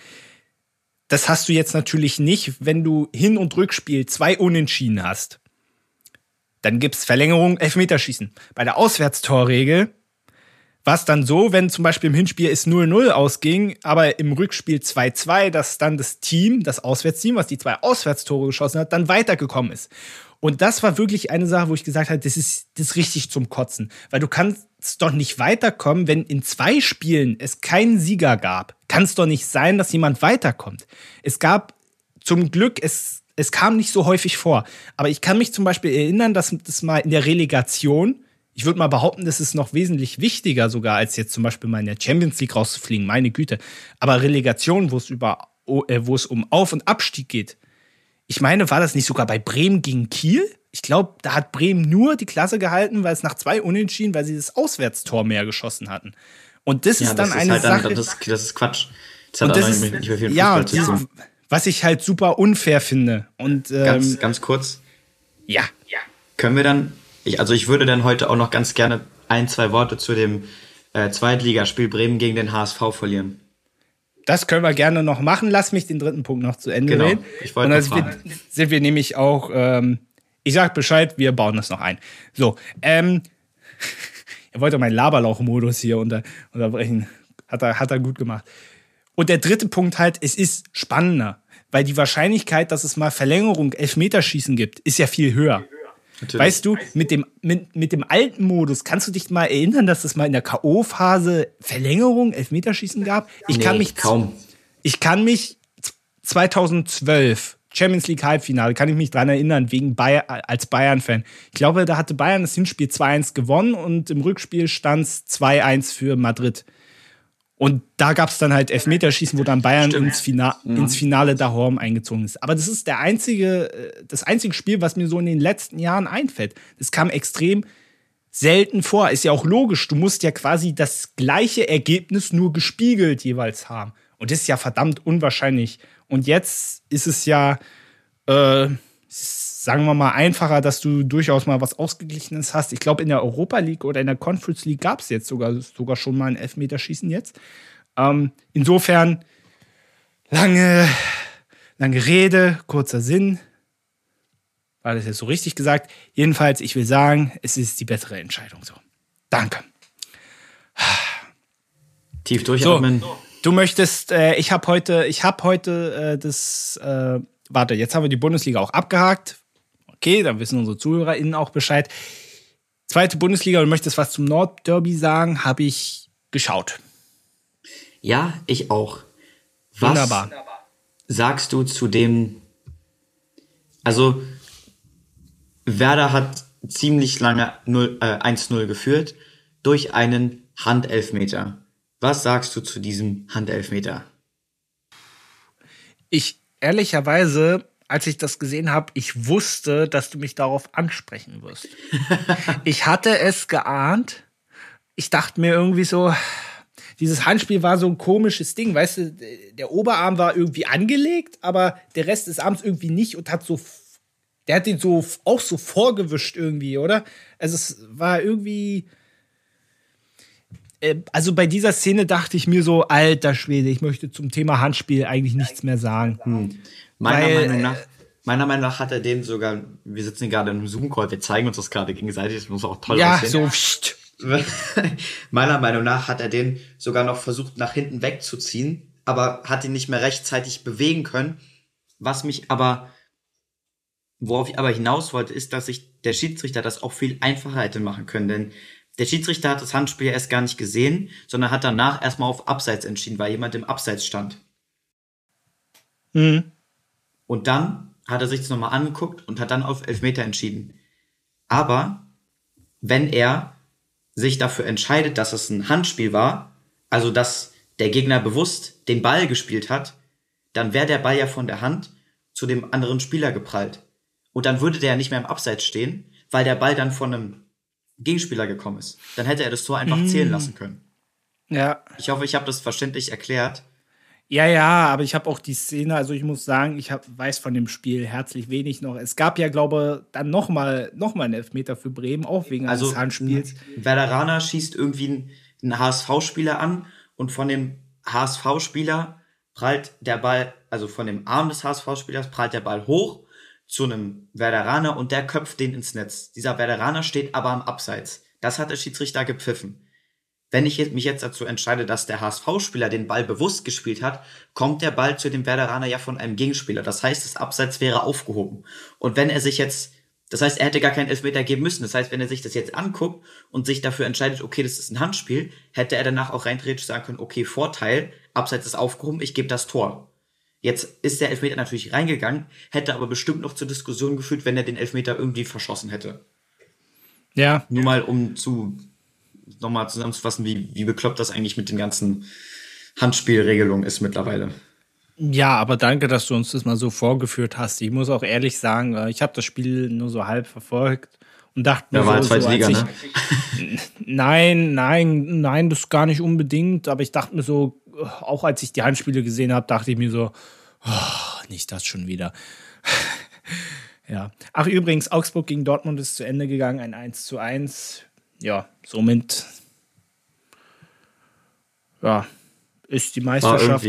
Das hast du jetzt natürlich nicht, wenn du Hin- und Rückspiel zwei Unentschieden hast. Dann gibt's Verlängerung, Elfmeterschießen. Bei der Auswärtstorregel war es dann so, wenn zum Beispiel im Hinspiel es 0-0 ausging, aber im Rückspiel 2-2, dass dann das Team, das Auswärtsteam, was die zwei Auswärtstore geschossen hat, dann weitergekommen ist. Und das war wirklich eine Sache, wo ich gesagt habe, das ist, das ist richtig zum Kotzen. Weil du kannst doch nicht weiterkommen, wenn in zwei Spielen es keinen Sieger gab. Kann es doch nicht sein, dass jemand weiterkommt. Es gab zum Glück, es, es kam nicht so häufig vor. Aber ich kann mich zum Beispiel erinnern, dass das mal in der Relegation ich würde mal behaupten, das ist noch wesentlich wichtiger sogar, als jetzt zum Beispiel mal in der Champions League rauszufliegen, meine Güte. Aber Relegation, wo es über, äh, wo es um Auf- und Abstieg geht. Ich meine, war das nicht sogar bei Bremen gegen Kiel? Ich glaube, da hat Bremen nur die Klasse gehalten, weil es nach zwei Unentschieden, weil sie das Auswärtstor mehr geschossen hatten. Und das ja, ist dann das ist eine halt Sache. Dann, das, das, ist Quatsch. Das hat und das ist, nicht mehr viel ja, tun. Was ich halt super unfair finde. Und, ähm, ganz, ganz kurz. Ja. ja. Können wir dann ich, also ich würde dann heute auch noch ganz gerne ein, zwei Worte zu dem äh, Zweitligaspiel Bremen gegen den HSV verlieren. Das können wir gerne noch machen. Lass mich den dritten Punkt noch zu Ende genau. reden. Ich wollte Und dann sind wir, sind wir nämlich auch ähm, Ich sag Bescheid, wir bauen das noch ein. So, ähm, er wollte meinen Laberlauch-Modus hier unter, unterbrechen. Hat er, hat er gut gemacht. Und der dritte Punkt halt, es ist spannender, weil die Wahrscheinlichkeit, dass es mal Verlängerung, Elfmeterschießen gibt, ist ja viel höher. Natürlich. Weißt du, mit dem, mit, mit dem alten Modus, kannst du dich mal erinnern, dass es mal in der K.O.-Phase Verlängerung, Elfmeterschießen gab? Ich nee, kann mich kaum. Ich kann mich 2012 Champions League Halbfinale, kann ich mich dran erinnern, wegen Bayern, als Bayern-Fan. Ich glaube, da hatte Bayern das Hinspiel 2-1 gewonnen und im Rückspiel stand es 2-1 für Madrid. Und da gab es dann halt Elfmeterschießen, wo dann Bayern ins, Fina ja. ins Finale daheim eingezogen ist. Aber das ist der einzige, äh, das einzige Spiel, was mir so in den letzten Jahren einfällt. Das kam extrem selten vor. Ist ja auch logisch. Du musst ja quasi das gleiche Ergebnis nur gespiegelt jeweils haben. Und das ist ja verdammt unwahrscheinlich. Und jetzt ist es ja, äh, sagen wir mal, einfacher, dass du durchaus mal was Ausgeglichenes hast. Ich glaube, in der Europa League oder in der Conference League gab es jetzt sogar, sogar schon mal ein Elfmeterschießen jetzt. Ähm, insofern, lange, lange Rede, kurzer Sinn. War das jetzt so richtig gesagt? Jedenfalls, ich will sagen, es ist die bessere Entscheidung so. Danke. Tief durchatmen. So, du möchtest, äh, ich habe heute, ich habe heute äh, das, äh, warte, jetzt haben wir die Bundesliga auch abgehakt. Okay, dann wissen unsere ZuhörerInnen auch Bescheid. Zweite Bundesliga, du möchtest was zum Nordderby sagen, habe ich geschaut. Ja, ich auch. Was Wunderbar. sagst du zu dem? Also, Werder hat ziemlich lange 0, äh, 1-0 geführt durch einen Handelfmeter. Was sagst du zu diesem Handelfmeter? Ich ehrlicherweise als ich das gesehen habe, ich wusste, dass du mich darauf ansprechen wirst. ich hatte es geahnt. Ich dachte mir irgendwie so, dieses Handspiel war so ein komisches Ding, weißt du, der Oberarm war irgendwie angelegt, aber der Rest des Arms irgendwie nicht und hat so, der hat den so auch so vorgewischt irgendwie, oder? Also es war irgendwie, äh, also bei dieser Szene dachte ich mir so, alter Schwede, ich möchte zum Thema Handspiel eigentlich nichts mehr sagen. Hm. Meiner Weil, Meinung nach, meiner Meinung nach hat er den sogar, wir sitzen gerade in einem Zoom-Call, wir zeigen uns das gerade gegenseitig, das muss auch toll ja, aussehen. Ja, so. meiner Meinung nach hat er den sogar noch versucht nach hinten wegzuziehen, aber hat ihn nicht mehr rechtzeitig bewegen können. Was mich aber, worauf ich aber hinaus wollte, ist, dass sich der Schiedsrichter das auch viel einfacher hätte machen können, denn der Schiedsrichter hat das Handspiel erst gar nicht gesehen, sondern hat danach erstmal auf Abseits entschieden, weil jemand im Abseits stand. Mhm. Und dann hat er sich das nochmal angeguckt und hat dann auf Elfmeter entschieden. Aber wenn er sich dafür entscheidet, dass es ein Handspiel war, also dass der Gegner bewusst den Ball gespielt hat, dann wäre der Ball ja von der Hand zu dem anderen Spieler geprallt. Und dann würde der ja nicht mehr im Abseits stehen, weil der Ball dann von einem Gegenspieler gekommen ist. Dann hätte er das Tor einfach mm. zählen lassen können. Ja. Ich hoffe, ich habe das verständlich erklärt. Ja, ja, aber ich habe auch die Szene, also ich muss sagen, ich hab, weiß von dem Spiel herzlich wenig noch. Es gab ja, glaube ich, dann nochmal noch mal einen Elfmeter für Bremen, auch wegen also, eines Handspiels. Werderaner schießt irgendwie einen HSV-Spieler an und von dem HSV-Spieler prallt der Ball, also von dem Arm des HSV-Spielers prallt der Ball hoch zu einem Werderaner und der köpft den ins Netz. Dieser Werderaner steht aber am Abseits. Das hat der Schiedsrichter gepfiffen. Wenn ich mich jetzt dazu entscheide, dass der HSV-Spieler den Ball bewusst gespielt hat, kommt der Ball zu dem Werderaner ja von einem Gegenspieler. Das heißt, das Abseits wäre aufgehoben. Und wenn er sich jetzt, das heißt, er hätte gar keinen Elfmeter geben müssen. Das heißt, wenn er sich das jetzt anguckt und sich dafür entscheidet, okay, das ist ein Handspiel, hätte er danach auch rein theoretisch sagen können, okay, Vorteil, Abseits ist aufgehoben, ich gebe das Tor. Jetzt ist der Elfmeter natürlich reingegangen, hätte aber bestimmt noch zur Diskussion geführt, wenn er den Elfmeter irgendwie verschossen hätte. Ja. Nur mal um zu nochmal zusammenzufassen, wie, wie bekloppt das eigentlich mit den ganzen Handspielregelungen ist mittlerweile. Ja, aber danke, dass du uns das mal so vorgeführt hast. Ich muss auch ehrlich sagen, äh, ich habe das Spiel nur so halb verfolgt und dachte mir, ja, war so, zweite so, Liga, ich, ne? nein, nein, nein, das gar nicht unbedingt. Aber ich dachte mir so, auch als ich die Handspiele gesehen habe, dachte ich mir so, oh, nicht das schon wieder. ja. Ach übrigens, Augsburg gegen Dortmund ist zu Ende gegangen, ein 1 zu 1 ja, somit ja, ist die Meisterschaft.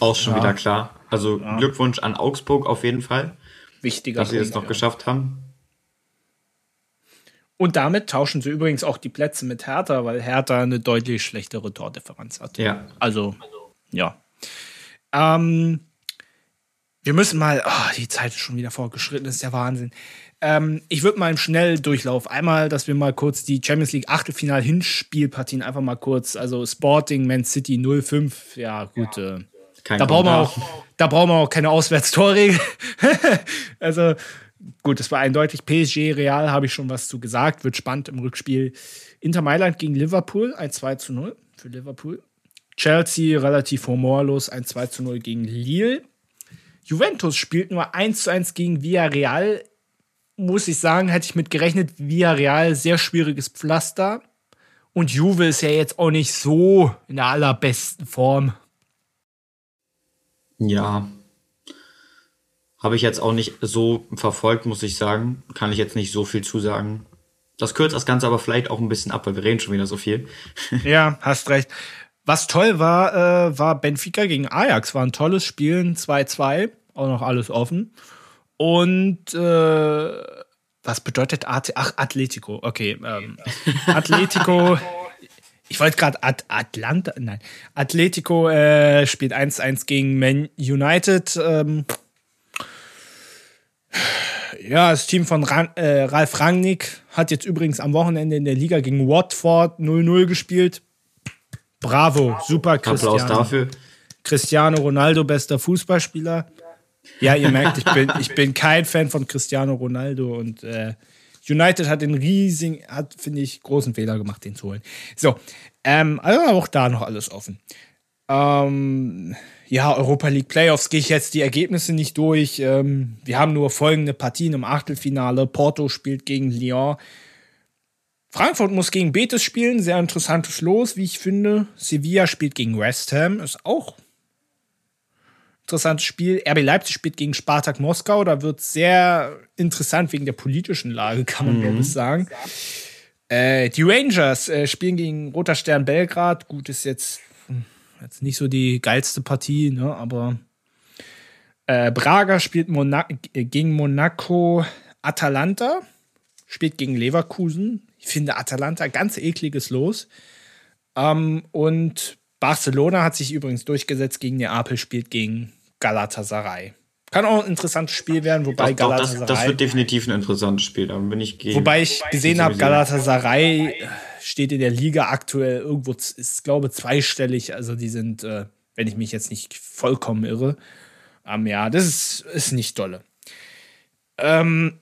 Auch schon ja. wieder klar. Also ja. Glückwunsch an Augsburg auf jeden Fall. Wichtiger Dass sie es noch ja. geschafft haben. Und damit tauschen sie übrigens auch die Plätze mit Hertha, weil Hertha eine deutlich schlechtere Tordifferenz hat. Ja. Also, ja. Ähm, wir müssen mal, oh, die Zeit ist schon wieder vorgeschritten, ist der Wahnsinn. Ähm, ich würde mal im Schnelldurchlauf einmal, dass wir mal kurz die Champions League Achtelfinal-Hinspielpartien einfach mal kurz, also Sporting, Man City 05, ja gut. Ja. Äh, da brauchen, wir auch, da brauchen wir auch keine Auswärtstorregel. also gut, das war eindeutig. PSG, Real habe ich schon was zu gesagt. Wird spannend im Rückspiel. Inter Mailand gegen Liverpool, ein 2 zu 0 für Liverpool. Chelsea relativ humorlos, ein 2 zu 0 gegen Lille. Juventus spielt nur 1 zu 1 gegen Villarreal. Muss ich sagen, hätte ich mit gerechnet. Villarreal, sehr schwieriges Pflaster. Und Juve ist ja jetzt auch nicht so in der allerbesten Form. Ja. Habe ich jetzt auch nicht so verfolgt, muss ich sagen. Kann ich jetzt nicht so viel zusagen. Das kürzt das Ganze aber vielleicht auch ein bisschen ab, weil wir reden schon wieder so viel. ja, hast recht. Was toll war, äh, war Benfica gegen Ajax. War ein tolles Spiel, 2-2. Auch noch alles offen. Und äh, was bedeutet At Ach, Atletico? Okay. Ähm, Atletico. ich wollte gerade At Atlanta. Nein. Atletico äh, spielt 1-1 gegen Man United. Ähm, ja, das Team von Ran äh, Ralf Rangnick hat jetzt übrigens am Wochenende in der Liga gegen Watford 0-0 gespielt. Bravo, super Cristiano. Applaus dafür. Cristiano Ronaldo, bester Fußballspieler. Ja, ihr merkt, ich bin, ich bin kein Fan von Cristiano Ronaldo und äh, United hat den riesigen, hat, finde ich, großen Fehler gemacht, den zu holen. So, ähm, also auch da noch alles offen. Ähm, ja, Europa League Playoffs gehe ich jetzt die Ergebnisse nicht durch. Ähm, wir haben nur folgende Partien im Achtelfinale. Porto spielt gegen Lyon. Frankfurt muss gegen Betis spielen, sehr interessantes Los, wie ich finde. Sevilla spielt gegen West Ham, ist auch ein interessantes Spiel. RB Leipzig spielt gegen Spartak Moskau, da wird sehr interessant wegen der politischen Lage, kann man mhm. sagen. Äh, die Rangers äh, spielen gegen Roter Stern Belgrad. Gut, ist jetzt, hm, jetzt nicht so die geilste Partie, ne? aber äh, Braga spielt Mona gegen Monaco. Atalanta spielt gegen Leverkusen. Ich finde Atalanta ganz ekliges Los. Ähm, und Barcelona hat sich übrigens durchgesetzt gegen Neapel, spielt gegen Galatasaray. Kann auch ein interessantes Spiel werden, wobei doch, doch, Galatasaray. Das, das, wird definitiv ein interessantes Spiel, da bin ich gegen. Wobei ich gesehen habe, Galatasaray steht in der Liga aktuell irgendwo, ist glaube zweistellig, also die sind, äh, wenn ich mich jetzt nicht vollkommen irre. Ähm, ja, das ist, ist nicht dolle. Ähm,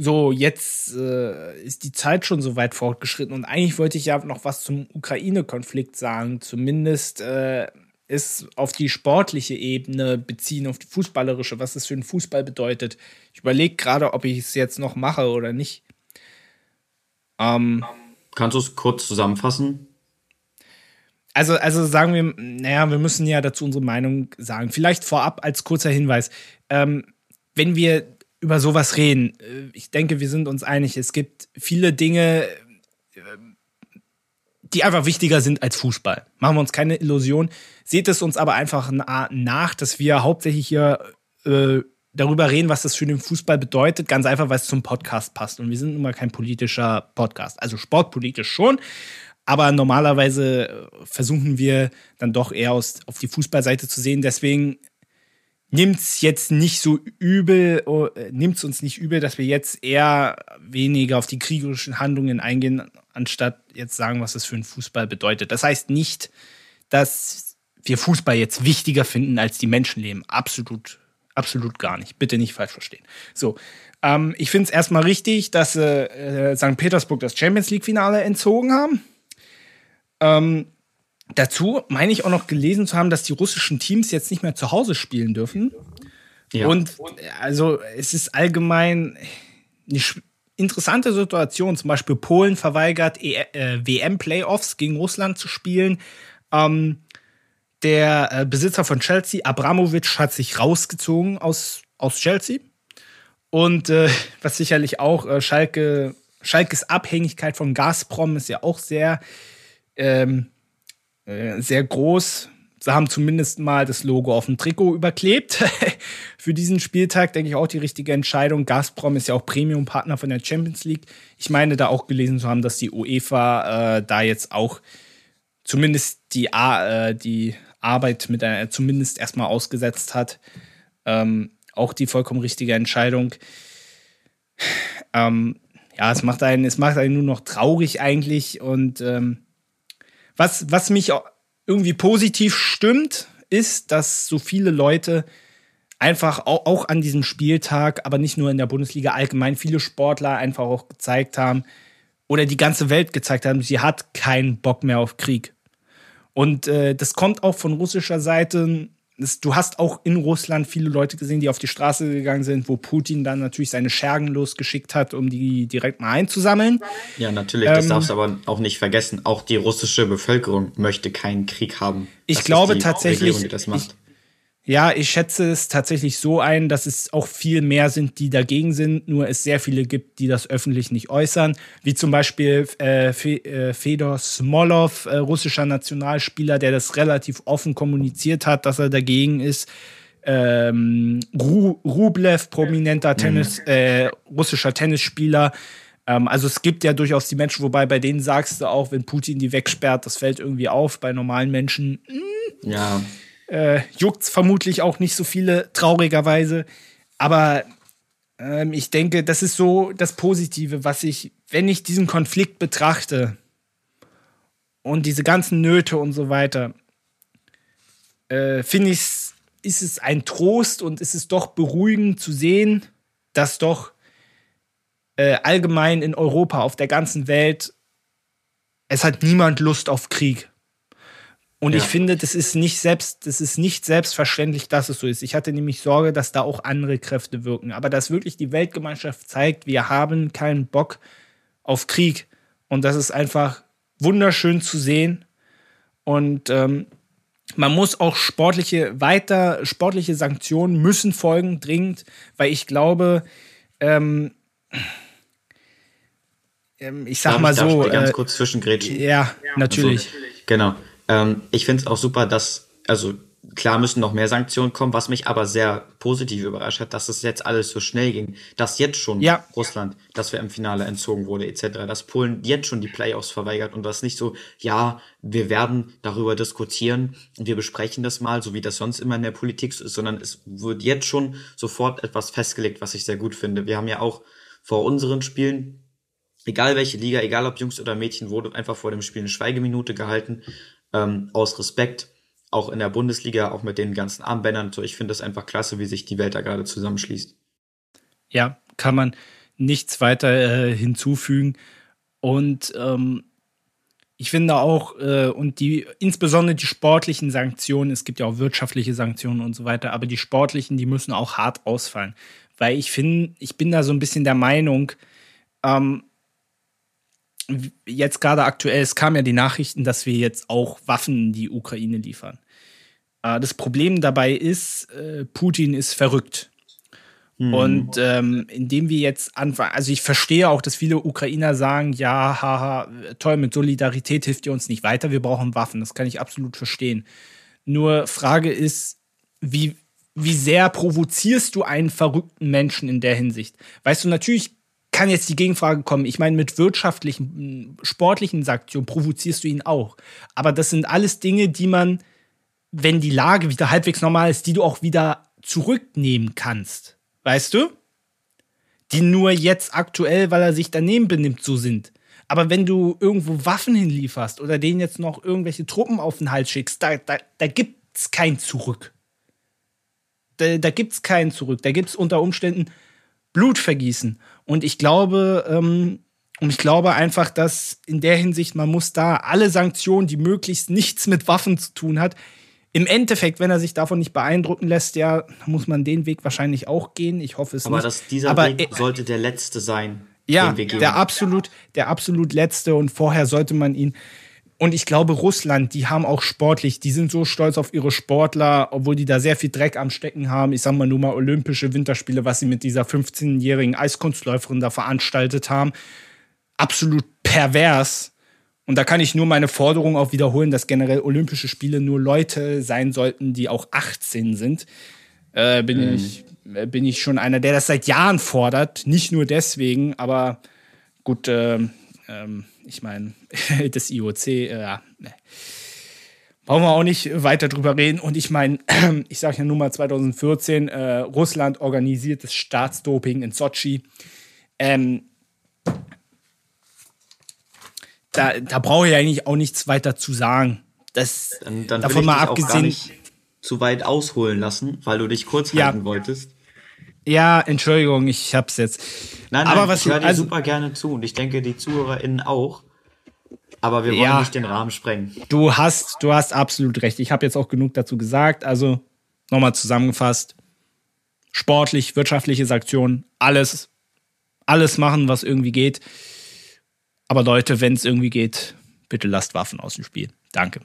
so, jetzt äh, ist die Zeit schon so weit fortgeschritten und eigentlich wollte ich ja noch was zum Ukraine-Konflikt sagen. Zumindest äh, ist auf die sportliche Ebene beziehen, auf die fußballerische, was das für den Fußball bedeutet. Ich überlege gerade, ob ich es jetzt noch mache oder nicht. Ähm, Kannst du es kurz zusammenfassen? Also, also sagen wir, naja, wir müssen ja dazu unsere Meinung sagen. Vielleicht vorab als kurzer Hinweis. Ähm, wenn wir über sowas reden. Äh, ich denke, wir sind uns einig. Es gibt viele Dinge, äh, die einfach wichtiger sind als Fußball. Machen wir uns keine Illusion. Seht es uns aber einfach nach, dass wir hauptsächlich hier äh, darüber reden, was das für den Fußball bedeutet. Ganz einfach, weil es zum Podcast passt. Und wir sind nun mal kein politischer Podcast. Also sportpolitisch schon. Aber normalerweise versuchen wir dann doch eher aus, auf die Fußballseite zu sehen. Deswegen nimmt's jetzt nicht so übel, oh, nimmt's uns nicht übel, dass wir jetzt eher weniger auf die kriegerischen Handlungen eingehen, anstatt jetzt sagen, was das für einen Fußball bedeutet. Das heißt nicht, dass wir Fußball jetzt wichtiger finden als die Menschenleben. Absolut, absolut gar nicht. Bitte nicht falsch verstehen. So, ähm, ich finde es erstmal richtig, dass äh, St. Petersburg das Champions League-Finale entzogen haben. Ähm, Dazu meine ich auch noch gelesen zu haben, dass die russischen Teams jetzt nicht mehr zu Hause spielen dürfen. Ja. Und also es ist allgemein eine interessante Situation. Zum Beispiel Polen verweigert e äh, WM-Playoffs gegen Russland zu spielen. Ähm, der äh, Besitzer von Chelsea, Abramovic, hat sich rausgezogen aus, aus Chelsea. Und äh, was sicherlich auch äh, Schalke, Schalkes Abhängigkeit von Gazprom ist ja auch sehr ähm, äh, sehr groß, Sie haben zumindest mal das Logo auf dem Trikot überklebt. Für diesen Spieltag denke ich auch die richtige Entscheidung. Gazprom ist ja auch Premium-Partner von der Champions League. Ich meine da auch gelesen zu haben, dass die UEFA äh, da jetzt auch zumindest die, äh, die Arbeit mit einer, zumindest erstmal ausgesetzt hat. Ähm, auch die vollkommen richtige Entscheidung. Ähm, ja, es macht einen, es macht einen nur noch traurig eigentlich. Und ähm, was, was mich irgendwie positiv stimmt, ist, dass so viele Leute einfach auch, auch an diesem Spieltag, aber nicht nur in der Bundesliga allgemein, viele Sportler einfach auch gezeigt haben oder die ganze Welt gezeigt haben, sie hat keinen Bock mehr auf Krieg. Und äh, das kommt auch von russischer Seite du hast auch in Russland viele Leute gesehen, die auf die Straße gegangen sind, wo Putin dann natürlich seine Schergen losgeschickt hat, um die direkt mal einzusammeln. Ja, natürlich, das ähm, darfst du aber auch nicht vergessen. Auch die russische Bevölkerung möchte keinen Krieg haben. Ich das glaube tatsächlich, Regierung, ich, ja, ich schätze es tatsächlich so ein, dass es auch viel mehr sind, die dagegen sind, nur es sehr viele gibt, die das öffentlich nicht äußern, wie zum Beispiel äh, äh Fedor Smolov, äh, russischer Nationalspieler, der das relativ offen kommuniziert hat, dass er dagegen ist. Ähm, Ru Rublev, prominenter Tennis, mhm. äh, russischer Tennisspieler. Ähm, also es gibt ja durchaus die Menschen, wobei bei denen sagst du auch, wenn Putin die wegsperrt, das fällt irgendwie auf. Bei normalen Menschen. Mh, hm. ja äh, juckt vermutlich auch nicht so viele, traurigerweise. Aber ähm, ich denke, das ist so das Positive, was ich, wenn ich diesen Konflikt betrachte und diese ganzen Nöte und so weiter, äh, finde ich, ist es ein Trost und ist es doch beruhigend zu sehen, dass doch äh, allgemein in Europa, auf der ganzen Welt, es hat niemand Lust auf Krieg. Und ja. ich finde, das ist nicht selbst, das ist nicht selbstverständlich, dass es so ist. Ich hatte nämlich Sorge, dass da auch andere Kräfte wirken. Aber dass wirklich die Weltgemeinschaft zeigt, wir haben keinen Bock auf Krieg. Und das ist einfach wunderschön zu sehen. Und ähm, man muss auch sportliche, weiter sportliche Sanktionen müssen folgen, dringend, weil ich glaube, ähm, ähm ich sag darf mal so. Ich ganz äh, kurz zwischengrätschen? Ja, ja natürlich. Also, genau. Ähm, ich finde es auch super, dass, also klar müssen noch mehr Sanktionen kommen, was mich aber sehr positiv überrascht hat, dass es jetzt alles so schnell ging, dass jetzt schon ja. Russland, dass wir im Finale entzogen wurde, etc., dass Polen jetzt schon die Playoffs verweigert und das nicht so, ja, wir werden darüber diskutieren und wir besprechen das mal, so wie das sonst immer in der Politik so ist, sondern es wird jetzt schon sofort etwas festgelegt, was ich sehr gut finde. Wir haben ja auch vor unseren Spielen egal welche Liga, egal ob Jungs oder Mädchen, wurde einfach vor dem Spiel eine Schweigeminute gehalten ähm, aus Respekt, auch in der Bundesliga, auch mit den ganzen Armbändern. So, ich finde es einfach klasse, wie sich die Welt da gerade zusammenschließt. Ja, kann man nichts weiter äh, hinzufügen. Und ähm, ich finde auch, äh, und die, insbesondere die sportlichen Sanktionen, es gibt ja auch wirtschaftliche Sanktionen und so weiter, aber die sportlichen, die müssen auch hart ausfallen. Weil ich finde, ich bin da so ein bisschen der Meinung, ähm, jetzt gerade aktuell, es kamen ja die Nachrichten, dass wir jetzt auch Waffen in die Ukraine liefern. Äh, das Problem dabei ist, äh, Putin ist verrückt. Mhm. Und ähm, indem wir jetzt anfangen, also ich verstehe auch, dass viele Ukrainer sagen, ja, haha, toll, mit Solidarität hilft ihr uns nicht weiter, wir brauchen Waffen. Das kann ich absolut verstehen. Nur Frage ist, wie, wie sehr provozierst du einen verrückten Menschen in der Hinsicht? Weißt du, natürlich kann jetzt die Gegenfrage kommen. Ich meine, mit wirtschaftlichen, sportlichen Sanktionen provozierst du ihn auch. Aber das sind alles Dinge, die man, wenn die Lage wieder halbwegs normal ist, die du auch wieder zurücknehmen kannst. Weißt du? Die nur jetzt aktuell, weil er sich daneben benimmt, so sind. Aber wenn du irgendwo Waffen hinlieferst oder denen jetzt noch irgendwelche Truppen auf den Hals schickst, da, da, da gibt's kein Zurück. Da, da gibt's kein Zurück. Da gibt's unter Umständen Blutvergießen. Und ich glaube, ähm, und ich glaube einfach, dass in der Hinsicht, man muss da alle Sanktionen, die möglichst nichts mit Waffen zu tun hat, im Endeffekt, wenn er sich davon nicht beeindrucken lässt, ja, muss man den Weg wahrscheinlich auch gehen. Ich hoffe es Aber nicht. Das, dieser Aber Weg sollte der letzte sein. Ja, der absolut, der absolut letzte und vorher sollte man ihn und ich glaube, Russland, die haben auch sportlich, die sind so stolz auf ihre Sportler, obwohl die da sehr viel Dreck am Stecken haben. Ich sag mal nur mal Olympische Winterspiele, was sie mit dieser 15-jährigen Eiskunstläuferin da veranstaltet haben. Absolut pervers. Und da kann ich nur meine Forderung auch wiederholen, dass generell Olympische Spiele nur Leute sein sollten, die auch 18 sind. Äh, bin, mhm. ich, äh, bin ich schon einer, der das seit Jahren fordert. Nicht nur deswegen, aber gut, äh, ähm, ich meine, das IOC, äh, ja, ne. Brauchen wir auch nicht weiter drüber reden. Und ich meine, ich sage ja nur mal 2014, äh, Russland organisiert das Staatsdoping in Sochi. Ähm, da, da brauche ich eigentlich auch nichts weiter zu sagen. Das, dann, dann davon mal abgesehen. zu weit ausholen lassen, weil du dich kurz ja. halten wolltest. Ja, Entschuldigung, ich hab's jetzt. Nein, nein, Aber was ich höre dir also, super gerne zu und ich denke, die ZuhörerInnen auch. Aber wir wollen ja, nicht den Rahmen sprengen. Du hast, du hast absolut recht. Ich habe jetzt auch genug dazu gesagt. Also nochmal zusammengefasst: Sportlich, wirtschaftliche Sanktionen, alles, alles machen, was irgendwie geht. Aber Leute, wenn es irgendwie geht, bitte lasst Waffen aus dem Spiel. Danke.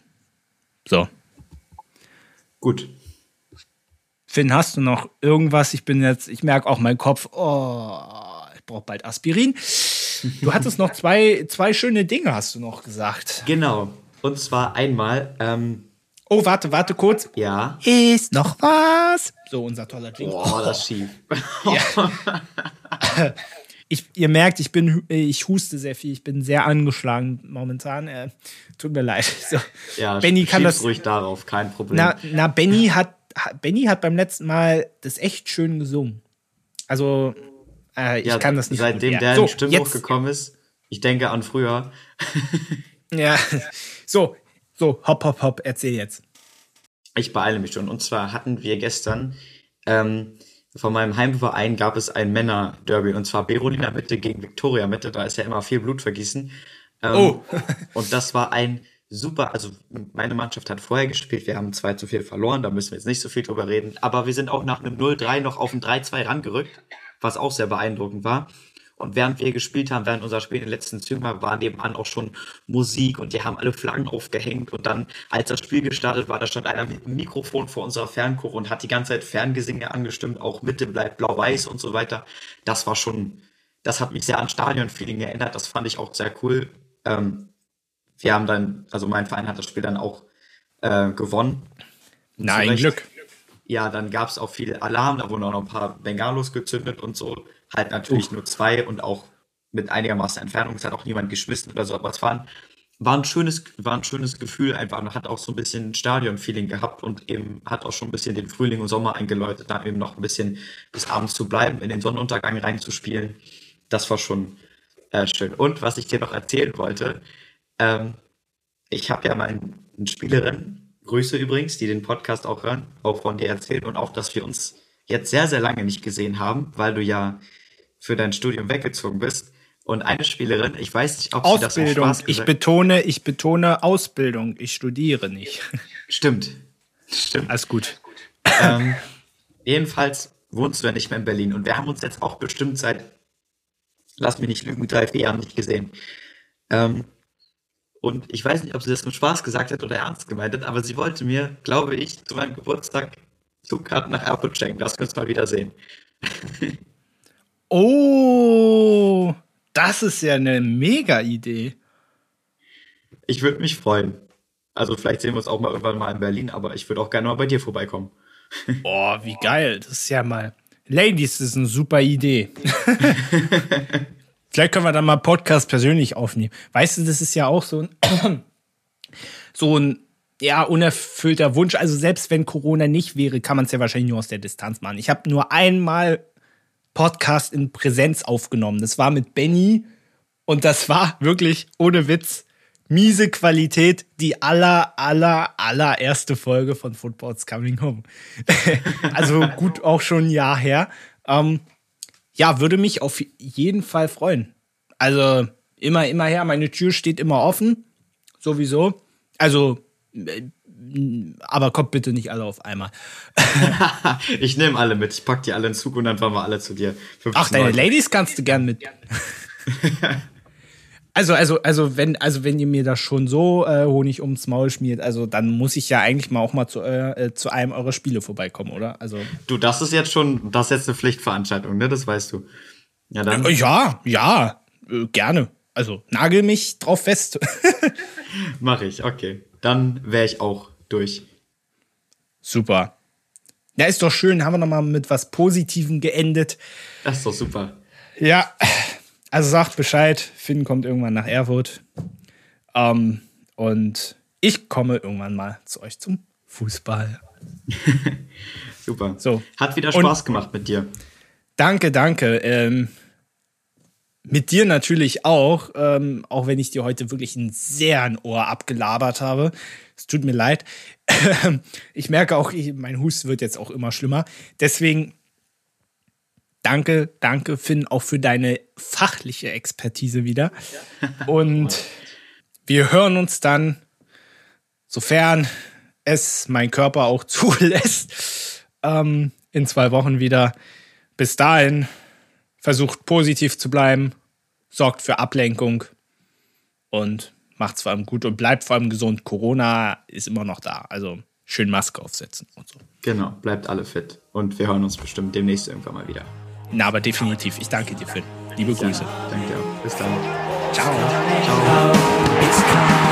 So. Gut. Finn, hast du noch irgendwas? Ich bin jetzt, ich merke auch meinen Kopf, oh, ich brauche bald Aspirin. Du hattest noch zwei, zwei schöne Dinge, hast du noch gesagt. Genau. Und zwar einmal. Ähm, oh, warte, warte kurz. Ja. Ist noch was? So, unser toller Jingle. Oh, das ist schief. Ja. ich, ihr merkt, ich bin, ich huste sehr viel. Ich bin sehr angeschlagen momentan. Äh, tut mir leid. So. Ja, Benny kann das ruhig darauf, kein Problem. Na, na Benny hat, Benny hat beim letzten Mal das echt schön gesungen. Also äh, ich ja, kann das nicht. Seitdem der so, in Stimmbruch gekommen ist, ich denke an früher. ja, so, so, hopp, hopp, hopp, erzähl jetzt. Ich beeile mich schon. Und zwar hatten wir gestern ähm, von meinem Heimverein gab es ein Männer-Derby und zwar Berolina Mitte gegen Viktoria Mitte. Da ist ja immer viel Blutvergießen. Ähm, oh. und das war ein super, also meine Mannschaft hat vorher gespielt, wir haben 2 zu 4 verloren, da müssen wir jetzt nicht so viel drüber reden, aber wir sind auch nach einem 0-3 noch auf ein 3-2 rangerückt was auch sehr beeindruckend war. Und während wir gespielt haben, während unser Spiel in den letzten Zügen war, war nebenan auch schon Musik und die haben alle Flaggen aufgehängt. Und dann, als das Spiel gestartet war, da stand einer mit einem Mikrofon vor unserer Fernkurve und hat die ganze Zeit Ferngesinge angestimmt, auch Mitte bleibt blau-weiß und so weiter. Das war schon, das hat mich sehr an Stadion-Feeling erinnert. Das fand ich auch sehr cool. Ähm, wir haben dann, also mein Verein hat das Spiel dann auch äh, gewonnen. Nein, Glück ja, dann gab es auch viel Alarm, da wurden auch noch ein paar Bengalos gezündet und so. Halt natürlich uh. nur zwei und auch mit einigermaßen Entfernung. Es hat auch niemand geschmissen oder so, aber es war ein, war ein schönes, war ein schönes Gefühl einfach. Man hat auch so ein bisschen Stadion-Feeling gehabt und eben hat auch schon ein bisschen den Frühling und Sommer eingeläutet, da eben noch ein bisschen bis abends zu bleiben, in den Sonnenuntergang reinzuspielen. Das war schon äh, schön. Und was ich dir noch erzählen wollte, ähm, ich habe ja mal eine Spielerin, Grüße übrigens, die den Podcast auch hören, auch von dir erzählt und auch, dass wir uns jetzt sehr, sehr lange nicht gesehen haben, weil du ja für dein Studium weggezogen bist. Und eine Spielerin, ich weiß nicht, ob Ausbildung. sie das Ausbildung. Ich betone, ich betone Ausbildung. Ich studiere nicht. Stimmt. Stimmt. Alles gut. Ähm, jedenfalls wohnst du ja nicht mehr in Berlin. Und wir haben uns jetzt auch bestimmt seit, lass mich nicht lügen, drei, vier Jahren nicht gesehen. Ähm, und ich weiß nicht, ob sie das mit Spaß gesagt hat oder ernst gemeint hat, aber sie wollte mir, glaube ich, zu meinem Geburtstag Zugkarten nach Erfurt schenken. Lass uns mal wieder sehen. oh, das ist ja eine mega Idee. Ich würde mich freuen. Also vielleicht sehen wir uns auch mal irgendwann mal in Berlin, aber ich würde auch gerne mal bei dir vorbeikommen. Oh, wie geil. Das ist ja mal. Ladies, das ist eine super Idee. Vielleicht können wir dann mal Podcast persönlich aufnehmen. Weißt du, das ist ja auch so ein, so ein ja, unerfüllter Wunsch. Also selbst wenn Corona nicht wäre, kann man es ja wahrscheinlich nur aus der Distanz machen. Ich habe nur einmal Podcast in Präsenz aufgenommen. Das war mit Benny und das war wirklich ohne Witz miese Qualität. Die aller, aller, allererste Folge von Football's Coming Home. also gut auch schon ein Jahr her. Ähm, ja, würde mich auf jeden Fall freuen. Also immer, immer her, meine Tür steht immer offen. Sowieso. Also, äh, aber kommt bitte nicht alle auf einmal. ich nehme alle mit. Ich pack die alle in Zug und dann fahren wir alle zu dir. Ach, deine Leute. Ladies kannst du gern mit. also, also, also, wenn, also, wenn ihr mir das schon so äh, Honig ums Maul schmiert, also dann muss ich ja eigentlich mal auch mal zu, äh, zu einem eurer Spiele vorbeikommen, oder? Also. Du, das ist jetzt schon, das ist jetzt eine Pflichtveranstaltung, ne? Das weißt du. Ja, dann. Ja, ja, äh, gerne. Also nagel mich drauf fest. Mache ich, okay. Dann wäre ich auch durch. Super. Ja, ist doch schön. Haben wir nochmal mit was Positivem geendet. Das ist doch super. Ja, also sagt Bescheid. Finn kommt irgendwann nach Erfurt. Ähm, und ich komme irgendwann mal zu euch zum Fußball. super. So. Hat wieder Spaß und gemacht mit dir. Danke, danke. Ähm, mit dir natürlich auch, ähm, auch wenn ich dir heute wirklich ein sehr ein Ohr abgelabert habe. Es tut mir leid. ich merke auch, ich, mein Husten wird jetzt auch immer schlimmer. Deswegen danke, danke, Finn, auch für deine fachliche Expertise wieder. Und wir hören uns dann, sofern es mein Körper auch zulässt, ähm, in zwei Wochen wieder. Bis dahin, versucht positiv zu bleiben, sorgt für Ablenkung und macht vor allem gut und bleibt vor allem gesund. Corona ist immer noch da. Also schön Maske aufsetzen und so. Genau, bleibt alle fit. Und wir hören uns bestimmt demnächst irgendwann mal wieder. Na, aber definitiv. Ich danke dir, Finn. Liebe Grüße. Ja, danke dir. Bis dann. Ciao. Ciao.